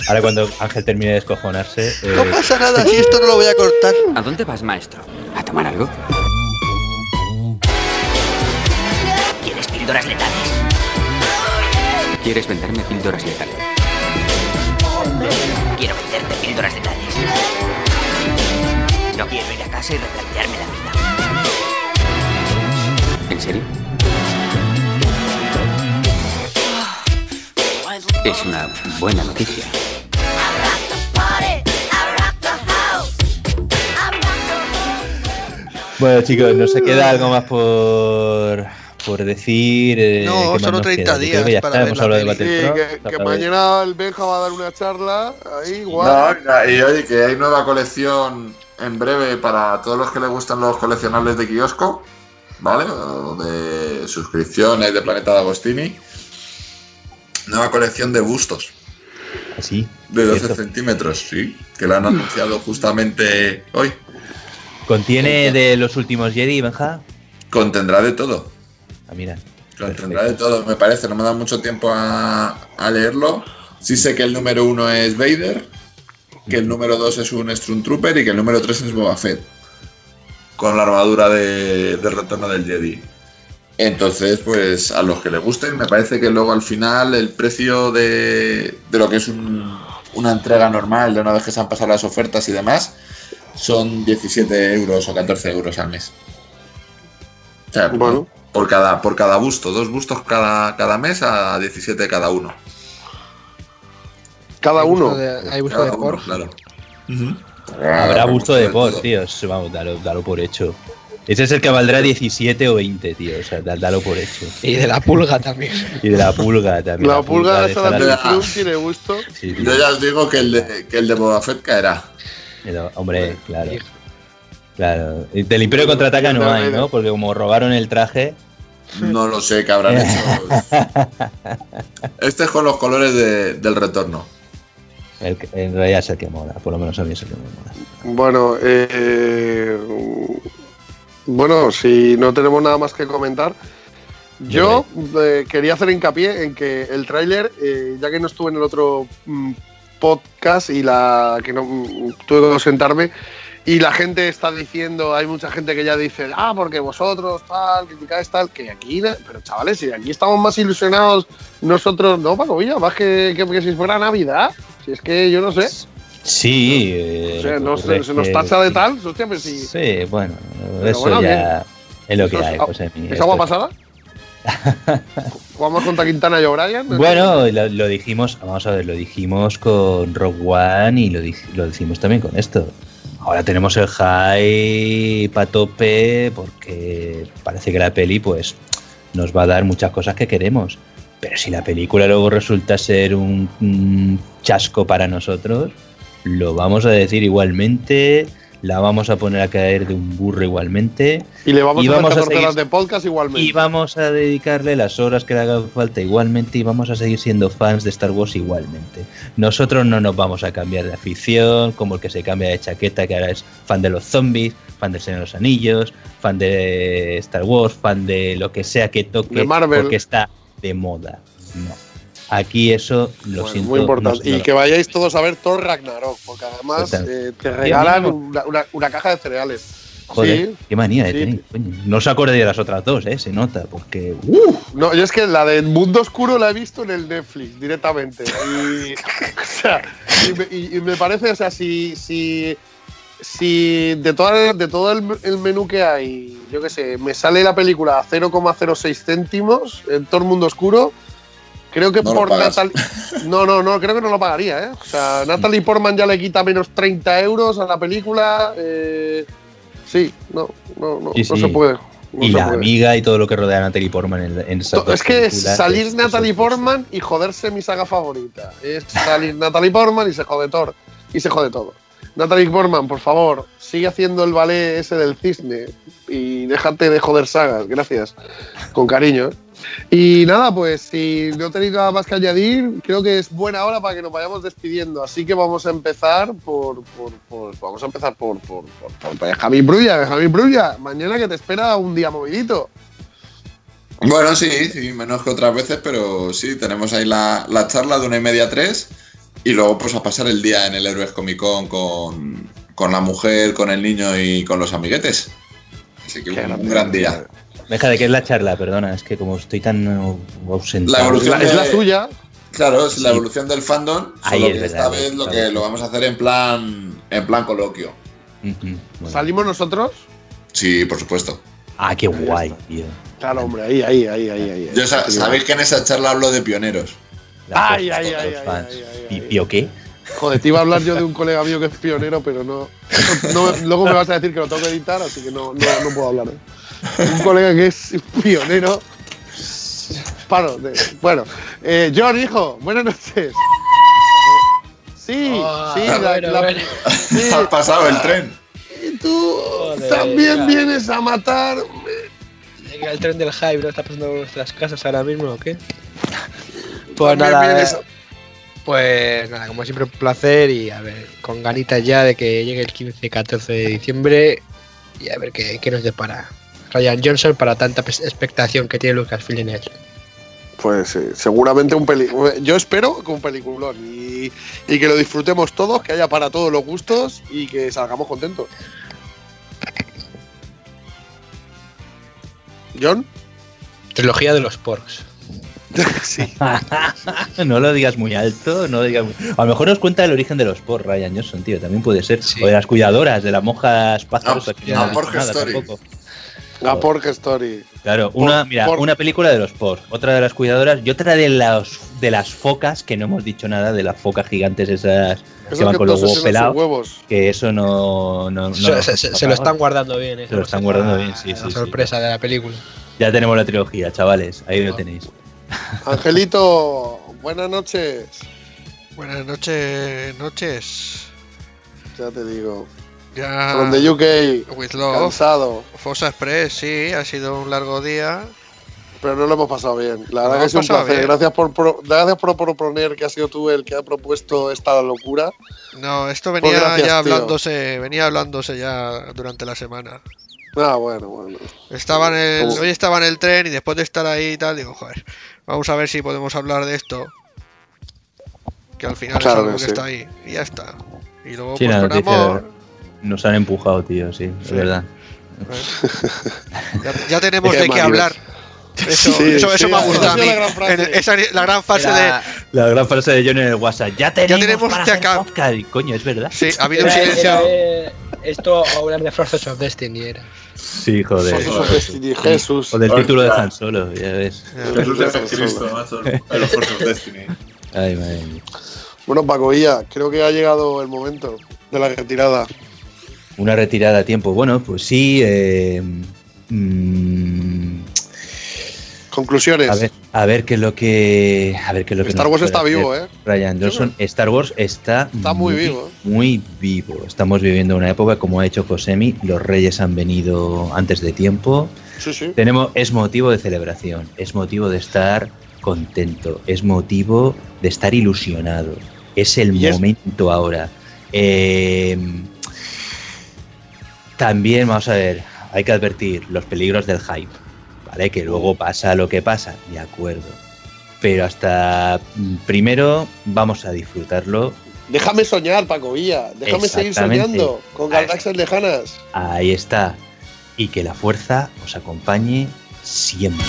Ahora cuando Ángel termine de descojonarse. eh, No pasa nada, si esto no lo voy a cortar. ¿A dónde vas, maestro? ¿A tomar algo? ¿Quieres píldoras letales? ¿Quieres venderme píldoras letales? Quiero venderte píldoras letales. No quiero ir a casa y replantearme la vida. ¿En serio? Es una buena noticia. Bueno, chicos, nos queda algo más por, por decir. eh, No, ¿qué más solo nos 30 queda? Yo creo que días ya para está, hemos la hablado de. Sí, que, que mañana el Benja va a dar una charla ahí, No, igual. y oye, que hay nueva colección en breve para todos los que les gustan los coleccionables de kiosco, ¿vale? O de suscripciones de Planeta de Agostini. Nueva colección de bustos Así. de 12 cierto. centímetros, sí, que la han anunciado justamente hoy. ¿Contiene de los últimos Jedi, Benja? Contendrá de todo. Ah, mira. Contendrá de todo, me parece. No me da mucho tiempo a, a leerlo. Sí sé que el número uno es Vader, que el número dos es un Stormtrooper y que el número tres es Boba Fett. Con la armadura de, retorno del Jedi. Entonces, pues a los que les gusten, me parece que luego al final el precio de, de lo que es un- una entrega normal, de una vez que se han pasado las ofertas y demás, son 17 euros o 14 euros al mes. O sea, Bueno. por cada, por cada busto, dos bustos cada, cada mes a 17 cada uno. Cada Hay uno. busto de- hay busto Cada de por. claro. Habrá gusto de por, tío. Vamos, dalo, dalo por hecho. Ese es el que valdrá 17 o 20, tío. O sea, da- dalo por hecho. Y de la pulga también. Y de la pulga también. La pulga de esa de la- Club tiene gusto. Sí. Yo ya os digo que el de, que el de Boba Fett caerá. Pero, hombre, claro. Claro. Y Del Imperio contraataca no hay, ¿no? Porque como robaron el traje. No lo sé qué habrán hecho. Este es con los colores de- del retorno. el en realidad es el que mola. Por lo menos a mí es el que me mola. Bueno, eh, bueno, si no tenemos nada más que comentar, yo eh, quería hacer hincapié en que el tráiler, eh, ya que no estuve en el otro mm, podcast y la que no mm, tuve que ausentarme, y la gente está diciendo, hay mucha gente que ya dice, ah, porque vosotros tal, criticáis tal, que aquí, pero chavales, si aquí estamos más ilusionados nosotros, no, Paco Villa, más que, que, que si fuera Navidad, si es que yo no sé. Sí. eh, O sea, lo que no ocurre se, nos tacha de tal, hostia, pues sí. Sí, bueno. Pero eso bueno, ya es lo que ¿Eso es hay. a- pues, ¿Es agua pasada? ¿Jugamos contra Quintana y O'Brien? Bueno, lo, lo dijimos, vamos a ver, lo dijimos con Rock One y lo, dij- lo decimos también con esto. Ahora tenemos el high para tope porque parece que la peli pues nos va a dar muchas cosas que queremos. Pero si la película luego resulta ser un, un chasco para nosotros, lo vamos a decir igualmente, la vamos a poner a caer de un burro igualmente. Y le vamos Y vamos a 14 seguir- horas de podcast igualmente. Y vamos a dedicarle las horas que le haga falta igualmente y vamos a seguir siendo fans de Star Wars igualmente. Nosotros no nos vamos a cambiar de afición, como el que se cambia de chaqueta, que ahora es fan de los zombies, fan del Señor de los Anillos, fan de Star Wars, fan de lo que sea que toque, porque está de moda. No. Aquí eso lo Bueno, siento. muy importante. no- no y que vayáis todos a ver Thor Ragnarok, porque además eh, te regalan una, una- una caja de cereales. Joder, Sí, qué manía de sí. tenéis, coño. No os acordéis de las otras dos, ¿eh? Se nota, porque... No, yo es que la del Mundo Oscuro la he visto en el Netflix directamente. Y, o sea, y me, y- y me parece, o sea, si, si, si de, toda, de todo el, el menú que hay, yo qué sé, me sale la película a 0,06 céntimos en todo el Mundo Oscuro, creo que No por. Natalie. No, no, no, creo que no lo pagaría, ¿eh? O sea, Natalie Portman ya le quita menos 30 euros a la película. eh, sí, no, no, no, Sí, no se puede. no y se la puede. amiga y todo lo que rodea a Natalie Portman en, en dos Es que salir es- Natalie es- Portman y joderse mi saga favorita. Es salir Natalie Portman y se jode Thor. Y se jode todo. Natalie Portman, por favor, sigue haciendo el ballet ese del cisne y déjate de joder sagas. Gracias. Con cariño. Y nada, pues si no tenéis nada más que añadir, creo que es buena hora para que nos vayamos despidiendo. Así que vamos a empezar por. por- por- vamos a empezar por, por, por, por Benjamín Brulla. Benjamín Brulla, mañana que te espera un día movidito. Bueno, sí, sí, menos que otras veces, pero sí, tenemos ahí la, la charla de una y media a tres y luego pues a pasar el día en el Héroes Comic Con con, con la mujer, con el niño y con los amiguetes. Así que un, un gran día. Deja de que es la charla, perdona, es que como estoy tan ausentado. La evolución Es la suya. Claro, es la evolución del fandom, Ahí solo es que verdad, esta vez lo claro. que lo vamos a hacer en plan en plan coloquio. Bueno. ¿Salimos nosotros? Sí, por supuesto. Ah, qué guay, tío. Claro, hombre, ahí, ahí, ahí, ahí. ahí. Yo sa- sabéis que en esa charla hablo de pioneros. Ay, ay, ay, ay, fans. ay, ay, ¿Y ay. pío qué? Joder, te iba a hablar yo de un colega mío que es pionero, pero no, no- luego me vas a decir que lo tengo que editar, así que no, no, no puedo hablar. ¿eh? Un colega que es pionero. Paro. de- bueno, eh, John, hijo, buenas noches. Sí, Ah, sí, la, bueno, la- bueno. sí. Ha pasado el tren. Y tú Joder, también ya. vienes a matar. Llega el tren del hype, ¿no? Está pasando por nuestras casas ahora mismo o qué? Pues También nada, eh, pues nada, como siempre un placer y a ver, con ganitas ya de que llegue el 15-14 de diciembre y a ver qué, qué nos depara Ryan Johnson para tanta expectación que tiene Lucasfilm en él. Pues sí, seguramente un peli. Yo espero que un peliculón y, y que lo disfrutemos todos, que haya para todos los gustos y que salgamos contentos. John, Trilogía de los porks. sí. no lo digas muy alto, no lo digas muy- A lo mejor nos cuenta el origen de los por Ryan Johnson, tío, también puede ser. Sí. O de las cuidadoras, de las monjas pájaros. No, no La Pork Story. Claro, una, Por- mira, por- una película de los por, otra de las cuidadoras y otra de las de las focas, que no hemos dicho nada de las focas gigantes esas que van que con los huevos pelados. huevos. Que eso no. no, no Se, nos se- se- toca se lo están guardando bien, ¿eh? Se lo están guardando bien, sí, La sí, sí. sorpresa de la película. Ya tenemos la trilogía, chavales, ahí lo tenéis. Angelito, buenas noches. Buenas noches, noches. Ya te digo. Ya. From the UK, With Love. cansado, Fosa Express, sí, ha sido un largo día. pero no lo hemos pasado bien. La verdad que es un placer. bien. Gracias por, pro- gracias por proponer que ha sido tú el que ha propuesto esta locura. No, esto venía Pues gracias, ya tío. hablándose, venía hablándose ya durante la semana. Ah, bueno, bueno. Estaba en el, ¿Cómo? hoy estaba en el tren y después de estar ahí y tal, digo, joder, vamos a ver si podemos hablar de esto. Que al final Claro es algo que que sí. está ahí. Y ya está. Y luego, Sí, pues noticia amor, nos han empujado, tío, sí, Sí. es verdad. ya, ya tenemos de qué hablar. Eso, Sí, eso, eso sí, me ha gustado a mí. sido la gran frase. En- esa- la gran frase Era- La gran frase de John en el WhatsApp. Ya tenemos, tenemos para hacer acá- podcast. Y, coño, es verdad. de. Sí, ha habido un silencio. era, esto a hablar de Forces of Destiny era. Sí, joder. Forces of Destiny, Jesús. O del título de. Han Solo, ya ves. Jesús de Jesucristo, macho. El of Destiny. Ay, madre mía. Bueno, Paco Villa, creo que ha llegado el momento de la retirada. Una retirada a tiempo. Bueno, pues sí. eh, mm, Conclusiones. a ver, a ver qué es lo que. A ver qué es lo que. Star Wars está vivo, ¿eh? Ryan Johnson. Star Wars está. Está muy vivo. Muy vivo. Estamos viviendo una época, como ha hecho Josemi. Los reyes han venido antes de tiempo. Sí, sí. Tenemos, es motivo de celebración, es motivo de estar contento, es motivo de estar ilusionado. Es el es- momento ahora. Eh, también, vamos a ver, hay que advertir los peligros del hype, ¿vale? Que luego pasa lo que pasa, de acuerdo. Pero hasta mm, primero vamos a disfrutarlo Déjame soñar, Paco Villa. Déjame seguir soñando con galaxias lejanas. Ahí está. Y que la fuerza os acompañe siempre.